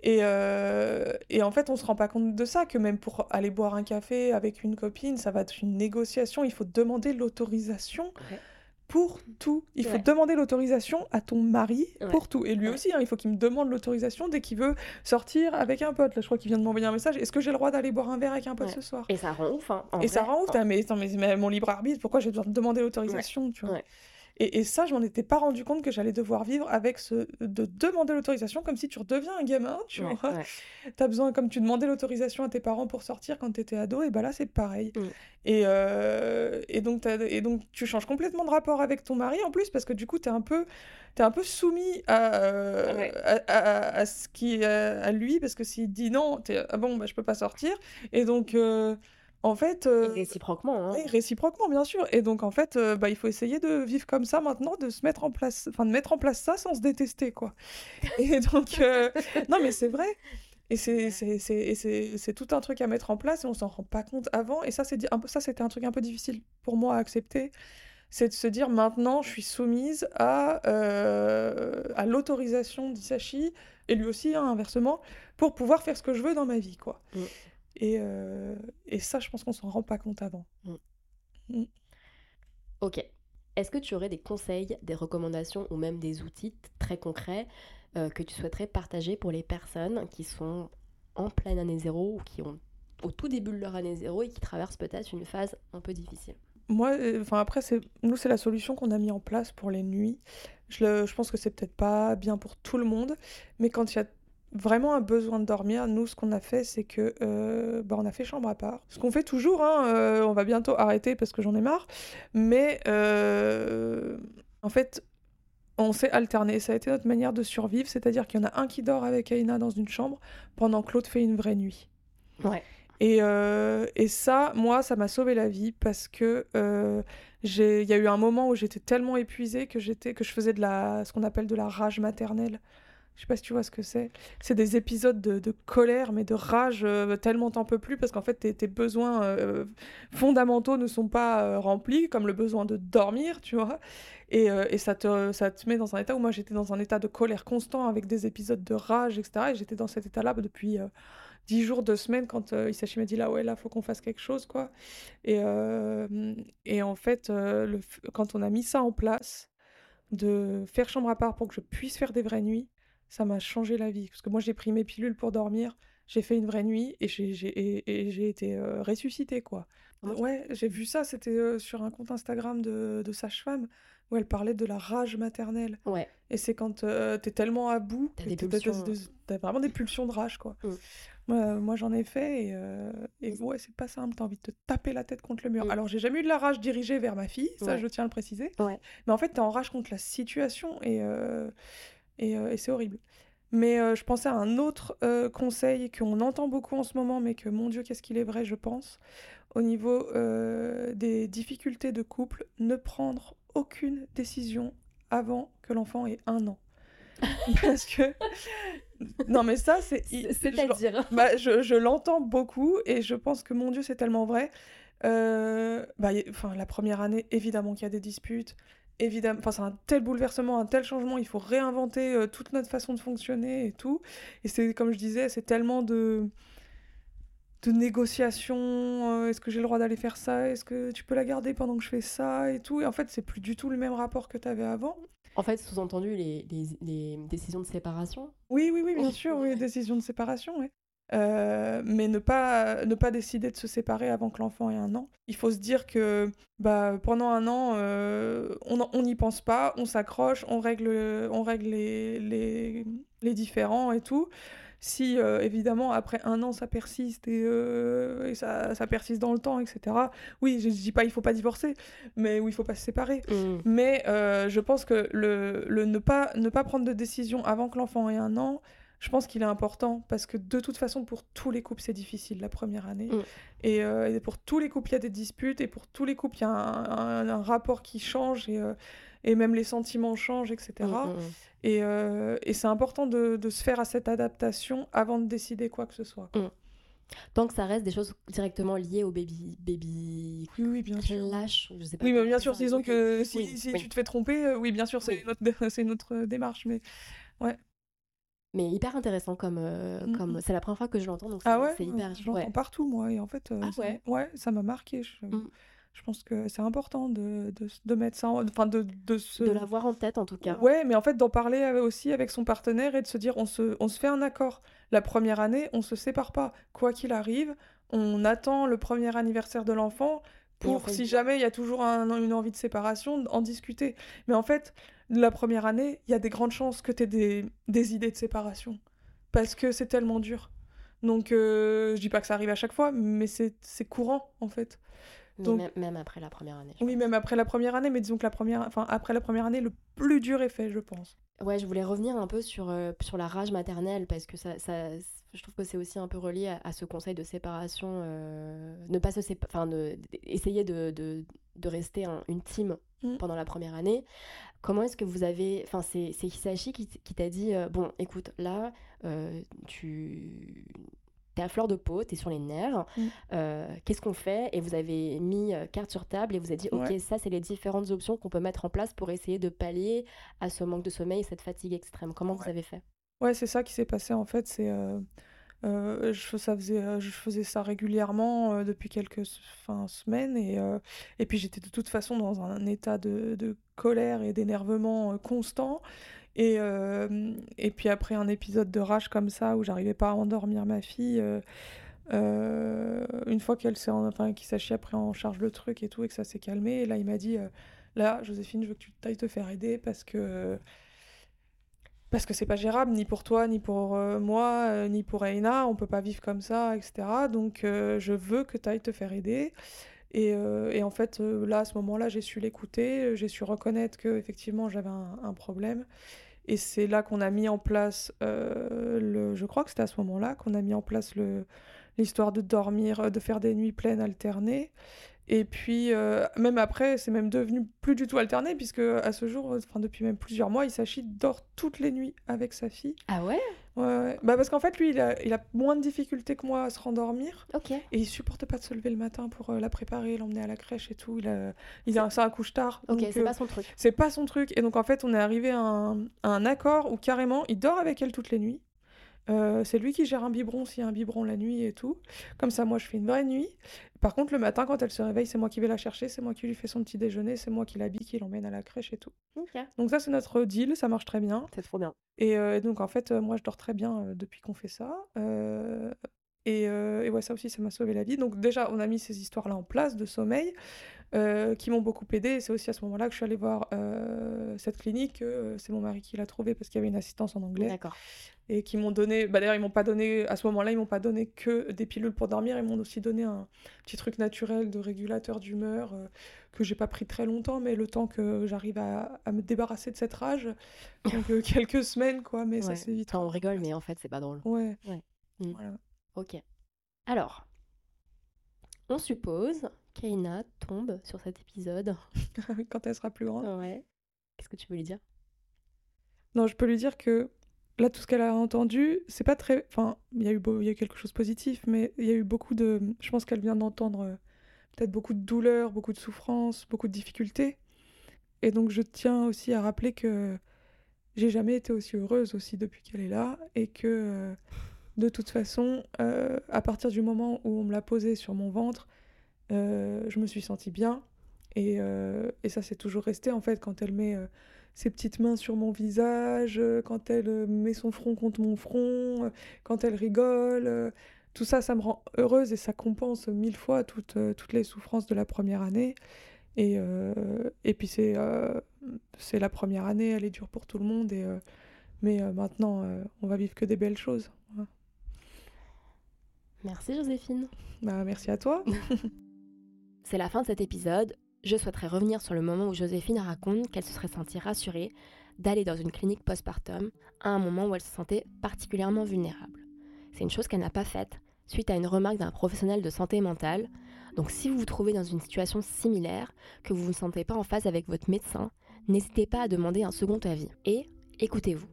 Et, euh, et, en fait, on se rend pas compte de ça, que même pour aller boire un café avec une copine, ça va être une négociation, il faut demander l'autorisation pour tout. Il faut demander l'autorisation à ton mari pour tout. Et lui aussi, hein, il faut qu'il me demande l'autorisation dès qu'il veut sortir avec un pote. Là, je crois qu'il vient de m'envoyer un message. Est-ce que j'ai le droit d'aller boire un verre avec un pote ce soir? Et ça rend ouf. Hein, et ça rend ouf. Mais, mais, mon libre arbitre, pourquoi j'ai besoin de demander l'autorisation tu vois? Et, ça, je m'en étais pas rendu compte que j'allais devoir vivre avec ce de demander l'autorisation comme si tu redeviens un gamin, tu vois. as besoin, comme tu demandais l'autorisation à tes parents pour sortir quand tu étais ado, et bah là c'est pareil. Mm. Et, euh, et, donc et donc tu changes complètement de rapport avec ton mari en plus parce que du coup tu es un peu un peu soumis à, euh, à, ce qui à lui parce que s'il dit non, es, ah bon bah je peux pas sortir et donc euh, en fait. Euh, réciproquement. Hein. réciproquement, bien sûr. Et donc, en fait, euh, bah, il faut essayer de vivre comme ça maintenant, de se mettre en place, enfin, de mettre en place ça sans se détester, quoi. Et donc, euh, non, mais c'est vrai. Et c'est tout un truc à mettre en place et on s'en rend pas compte avant. Et ça, c'était un, un truc un peu difficile pour moi à accepter. C'est de se dire maintenant, je suis soumise à, à l'autorisation d'Isashi, et lui aussi, hein, inversement, pour pouvoir faire ce que je veux dans ma vie, quoi. Mm. Et, euh, et ça, je pense qu'on s'en rend pas compte avant. Mmh. Mmh. Ok. Est-ce que tu aurais des conseils, des recommandations ou même des outils très concrets euh, que tu souhaiterais partager pour les personnes qui sont en pleine année zéro ou qui ont au tout début de leur année zéro et qui traversent peut-être une phase un peu difficile? Moi, euh, enfin après, nous, c'est la solution qu'on a mis en place pour les nuits. Je, je pense que c'est peut-être pas bien pour tout le monde, mais quand il y a vraiment un besoin de dormir, nous, ce qu'on a fait, c'est que euh, bah, on a fait chambre à part. Ce qu'on fait toujours, hein, euh, on va bientôt arrêter parce que j'en ai marre, mais euh, en fait, on s'est alterné. Ça a été notre manière de survivre, c'est-à-dire qu'il y en a un qui dort avec Aina dans une chambre pendant que l'autre fait une vraie nuit. Ouais. Et, et ça, moi, ça m'a sauvé la vie parce que il y a eu un moment où j'étais tellement épuisée que j'étais que je faisais de la ce qu'on appelle de la rage maternelle. Je sais pas si tu vois ce que c'est. C'est des épisodes de, colère, mais de rage, euh, tellement t'en peux plus, parce qu'en fait, tes, besoins euh, fondamentaux ne sont pas euh, remplis, comme le besoin de dormir, tu vois. Et, et, ça, te, ça te met dans un état où moi, j'étais dans un état de colère constant, avec des épisodes de rage, etc. Et j'étais dans cet état-là depuis dix jours, deux semaines, quand Isashi m'a dit, là, ouais, là, faut qu'on fasse quelque chose, quoi. Et, et en fait, quand on a mis ça en place, de faire chambre à part pour que je puisse faire des vraies nuits, ça m'a changé la vie. Parce que moi, j'ai pris mes pilules pour dormir, j'ai fait une vraie nuit et j'ai été euh, ressuscitée, quoi. Ouais, j'ai vu ça, c'était sur un compte Instagram de, de sage-femme où elle parlait de la rage maternelle. Ouais. Et c'est quand tu t'es tellement à bout T'as des t'as- pulsions, t'as- t'as vraiment des pulsions de rage, quoi. Mm. Moi, moi, j'en ai fait et, et ouais, c'est pas simple, t'as envie de te taper la tête contre le mur. Mm. Alors, j'ai jamais eu de la rage dirigée vers ma fille, ça Ouais. je tiens à le préciser. Ouais. Mais en fait, t'es en rage contre la situation et, euh, et, euh, et c'est horrible. Mais euh, je pensais à un autre euh, conseil qu'on entend beaucoup en ce moment, mais que mon Dieu, qu'est-ce qu'il est vrai, je pense. Au niveau euh, des difficultés de couple, ne prendre aucune décision avant que l'enfant ait un an. Parce que. Non, mais ça, c'est. je- C'est-à-dire. bah, je, je l'entends beaucoup et je pense que mon Dieu, c'est tellement vrai. Bah, y- enfin, la première année, évidemment qu'il y a des disputes. Évidemment, enfin, c'est un tel bouleversement, un tel changement. Il faut réinventer euh, toute notre façon de fonctionner et tout. Et c'est comme je disais, c'est tellement de de négociations. euh, Est-ce que j'ai le droit d'aller faire ça Est-ce que tu peux la garder pendant que je fais ça et tout Et en fait, c'est plus du tout le même rapport que tu avais avant. En fait, sous-entendu, les, les, les décisions de séparation. Oui, oui, oui, bien sûr, oui, décision de séparation, oui. Euh, mais ne pas, ne pas décider de se séparer avant que l'enfant ait un an. Il faut se dire que bah, pendant un an, euh, on n'y pense pas, on s'accroche, on règle, on règle les, les, les différends et tout. Si euh, évidemment après un an ça persiste et, euh, et ça, ça persiste dans le temps, etc. Oui, je ne dis pas il faut pas divorcer, mais oui, il faut pas se séparer. Mais euh, je pense que le, le ne, pas, ne pas prendre de décision avant que l'enfant ait un an, je pense qu'il est important parce que de toute façon, pour tous les couples, c'est difficile la première année. Mm. Et, euh, et pour tous les couples, il y a des disputes et pour tous les couples, il y a un, un- un rapport qui change et, euh, et même les sentiments changent, etc. Mm, mm, mm. Et, euh, et c'est important de, de se faire à cette adaptation avant de décider quoi que ce soit. Tant que ça reste des choses directement liées au baby, baby Oui, oui, bien sûr. clash, ou je sais pas. Oui, mais bien sûr, disons que si, Oui, si oui. tu te fais tromper, oui, bien sûr, c'est autre euh, démarche. Mais Mais hyper intéressant comme. euh, Mm, comme... mm. C'est la première fois que je l'entends, donc Ah ouais, c'est hyper. je l'entends ouais. partout, moi. Et en fait, euh, Ah ça- ouais? ouais, ça m'a marqué. Je, Mm. je pense que c'est important de, de, de mettre ça, en- enfin de, de se... De l'avoir en tête, en tout cas. Ouais, mais en fait, d'en parler avec- aussi avec son partenaire et de se dire, on se, on se fait un accord. La première année, on se sépare pas. Quoi qu'il arrive, on attend le premier anniversaire de l'enfant pour, si jamais il y a toujours un- une envie de séparation, en discuter. Mais en fait, la première année, il y a des grandes chances que tu aies des, des idées de séparation. Parce que c'est tellement dur. Donc, euh, je dis pas que ça arrive à chaque fois, mais c'est courant, en fait. Donc- même, même après la première année. Oui, même après la première année, mais disons que la première, enfin, après la première année, le plus dur est fait, je pense. Ouais, je voulais revenir un peu sur, euh, sur la rage maternelle parce que ça, ça, je trouve que c'est aussi un peu relié à, à ce conseil de séparation. euh, ne pas se sépa- enfin, essayer de, de, de rester un- une team Mm. pendant la première année. Comment est-ce que vous avez. Enfin, c'est c'est Hisashi qui, t'a dit euh, Bon, écoute, là, euh, tu. T'es à fleur de peau, t'es sur les nerfs. Mm. euh, Qu'est-ce qu'on fait? Et vous avez mis euh, carte sur table et vous avez dit Ok, Ouais. ça, c'est les différentes options qu'on peut mettre en place pour essayer de pallier à ce manque de sommeil, cette fatigue extrême. Comment vous avez fait? Ouais, c'est ça qui s'est passé en fait. C'est, euh, je, ça faisait, euh, je faisais ça régulièrement euh, depuis quelques enfin, semaines et, et puis j'étais de toute façon dans un état de, de colère et d'énervement constant. Et, et puis après un épisode de rage comme ça où j'arrivais pas à endormir ma fille, une fois qu'elle s'est, en- enfin, qu'il après en charge le truc et tout et que ça s'est calmé, et là il m'a dit, là Joséphine, je veux que tu ailles te faire aider parce que parce que c'est pas gérable ni pour toi, ni pour euh, moi, euh, ni pour Aina, on peut pas vivre comme ça, etc. Donc euh, je veux que tu ailles te faire aider. Et, en fait, là, à ce moment-là, j'ai su l'écouter, j'ai su reconnaître que effectivement j'avais un, problème. Et c'est là qu'on a mis en place, le, je crois que c'était à ce moment-là qu'on a mis en place l'histoire de dormir, de faire des nuits pleines alternées. Et puis, euh, même après, c'est même devenu plus du tout alterné, puisque à ce jour, euh, enfin depuis même plusieurs mois, Isashi dort toutes les nuits avec sa fille. Ah ouais? Ouais, ouais. Bah parce qu'en fait, lui, il a, il a moins de difficultés que moi à se rendormir. Ok. Et il supporte pas de se lever le matin pour euh, la préparer, l'emmener à la crèche et tout. Il a, il a, ça couche tard. Ok, c'est euh, pas son truc. c'est pas son truc. Et donc, en fait, on est arrivé à un, à un accord où carrément, il dort avec elle toutes les nuits. Euh, c'est lui qui gère un biberon s'il y a un biberon la nuit et tout. Comme ça, moi, je fais une vraie nuit. Par contre, le matin, quand elle se réveille, c'est moi qui vais la chercher, c'est moi qui lui fais son petit déjeuner, c'est moi qui l'habille, qui l'emmène à la crèche et tout. Donc ça, c'est notre deal, ça marche très bien. C'est trop bien. Et euh, donc, en fait, euh, moi, je dors très bien euh, depuis qu'on fait ça. Euh, Et, et ouais, ça aussi, ça m'a sauvé la vie. Donc déjà, on a mis ces histoires-là en place de sommeil. Euh, qui m'ont beaucoup aidé. C'est aussi à ce moment-là que je suis allée voir euh, cette clinique. Euh, c'est mon mari qui l'a trouvée parce qu'il y avait une assistance en anglais. D'accord. Et qui m'ont donné. Bah, D'ailleurs, ils m'ont pas donné. À ce moment-là, ils m'ont pas donné que des pilules pour dormir. Ils m'ont aussi donné un petit truc naturel de régulateur d'humeur que j'ai pas pris très longtemps, mais le temps que j'arrive à, à, me débarrasser de cette rage. Donc quelques semaines, quoi. Mais ça c'est vite. on rigole, mais en fait, c'est pas drôle. Ouais. ouais. Mm. Voilà. Ok. Alors, on suppose Kaina tombe sur cet épisode. Quand elle sera plus grande. Ouais. Qu'est-ce que tu veux lui dire? Non, je peux lui dire que là, tout ce qu'elle a entendu, c'est pas très. Enfin, il y, a eu il y a eu quelque chose de positif, mais il y a eu beaucoup de. Je pense qu'elle vient d'entendre euh, peut-être beaucoup de douleur, beaucoup de souffrance, beaucoup de difficultés. Et donc, je tiens aussi à rappeler que j'ai jamais été aussi heureuse aussi depuis qu'elle est là et que. Euh, de toute façon, euh, à partir du moment où on me l'a posée sur mon ventre, je me suis sentie bien. Et, euh, et ça, c'est toujours resté, en fait, quand elle met euh, ses petites mains sur mon visage, quand elle met son front contre mon front, quand elle rigole. tout ça, ça me rend heureuse et ça compense mille fois toutes, toutes les souffrances de la première année. Et, et puis, c'est c'est la première année, elle est dure pour tout le monde. Et, mais maintenant, on va vivre que des belles choses. Merci Joséphine. Bah, merci à toi. C'est la fin de cet épisode. Je souhaiterais revenir sur le moment où Joséphine raconte qu'elle se serait sentie rassurée d'aller dans une clinique postpartum à un moment où elle se sentait particulièrement vulnérable. C'est une chose qu'elle n'a pas faite suite à une remarque d'un professionnel de santé mentale. Donc si vous vous trouvez dans une situation similaire, que vous ne vous sentez pas en phase avec votre médecin, n'hésitez pas à demander un second avis. Et écoutez-vous.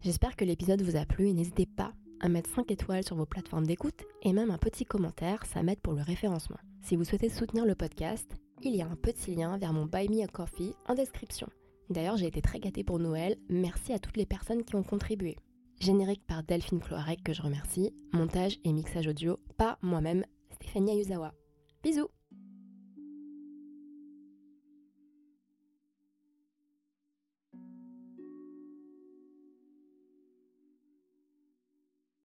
J'espère que l'épisode vous a plu et n'hésitez pas à mettre 5 étoiles sur vos plateformes d'écoute et même un petit commentaire, ça m'aide pour le référencement. Si vous souhaitez soutenir le podcast, il y a un petit lien vers mon Buy Me a Coffee en description. D'ailleurs, j'ai été très gâtée pour Noël, merci à toutes les personnes qui ont contribué. Générique par Delphine Cloarec que je remercie, montage et mixage audio par moi-même, Stéphanie Ayuzawa. Bisous